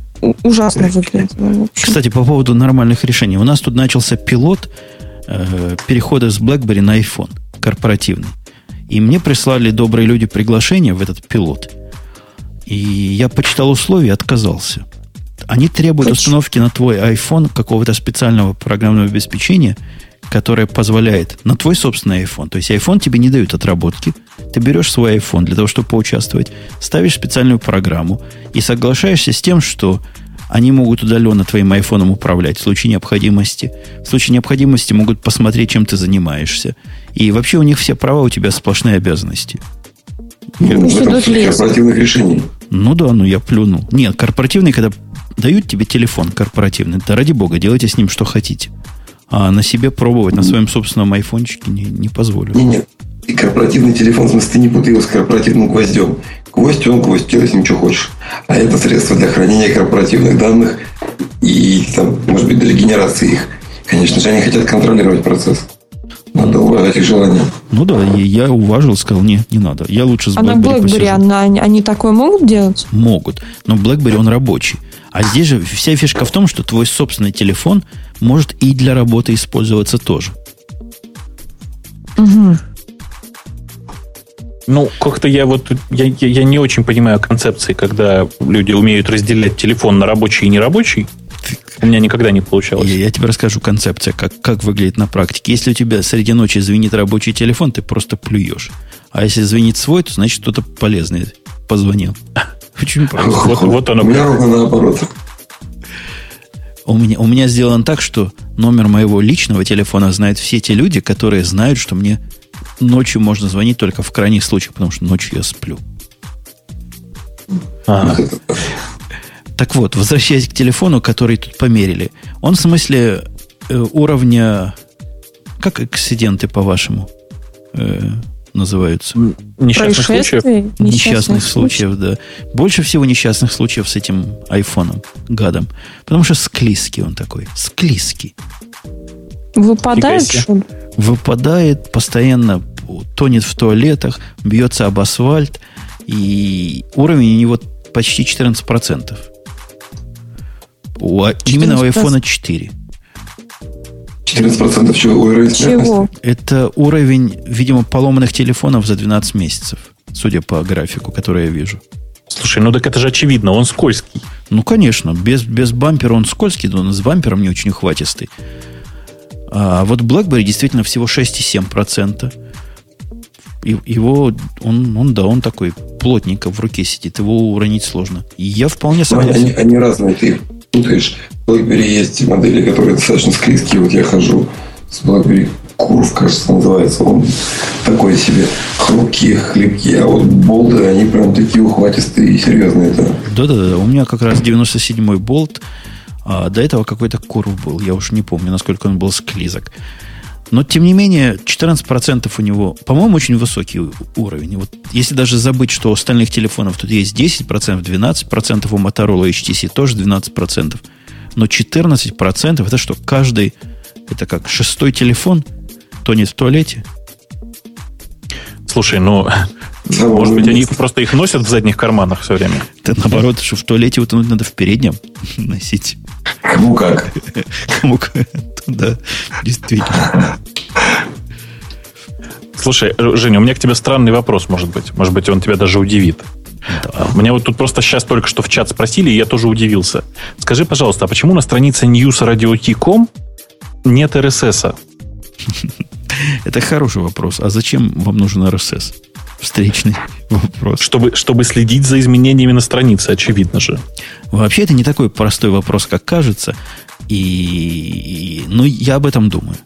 ужасно выглядит. Кстати, по поводу нормальных решений. У нас тут начался пилот э, перехода с BlackBerry на iPhone корпоративный. И мне прислали добрые люди приглашение в этот пилот. И я почитал условия и отказался. Они требуют Почему? установки на твой iPhone какого-то специального программного обеспечения, которое позволяет на твой собственный iPhone. То есть iPhone тебе не дают отработки. Ты берешь свой iPhone для того, чтобы поучаствовать, ставишь специальную программу и соглашаешься с тем, что они могут удаленно твоим айфоном управлять в случае необходимости. В случае необходимости могут посмотреть, чем ты занимаешься. И вообще у них все права, у тебя сплошные обязанности. Ну, в этом корпоративных решений. Ну да, ну я плюнул. Нет, корпоративные, когда дают тебе телефон корпоративный, да ради бога, делайте с ним что хотите. А на себе пробовать на своем собственном айфончике не, не позволю. Нет, нет. И корпоративный телефон, в смысле, ты не путай его с корпоративным гвоздем. Гвоздь, он гвоздь, делай с ним что хочешь. А это средство для хранения корпоративных данных и, там, может быть, для генерации их. Конечно же, они хотят контролировать процесс. Надо уважать их желания. Ну да, я уважил, сказал, нет, не надо. Я лучше с BlackBerry А на BlackBerry она, они такое могут делать? Могут. Но BlackBerry, он рабочий. А здесь же вся фишка в том, что твой собственный телефон может и для работы использоваться тоже. Угу. Ну, как-то я вот я, я, я не очень понимаю концепции, когда люди умеют разделять телефон на рабочий и нерабочий. У меня никогда не получалось. Я, я тебе расскажу концепция, как, как выглядит на практике. Если у тебя среди ночи звенит рабочий телефон, ты просто плюешь. А если звенит свой, то значит кто-то полезный позвонил. Очень просто. Вот, вот оно. У меня ровно наоборот. У меня, у меня сделано так, что номер моего личного телефона знают все те люди, которые знают, что мне ночью можно звонить только в крайних случаях, потому что ночью я сплю. А. Так вот, возвращаясь к телефону, который тут померили. Он в смысле э, уровня... Как эксциденты, по-вашему, э, называются? Несчастных случаев? Несчастных, несчастных случаев, да. Больше всего несчастных случаев с этим айфоном, гадом. Потому что склизкий он такой. Склизкий. Выпадает, что Выпадает, постоянно тонет в туалетах, бьется об асфальт, и уровень у него почти 14%. У, именно у iPhone 4. 14% чего? Уровень Чего? Это уровень, видимо, поломанных телефонов за 12 месяцев, судя по графику, который я вижу. Слушай, ну так это же очевидно, он скользкий. Ну, конечно, без, без бампера он скользкий, но с бампером не очень ухватистый. А вот BlackBerry действительно всего 6,7%. Его, он, он, да, он такой плотненько в руке сидит, его уронить сложно. И я вполне согласен. Они, они разные, ты путаешь. BlackBerry есть модели, которые достаточно склизкие. Вот я хожу с BlackBerry Curve, кажется, называется. Он такой себе хрупкий, хлипкий. А вот болды, они прям такие ухватистые и серьезные. Да. Да-да-да. У меня как раз 97-й болт. А до этого какой-то курв был. Я уж не помню, насколько он был склизок. Но, тем не менее, 14% у него, по-моему, очень высокий уровень. Вот если даже забыть, что у остальных телефонов тут есть 10%, 12%, у Motorola HTC тоже 12%, но 14% это что, каждый, это как шестой телефон тонет в туалете? Слушай, ну, может быть, они просто их носят в задних карманах все время? Да наоборот, что в туалете утонуть надо в переднем носить. Кому как? Кому как, да, действительно. Слушай, Женя, у меня к тебе странный вопрос, может быть. Может быть, он тебя даже удивит. Да. Меня вот тут просто сейчас только что в чат спросили, и я тоже удивился. Скажи, пожалуйста, а почему на странице newsradio.com нет RSS? Это хороший вопрос. А зачем вам нужен RSS? Встречный вопрос. Чтобы, чтобы следить за изменениями на странице, очевидно же. Вообще, это не такой простой вопрос, как кажется. И, и ну, я об этом думаю.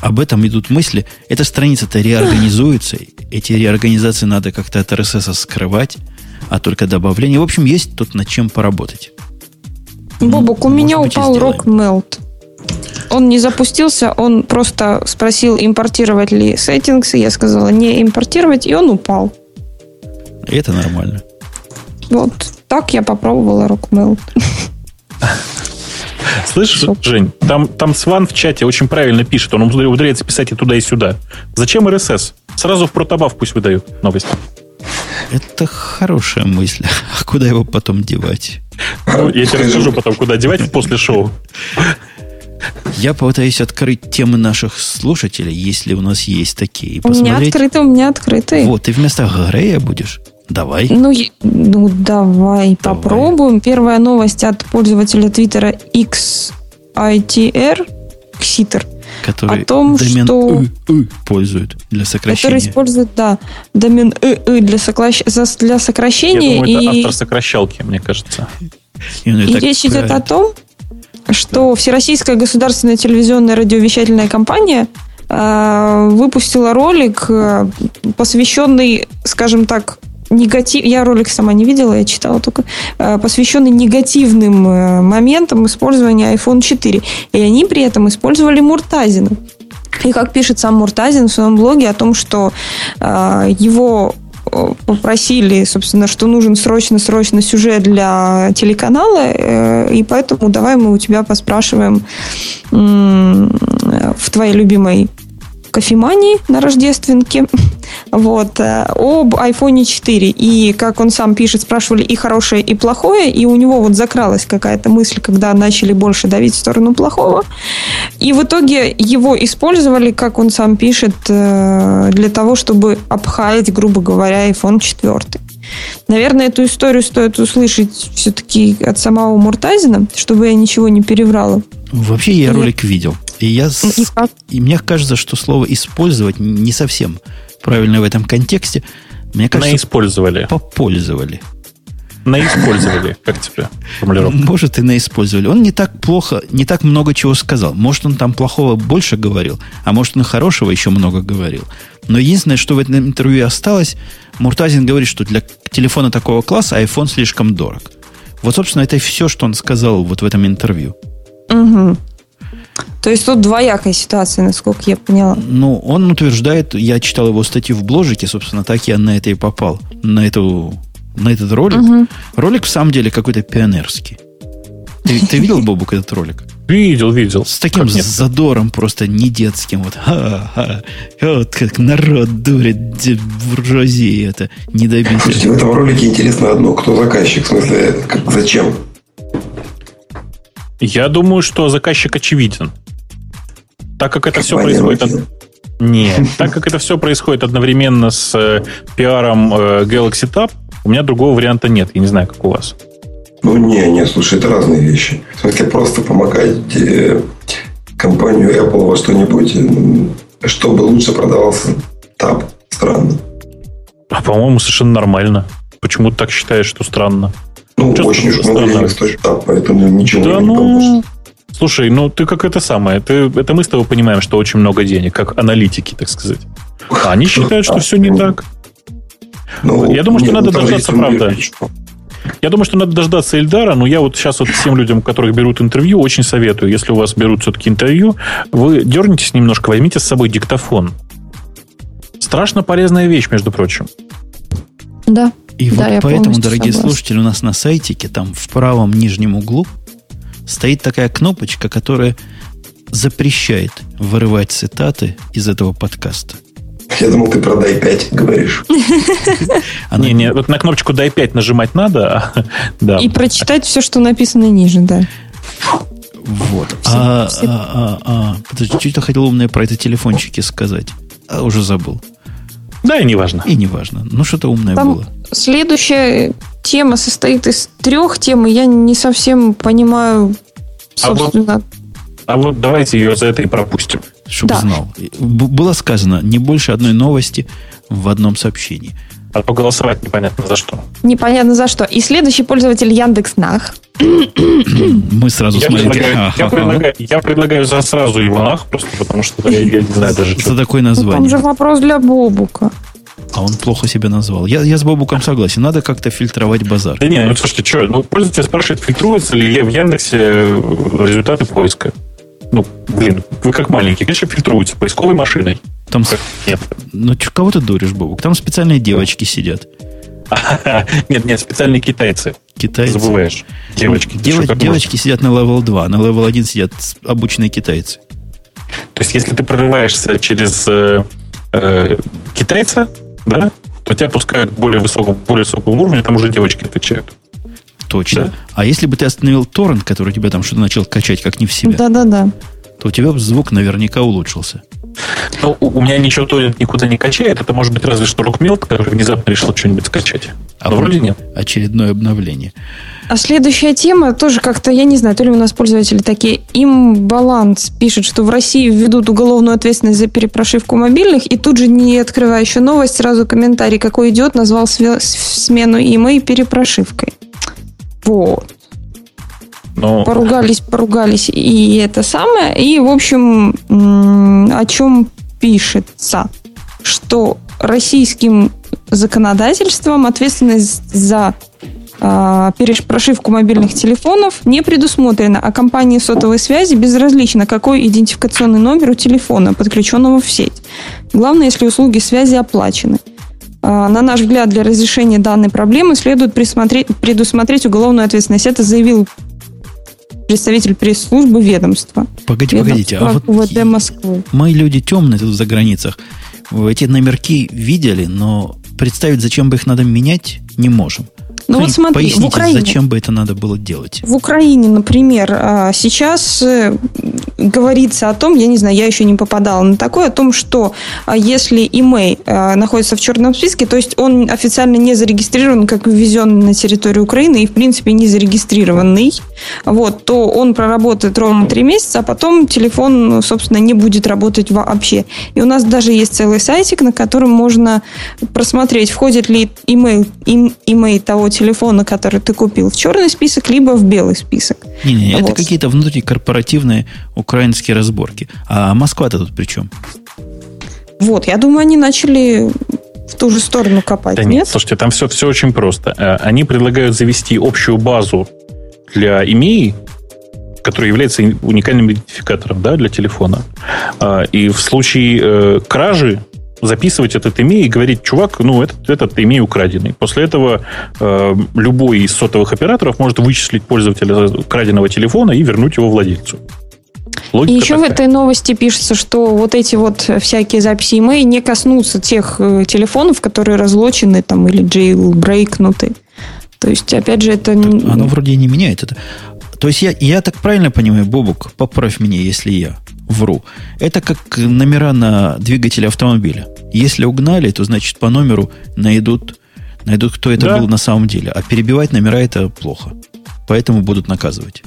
об этом идут мысли. Эта страница-то реорганизуется. Эти реорганизации надо как-то от RSS скрывать, а только добавление. В общем, есть тут над чем поработать. Бобок, у Может меня быть, упал Rock Melt. Он не запустился, он просто спросил, импортировать ли settings, я сказала не импортировать, и он упал. И это нормально. Вот так я попробовала Rockmail. Слышишь, Жень, там, там Сван в чате очень правильно пишет, он умудряется писать и туда, и сюда. Зачем РСС? Сразу в протобаф пусть выдают новости. Это хорошая мысль. А куда его потом девать? Ну, я тебе расскажу потом, куда девать после шоу. Я попытаюсь открыть темы наших слушателей, если у нас есть такие. У меня открыты, у меня открыты. Вот, ты вместо Грея будешь? Давай. Ну, ну давай, давай попробуем. Первая новость от пользователя Твиттера XITR, Xiter, который о том, домен что... И, и пользует для сокращения. Который использует, да, домен и, и для, сокращ... для сокращения. Я думаю, это автор сокращалки, мне кажется. И, и речь идет о том, что Всероссийская государственная телевизионная радиовещательная компания э, выпустила ролик, э, посвященный, скажем так, негатив... Я ролик сама не видела, я читала только, э, посвященный негативным э, моментам использования iPhone 4. И они при этом использовали Муртазина. И как пишет сам Муртазин в своем блоге о том, что э, его попросили, собственно, что нужен срочно-срочно сюжет для телеканала, и поэтому давай мы у тебя поспрашиваем в твоей любимой кофемании на рождественке вот, э, об iPhone 4. И, как он сам пишет, спрашивали и хорошее, и плохое, и у него вот закралась какая-то мысль, когда начали больше давить в сторону плохого. И в итоге его использовали, как он сам пишет, э, для того, чтобы обхаять, грубо говоря, iPhone 4. Наверное, эту историю стоит услышать все-таки от самого Муртазина, чтобы я ничего не переврала. Вообще я ролик видел. И, я и, и мне кажется, что слово использовать не совсем правильно в этом контексте. Мне кажется, наиспользовали. Попользовали. Наиспользовали, как тебе формулировка? Может, и наиспользовали. Он не так плохо, не так много чего сказал. Может, он там плохого больше говорил, а может, он хорошего еще много говорил. Но единственное, что в этом интервью осталось, Муртазин говорит, что для телефона такого класса iPhone слишком дорог. Вот, собственно, это и все, что он сказал вот в этом интервью. Угу. То есть тут двоякая ситуация, насколько я поняла. Ну, он утверждает, я читал его статью в бложике, собственно, так я на это и попал, на, эту, на этот ролик. Угу. Ролик в самом деле какой-то пионерский. Ты, ты видел, Бобук, этот ролик? Видел, видел. С таким как задором просто не детским. Вот, ха-ха. Вот как народ дурит буржуазии это недобитое. Слушайте, в этом ролике интересно одно. Кто заказчик? В смысле, как, зачем? Я думаю, что заказчик очевиден. Так как это как все происходит... От... Нет, так как это все происходит одновременно с э, пиаром э, Galaxy Tab, у меня другого варианта нет. Я не знаю, как у вас. Ну, не, не, слушай, это разные вещи. В смысле, просто помогать э, компанию Apple во что-нибудь, чтобы лучше продавался Tab. Странно. А, по-моему, совершенно нормально. Почему ты так считаешь, что странно? Ну, Что очень уж много денег стоит Tab, поэтому ничего да, не ну... поможет. Слушай, ну ты как это самое, ты, это мы с тобой понимаем, что очень много денег, как аналитики, так сказать. А они считают, что все не так. Ну, я думаю, что надо дождаться, правда. Я думаю, что надо дождаться Эльдара, но я вот сейчас вот всем людям, у которых берут интервью, очень советую, если у вас берут все-таки интервью, вы дернитесь немножко, возьмите с собой диктофон. Страшно полезная вещь, между прочим. Да. И да, вот поэтому, дорогие согласна. слушатели, у нас на сайтике, там в правом нижнем углу, стоит такая кнопочка, которая запрещает вырывать цитаты из этого подкаста. Я думал, ты про дай 5 говоришь. Не, не, вот на кнопочку дай 5 нажимать надо. да. И прочитать все, что написано ниже, да. Вот. А, а, а, а, подожди, что-то хотел умное про это телефончики сказать. А, уже забыл. Да, и не важно. И не важно. Ну, что-то умное Там было. Следующая тема состоит из трех тем, и я не совсем понимаю, собственно... А вот, а вот давайте ее за это и пропустим. Чтобы да. знал. Было сказано не больше одной новости в одном сообщении. А поголосовать непонятно за что. Непонятно за что. И следующий пользователь Яндекс.Нах Мы сразу Я смотрим. предлагаю, я, предлагаю, я предлагаю за сразу его нах, просто потому что я, я не знаю даже, что. такое Ну, Там название. же вопрос для Бобука. А он плохо себя назвал. Я, я с Бобуком согласен. Надо как-то фильтровать базар. Да не, ну слушайте, что, ну, пользователь спрашивает, фильтруются ли в Яндексе э, результаты поиска. Ну, блин, вы как маленький, конечно, фильтруются поисковой машиной. Там, с- Нет. ну, чё, кого ты дуришь, Бобук? Там специальные девочки сидят. Нет, нет, специальные китайцы. Китайцы. Забываешь. Девочки. ты Дева- что, как девочки сидят на level 2, на level 1 сидят обученные китайцы. То есть, если ты прорываешься через э, э, китайца, да, то тебя пускают к более высокому, более высокому уровню, там уже девочки отвечают. Точно. Да. А если бы ты остановил торрент, который у тебя там что-то начал качать как не в себя, Да-да-да. то у тебя бы звук наверняка улучшился. Ну, у меня ничего торрент никуда не качает. Это может быть разве что рукмилк, который внезапно решил что-нибудь скачать. А Но вроде нет. Очередное обновление. А следующая тема тоже как-то, я не знаю, то ли у нас пользователи такие, им баланс пишет, что в России введут уголовную ответственность за перепрошивку мобильных, и тут же, не открывая еще новость, сразу комментарий, какой идет, назвал смену email перепрошивкой. Вот. Но Поругались, поругались, и это самое. И, в общем, о чем пишется? Что российским законодательством ответственность за а, перепрошивку мобильных телефонов не предусмотрена, а компании сотовой связи безразлично, какой идентификационный номер у телефона, подключенного в сеть. Главное, если услуги связи оплачены. А, На наш взгляд, для разрешения данной проблемы следует предусмотреть уголовную ответственность. Это заявил представитель пресс-службы ведомства. Погодите, погодите. А Ведомства вот УВД Москвы. мы люди темные тут за границах. Эти номерки видели, но представить, зачем бы их надо менять, не можем. Ну вот смотри, в Поясните, Украине, зачем бы это надо было делать? в Украине, например, а, сейчас э, говорится о том, я не знаю, я еще не попадала на такое, о том, что а, если имей а, находится в черном списке, то есть он официально не зарегистрирован как ввезенный на территорию Украины и, в принципе, не зарегистрированный, вот, то он проработает ровно три месяца, а потом телефон, собственно, не будет работать вообще. И у нас даже есть целый сайтик, на котором можно просмотреть, входит ли имейл, им, имей того телефона, который ты купил, в черный список, либо в белый список. Не-не, это Вот. какие-то внутрикорпоративные украинские разборки. А Москва-то тут при чем? Вот, я думаю, они начали в ту же сторону копать, Да нет? нет, слушайте, там все, все очень просто. Э, Они предлагают завести общую базу для имей, который является уникальным идентификатором да, для телефона. А, И в случае э, кражи записывать этот имей и говорить, чувак, ну, этот, этот имей украденный. После этого э, любой из сотовых операторов может вычислить пользователя краденого телефона и вернуть его владельцу. И Логика еще в такая. этой новости пишется, что вот эти вот всякие записи имей не коснутся тех э, телефонов, которые разлочены там или jailbreakнуты. То есть, опять же, это... н- Оно вроде и не меняет это. То есть я, я так правильно понимаю, Бобук, поправь меня, если я вру. Это как номера на двигателе автомобиля. Если угнали, то значит по номеру найдут, найдут, кто это Да. был на самом деле. А перебивать номера это плохо. Поэтому будут наказывать.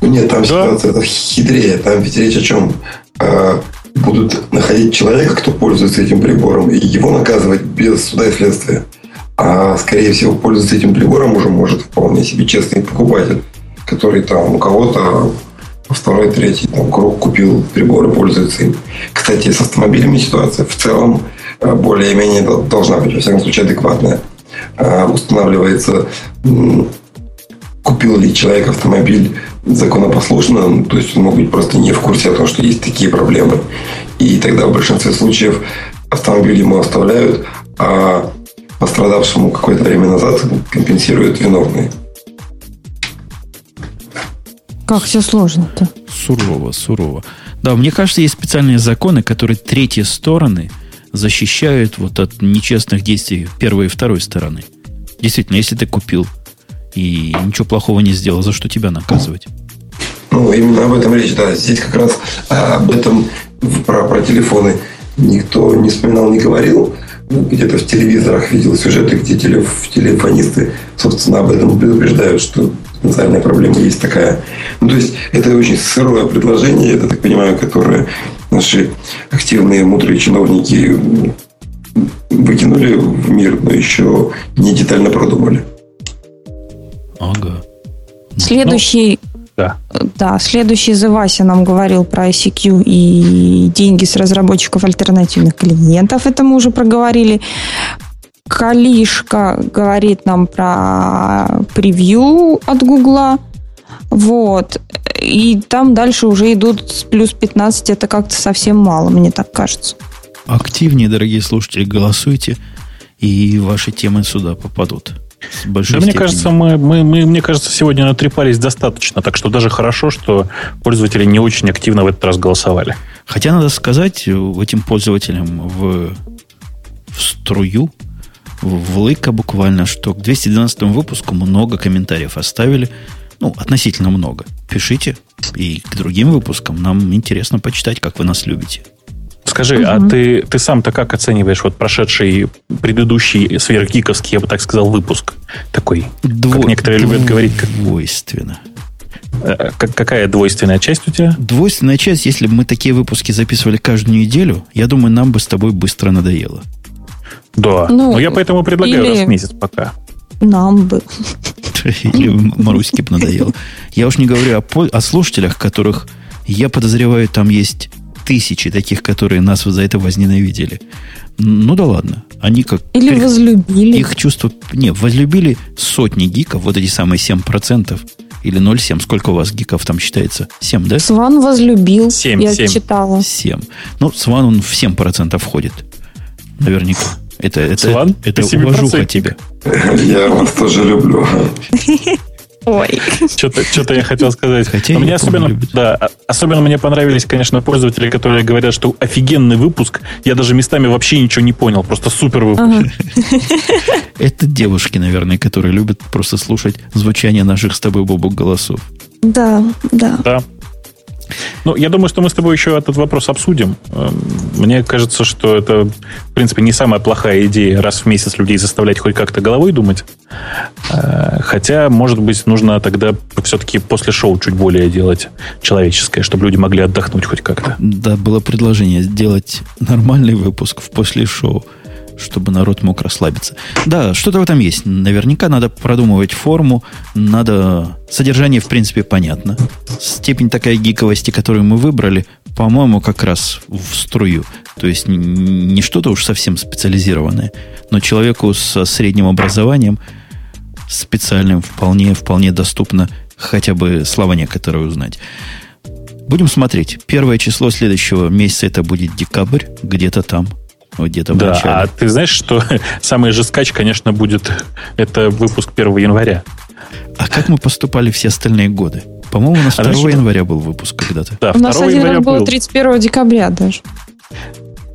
Нет, там Да. ситуация хитрее. Там ведь речь о чем? А, будут находить человека, кто пользуется этим прибором, и его наказывать без суда и следствия. А, скорее всего, пользоваться этим прибором уже может вполне себе честный покупатель, который там у кого-то второй, третий там, круг купил прибор и пользуется им. Кстати, с автомобилями ситуация в целом э, более-менее дол- должна быть, во всяком случае, адекватная. А, Устанавливается купил ли человек автомобиль законопослушно, ну, то есть он мог быть просто не в курсе о том, что есть такие проблемы. И тогда в большинстве случаев автомобиль ему оставляют, а пострадавшему какое-то время назад компенсируют виновные. Как все сложно-то? Сурово, сурово. Да, мне кажется, есть специальные законы, которые третьи стороны защищают вот от нечестных действий первой и второй стороны. Действительно, если ты купил и ничего плохого не сделал, за что тебя наказывать? Ну, именно об этом речь, да. Здесь как раз а, об этом про, про телефоны никто не вспоминал, не говорил. Ну, Где-то в телевизорах видел сюжеты, где телеф- телефонисты, собственно, об этом предупреждают, что потенциальная проблема есть такая. Ну, то есть, это очень сырое предложение, я так понимаю, которое наши активные мудрые чиновники выкинули в мир, но еще не детально продумали. Ага. Следующий... Ну, да. Да, следующий The нам говорил про ICQ и деньги с разработчиков альтернативных клиентов. Это мы уже проговорили. Калишка говорит нам про превью от Гугла. Вот. И там дальше уже идут с плюс 15. Это как-то совсем мало, мне так кажется. Активнее, дорогие слушатели, голосуйте, и ваши темы сюда попадут. да, мне кажется, мы, мы, мы, мне кажется, сегодня натрепались достаточно, так что даже хорошо, что пользователи не очень активно в этот раз голосовали. Хотя надо сказать этим пользователям в, в струю, в лыка буквально, что к 212 выпуску много комментариев оставили. Ну, относительно много. Пишите. И к другим выпускам нам интересно почитать, как вы нас любите. Скажи, угу. а ты, ты сам-то как оцениваешь вот прошедший предыдущий сверхгиковский, я бы так сказал, выпуск такой? Дво... Как некоторые любят говорить. Как... Двойственно. Э, как, какая двойственная часть у тебя? Двойственная часть, если бы мы такие выпуски записывали каждую неделю, я думаю, нам бы с тобой быстро надоело. Да. Ну, Но я поэтому предлагаю или... раз в месяц пока. Нам бы. Или Маруське бы надоело. Я уж не говорю о, о слушателях, которых я подозреваю, там есть тысячи таких, которые нас за это возненавидели. Ну да ладно. Они как... Или возлюбили. Их чувство... Не, возлюбили сотни гиков, вот эти самые 7%. Или 0,7. Сколько у вас гиков там считается? 7, да? Сван возлюбил. 7, я 7. читала. 7. Ну, Сван, он в 7% входит. Наверняка. Это, это, Сван, это уважуха тебе. Я вас тоже люблю. Ой. Что-то, что-то я хотел сказать. Хотя мне особенно, да, а, особенно мне понравились, конечно, пользователи, которые говорят, что офигенный выпуск. Я даже местами вообще ничего не понял. Просто супер выпуск. Ага. Это девушки, наверное, которые любят просто слушать звучание наших с тобой бобок голосов. Да, да. Да. Ну, я думаю, что мы с тобой еще этот вопрос обсудим. Эм, мне кажется, что это, в принципе, не самая плохая идея раз в месяц людей заставлять хоть как-то головой думать. Э, хотя, может быть, нужно тогда все-таки после шоу чуть более делать человеческое, чтобы люди могли отдохнуть хоть как-то. Да, было предложение сделать нормальный выпуск в после шоу чтобы народ мог расслабиться. Да, что-то в этом есть. Наверняка надо продумывать форму, надо... Содержание, в принципе, понятно. Степень такая гиковости, которую мы выбрали, по-моему, как раз в струю. То есть не что-то уж совсем специализированное, но человеку со средним образованием специальным вполне, вполне доступно хотя бы слова некоторые узнать. Будем смотреть. Первое число следующего месяца это будет декабрь, где-то там – где-то да, начале. а ты знаешь, что самый же скач, конечно, будет это выпуск 1 января. А как мы поступали все остальные годы? По-моему, у нас а 2 значит, января был выпуск когда-то. Да, у нас один раз был 31 декабря даже.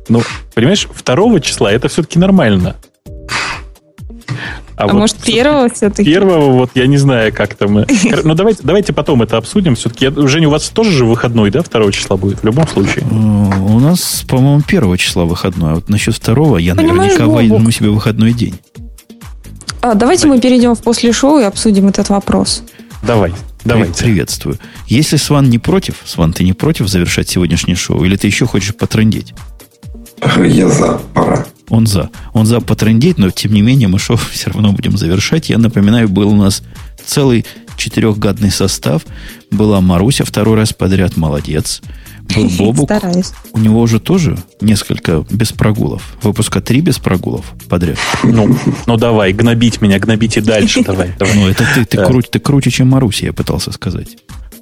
Ну, понимаешь, 2 числа это все-таки нормально. А, а вот может, первого все-таки? Первого, вот я не знаю, как там. Ну, давайте, давайте потом это обсудим. Все-таки, Женя, у вас тоже же выходной, да, второго числа будет в любом случае? У нас, по-моему, первого числа выходной. А вот насчет второго я наверняка возьму себе выходной день. А, давайте мы перейдем в после шоу и обсудим этот вопрос. Давай. Давайте. Приветствую. Если Сван не против, Сван, ты не против завершать сегодняшнее шоу? Или ты еще хочешь потрындеть? Я за, пора. Он за. Он за потрендеть, но тем не менее мы шоу все равно будем завершать. Я напоминаю, был у нас целый четырехгадный состав. Была Маруся второй раз подряд, молодец. Был Бобук. Стараюсь. У него уже тоже несколько без прогулов. Выпуска три без прогулов подряд. Ну, ну давай, гнобить меня, гнобите дальше. Давай, давай. Ну, это ты, ты, да. круть, ты круче, чем Маруся, я пытался сказать.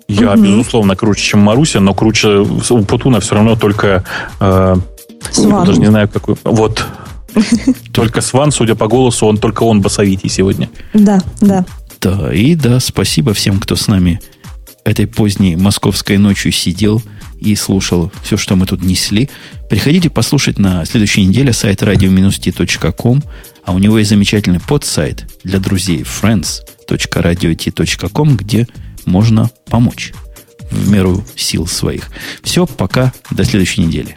Я, угу. безусловно, круче, чем Маруся, но круче у Путуна все равно только э, Сван. Даже не знаю, какой. Вот. Только Сван, судя по голосу, он только он басовитий сегодня. Да, да. Да, и да, спасибо всем, кто с нами этой поздней московской ночью сидел и слушал все, что мы тут несли. Приходите послушать на следующей неделе сайт radio-t.com, а у него есть замечательный подсайт для друзей friends.radiot.com, где можно помочь в меру сил своих. Все, пока, до следующей недели.